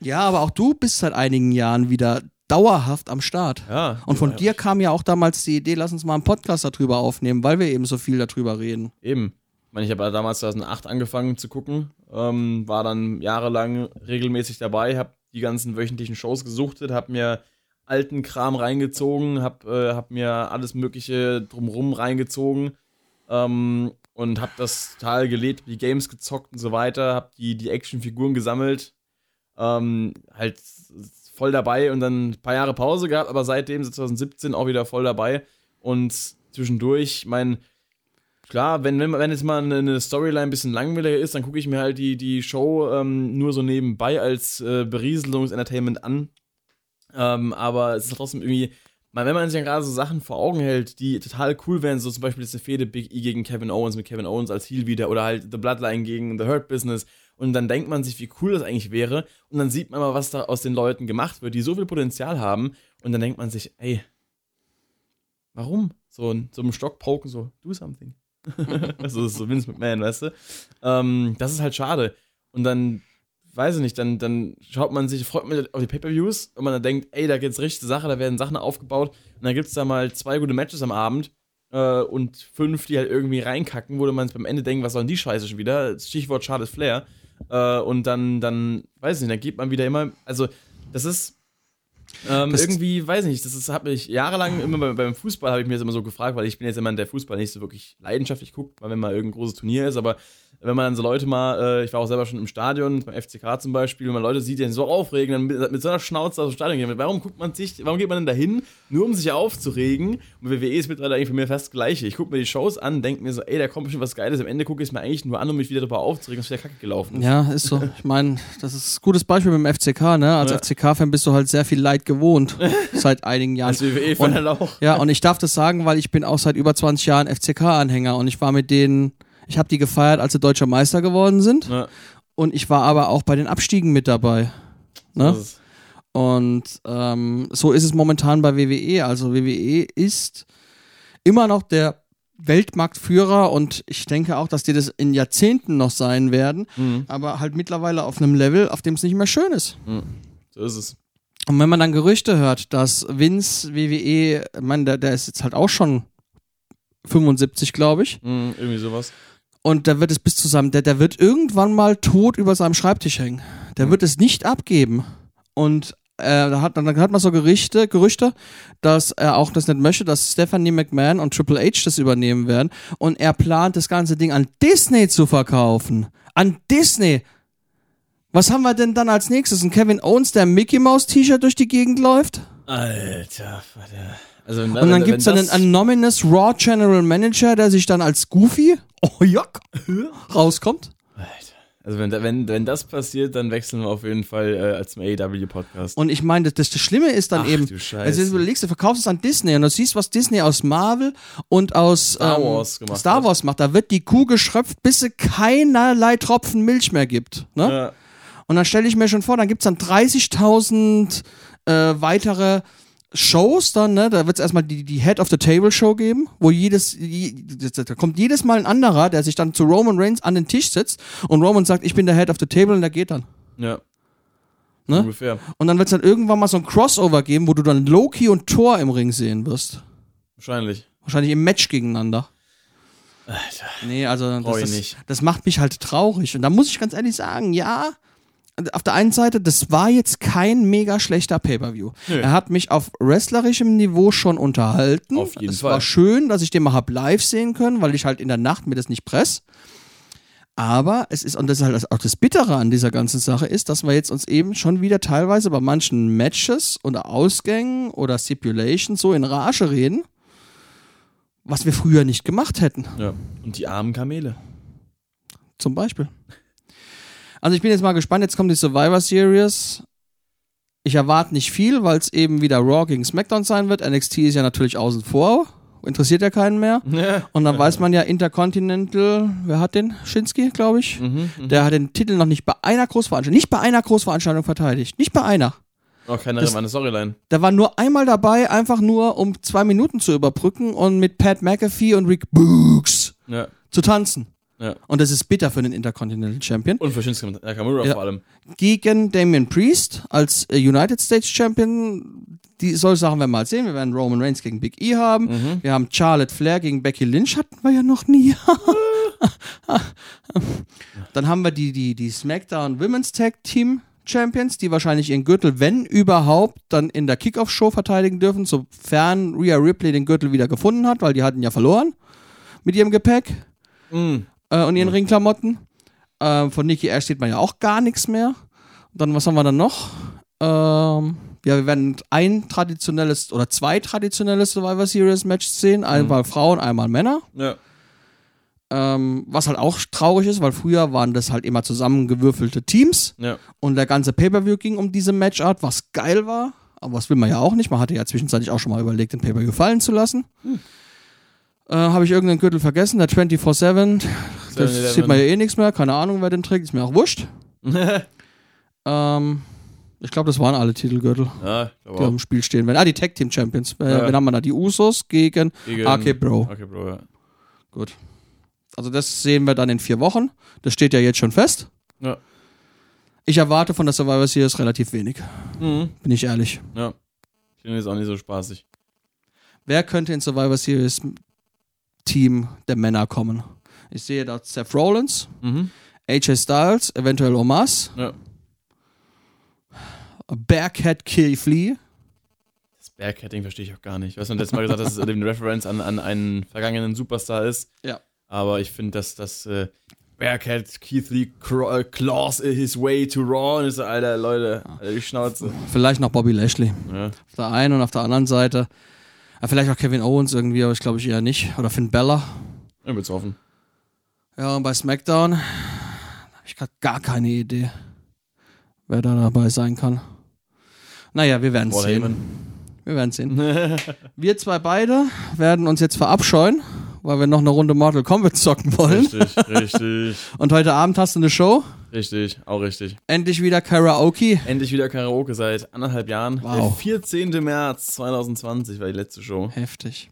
Ja, aber auch du bist seit einigen Jahren wieder dauerhaft am Start. ja. Und von dir kam ja auch damals die Idee, lass uns mal einen Podcast darüber aufnehmen, weil wir eben so viel darüber reden. Eben. Ich meine, ich habe damals 2008 angefangen zu gucken, ähm, war dann jahrelang regelmäßig dabei, habe die ganzen wöchentlichen Shows gesuchtet, habe mir alten Kram reingezogen, habe äh, hab mir alles Mögliche drumrum reingezogen ähm, und habe das total gelebt, die Games gezockt und so weiter, habe die, die Actionfiguren gesammelt, ähm, halt voll dabei und dann ein paar Jahre Pause gehabt, aber seitdem, seit 2017, auch wieder voll dabei und zwischendurch, mein Klar, wenn, wenn, wenn jetzt mal eine, Storyline ein bisschen langweiliger ist, dann gucke ich mir halt die, die Show ähm, nur so nebenbei als äh, Berieselungsentertainment an. Ähm, aber es ist trotzdem irgendwie, mal, wenn man sich ja gerade so Sachen vor Augen hält, die total cool wären, so zum Beispiel jetzt eine Fehde Big E gegen Kevin Owens mit Kevin Owens als Heel wieder oder halt The Bloodline gegen The Hurt Business und dann denkt man sich, wie cool das eigentlich wäre und dann sieht man mal, was da aus den Leuten gemacht wird, die so viel Potenzial haben und dann denkt man sich, ey, warum? So, so einem Stock poken, so, do something. also so Vince McMahon, weißt du? Ähm, das ist halt schade. und dann, weiß ich nicht, dann, dann schaut man sich, freut man sich auf die Pay-Per-Views und man dann denkt, ey, da geht's richtig zur Sache, da werden Sachen aufgebaut und dann gibt's da mal zwei gute Matches am Abend äh, und fünf, die halt irgendwie reinkacken, wo man beim Ende denkt, was soll denn die Scheiße schon wieder? Stichwort Charlotte Flair. Äh, und dann, dann, weiß ich nicht, dann geht man wieder immer, also, das ist, ähm, Das- irgendwie, weiß ich nicht, das ist, hat mich jahrelang immer bei, beim Fußball habe ich mir das immer so gefragt, weil ich bin jetzt jemand, der Fußball nicht so wirklich leidenschaftlich guckt, weil wenn mal irgendein großes Turnier ist, aber wenn man dann so Leute mal, äh, ich war auch selber schon im Stadion, beim FCK zum Beispiel, wenn man Leute sieht, die sich so aufregen, dann mit, mit so einer Schnauze aus dem Stadion gehen. Warum guckt man sich, warum geht man denn dahin, nur um sich aufzuregen? Und WWE ist mittlerweile eigentlich für mich fast das Gleiche. Ich gucke mir die Shows an, denke mir so, ey, da kommt bestimmt was Geiles. Am Ende gucke ich es mir eigentlich nur an, um mich wieder darüber aufzuregen, dass wieder Kacke gelaufen ist. Ja, ist so. Ich meine, das ist ein gutes Beispiel mit dem FCK, ne? Als Ja. FCK-Fan bist du halt sehr viel Leid gewohnt. seit einigen Jahren. Als WWE-Fan halt auch. Ja, und ich darf das sagen, weil ich bin auch seit über 20 Jahren FCK-Anhänger und ich war mit denen, ich habe die gefeiert, als sie deutscher Meister geworden sind Ja, und ich war aber auch bei den Abstiegen mit dabei. Ne? Und ähm, so ist es momentan bei WWE. Also WWE ist immer noch der Weltmarktführer und ich denke auch, dass die das in Jahrzehnten noch sein werden, Mhm. aber halt mittlerweile auf einem Level, auf dem es nicht mehr schön ist. So ist es. Und wenn man dann Gerüchte hört, dass Vince WWE, ich meine, der, der ist jetzt halt auch schon 75, glaube ich, Mhm, irgendwie sowas. Und der wird es bis zusammen, der, der wird irgendwann mal tot über seinem Schreibtisch hängen. Der wird es nicht abgeben. Und äh, da hat, dann hat man so Gerichte, Gerüchte, dass er auch das nicht möchte, dass Stephanie McMahon und Triple H das übernehmen werden. Und er plant, das ganze Ding an Disney zu verkaufen. An Disney. Was haben wir denn dann als nächstes? Ein Kevin Owens, der Mickey Mouse T-Shirt durch die Gegend läuft? Alter, Vater. Also, Und dann gibt's dann einen Anonymous Raw General Manager, der sich dann als Goofy, oh Jock, rauskommt. Also wenn, wenn, wenn das passiert, dann wechseln wir auf jeden Fall äh, zum AEW-Podcast. Und ich meine, das, das, Schlimme ist dann Ach, eben, du Scheiße. also du überlegst, du verkaufst es an Disney und du siehst, was Disney aus Marvel und aus Star ähm, Wars gemacht Star hat. Wars macht. Da wird die Kuh geschröpft, bis es keinerlei Tropfen Milch mehr gibt. Ne? Ja, Und dann stelle ich mir schon vor, dann gibt's dann 30.000 äh, weitere Shows dann, ne? Da wird's erstmal die, die Head of the Table Show geben, wo jedes, je, da kommt jedes Mal ein anderer, der sich dann zu Roman Reigns an den Tisch setzt und Roman sagt, ich bin der Head of the Table und der geht dann. ja. Ne? Ungefähr. Und dann wird's dann irgendwann mal so ein Crossover geben, wo du dann Loki und Thor im Ring sehen wirst. Wahrscheinlich. Wahrscheinlich im Match gegeneinander. Alter. Nee, also das, das, das macht mich halt traurig. Und da muss ich ganz ehrlich sagen, ja, auf der einen Seite, das war jetzt kein mega schlechter Pay-Per-View. Er hat mich auf wrestlerischem Niveau schon unterhalten. Auf jeden es Fall. war schön, dass ich den mal hab live sehen können, weil ich halt in der Nacht mir das nicht press. Aber es ist, und das ist halt auch das Bittere an dieser ganzen Sache, ist, dass wir jetzt uns eben schon wieder teilweise bei manchen Matches oder Ausgängen oder Stipulations so in Rage reden, was wir früher nicht gemacht hätten. Ja. Und die armen Kamele. Zum Beispiel. Also ich bin jetzt mal gespannt, jetzt kommt die Survivor Series. Ich erwarte nicht viel, weil es eben wieder Raw gegen SmackDown sein wird. NXT ist ja natürlich außen vor. Interessiert ja keinen mehr. Ja. Und dann weiß man ja, Intercontinental, wer hat den? Shinski, glaube ich. Mhm, mhm. Der hat den Titel noch nicht bei einer Großveranstaltung, nicht bei einer Großveranstaltung verteidigt. Nicht bei einer. Oh, keine Das- relevante Storyline. Der war nur einmal dabei, einfach nur um zwei Minuten zu überbrücken und mit Pat McAfee und Rick Books Ja. zu tanzen. Ja. Und das ist bitter für den Intercontinental Champion. Und für Shinsuke Nakamura Ja. vor allem. gegen Damian Priest als äh, United States Champion. Die solche Sachen werden wir mal sehen. Wir werden Roman Reigns gegen Big E haben. Mhm. Wir haben Charlotte Flair gegen Becky Lynch. Hatten wir ja noch nie. Dann haben wir die, die, die SmackDown Women's Tag Team Champions, die wahrscheinlich ihren Gürtel, wenn überhaupt, dann in der Kickoff-Show verteidigen dürfen, sofern Rhea Ripley den Gürtel wieder gefunden hat, weil die hatten ja verloren mit ihrem Gepäck Mhm. Äh, und ihren Ringklamotten. Ähm, von Nikki Ash sieht man ja auch gar nichts mehr. Dann, was haben wir dann noch? Ähm, ja, wir werden ein traditionelles oder zwei traditionelle Survivor Series Matches sehen. Einmal Frauen, einmal Männer. Ja. Ähm, was halt auch traurig ist, weil früher waren das halt immer zusammengewürfelte Teams Ja. und der ganze Pay-Per-View ging um diese Matchart, was geil war. Aber das will man ja auch nicht. Man hatte ja zwischenzeitlich auch schon mal überlegt, den Pay-Per-View fallen zu lassen. Äh, Habe ich irgendeinen Gürtel vergessen? Der 24-7. Das 7-Eleven. sieht man ja eh nichts mehr. Keine Ahnung, wer den trägt. Ist mir auch wurscht. Ähm, ich glaube, das waren alle Titelgürtel, ja, die aber im Spiel stehen werden. Ah, die Tag Team Champions. Äh, Ja. Wen haben wir da? Die Usos gegen gegen RK Bro. Okay, Bro, ja. Gut. Also das sehen wir dann in vier Wochen. Das steht ja jetzt schon fest. Ja. Ich erwarte von der Survivor Series relativ wenig. Mhm. Bin ich ehrlich. Ja. Ich finde das auch nicht so spaßig. Wer könnte in Survivor Series Team der Männer kommen? Ich sehe da Seth Rollins, Mhm. AJ Styles, eventuell Omas, Ja. Bearcat Keith Lee. Das Bearcatting verstehe ich auch gar nicht. Du hast mir letztes Mal gesagt, dass es eine Reference an, an einen vergangenen Superstar ist. Ja. Aber ich finde, dass das äh, Bearcat Keith Lee äh, claws his way to Raw ist Alter, Leute, Alter, die Schnauze. Vielleicht noch Bobby Lashley. Ja. Auf der einen und auf der anderen Seite. Ja, vielleicht auch Kevin Owens irgendwie, aber ich glaube ich eher nicht. Oder Finn Bella. Ich bin's offen. Ja, und bei SmackDown habe ich gerade gar keine Idee, wer da dabei sein kann. Naja, wir werden sehen. Wir werden sehen. wir zwei beide werden uns jetzt verabscheuen, weil wir noch eine Runde Mortal Kombat zocken wollen. Richtig, richtig, Und heute Abend hast du eine Show. richtig, auch richtig. Endlich wieder Karaoke. Endlich wieder Karaoke seit anderthalb Jahren. Wow. Der 14. März 2020 war die letzte Show. Heftig.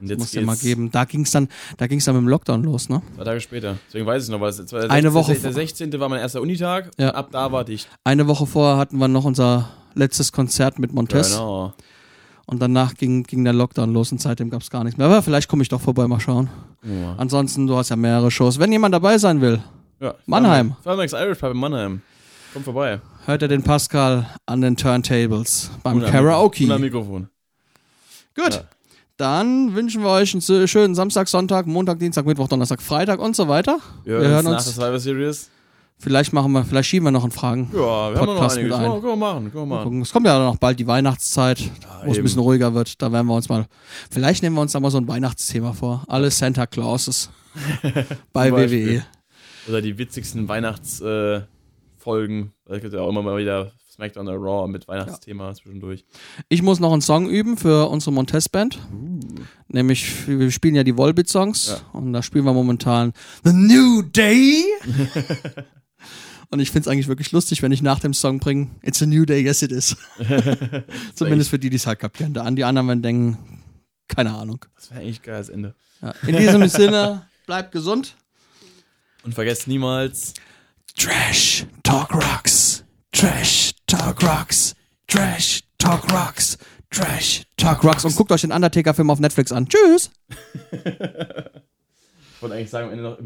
Und jetzt Muss ja mal geben. Da ging es dann, da ging's dann mit dem Lockdown los, ne? zwei Tage später. Deswegen weiß ich noch, weil es war der Eine 16. Woche Der vor- 16. war mein erster Unitag. Ja. Ab da war dicht. Eine Woche vorher hatten wir noch unser letztes Konzert mit Montez. Genau. Und danach ging, ging der Lockdown los und seitdem gab es gar nichts mehr. Aber vielleicht komme ich doch vorbei, mal schauen. Ja. Ansonsten, du hast ja mehrere Shows. Wenn jemand dabei sein will, Ja, Mannheim. Farmax Irish Pub in Mannheim. Kommt vorbei. hört er den Pascal an den Turntables beim Karaoke. Am Mikrofon. Gut. Ja. Dann wünschen wir euch einen schönen Samstag, Sonntag, Montag, Dienstag, Mittwoch, Donnerstag, Freitag und so weiter. Wir, Wir hören nach uns. der Survivor Series. Vielleicht machen wir, vielleicht schieben wir noch einen Fragen. Ja, wir haben noch Podcast einiges. mit ein. Können wir machen, können wir machen. Es kommt ja noch bald die Weihnachtszeit, wo es ein bisschen ruhiger wird. Da werden wir uns mal, vielleicht nehmen wir uns da mal so ein Weihnachtsthema vor. Alle Santa Clauses bei. WWE. Oder die witzigsten Weihnachtsfolgen. Äh. Da gibt ja auch immer mal wieder SmackDown oder Raw mit Weihnachtsthema zwischendurch. Ich muss noch einen Song üben für unsere Montez-Band. Nämlich, wir spielen ja die Volbeat-Songs Ja. und da spielen wir momentan The New Day. und ich finde es eigentlich wirklich lustig, wenn ich nach dem Song bringe, It's a New Day, yes it is. Zumindest für die, die es halt kapieren. Da an die anderen werden denken, keine Ahnung. Das wäre eigentlich geil als Ende. Ja. In diesem Sinne, bleibt gesund. Und vergesst niemals, Trash Talk Rocks. Trash Talk Rocks. Trash Talk Rocks. Trash Talk Rocks. Und guckt euch den Undertaker-Film auf Netflix an. Tschüss. ich wollte eigentlich sagen, am Ende noch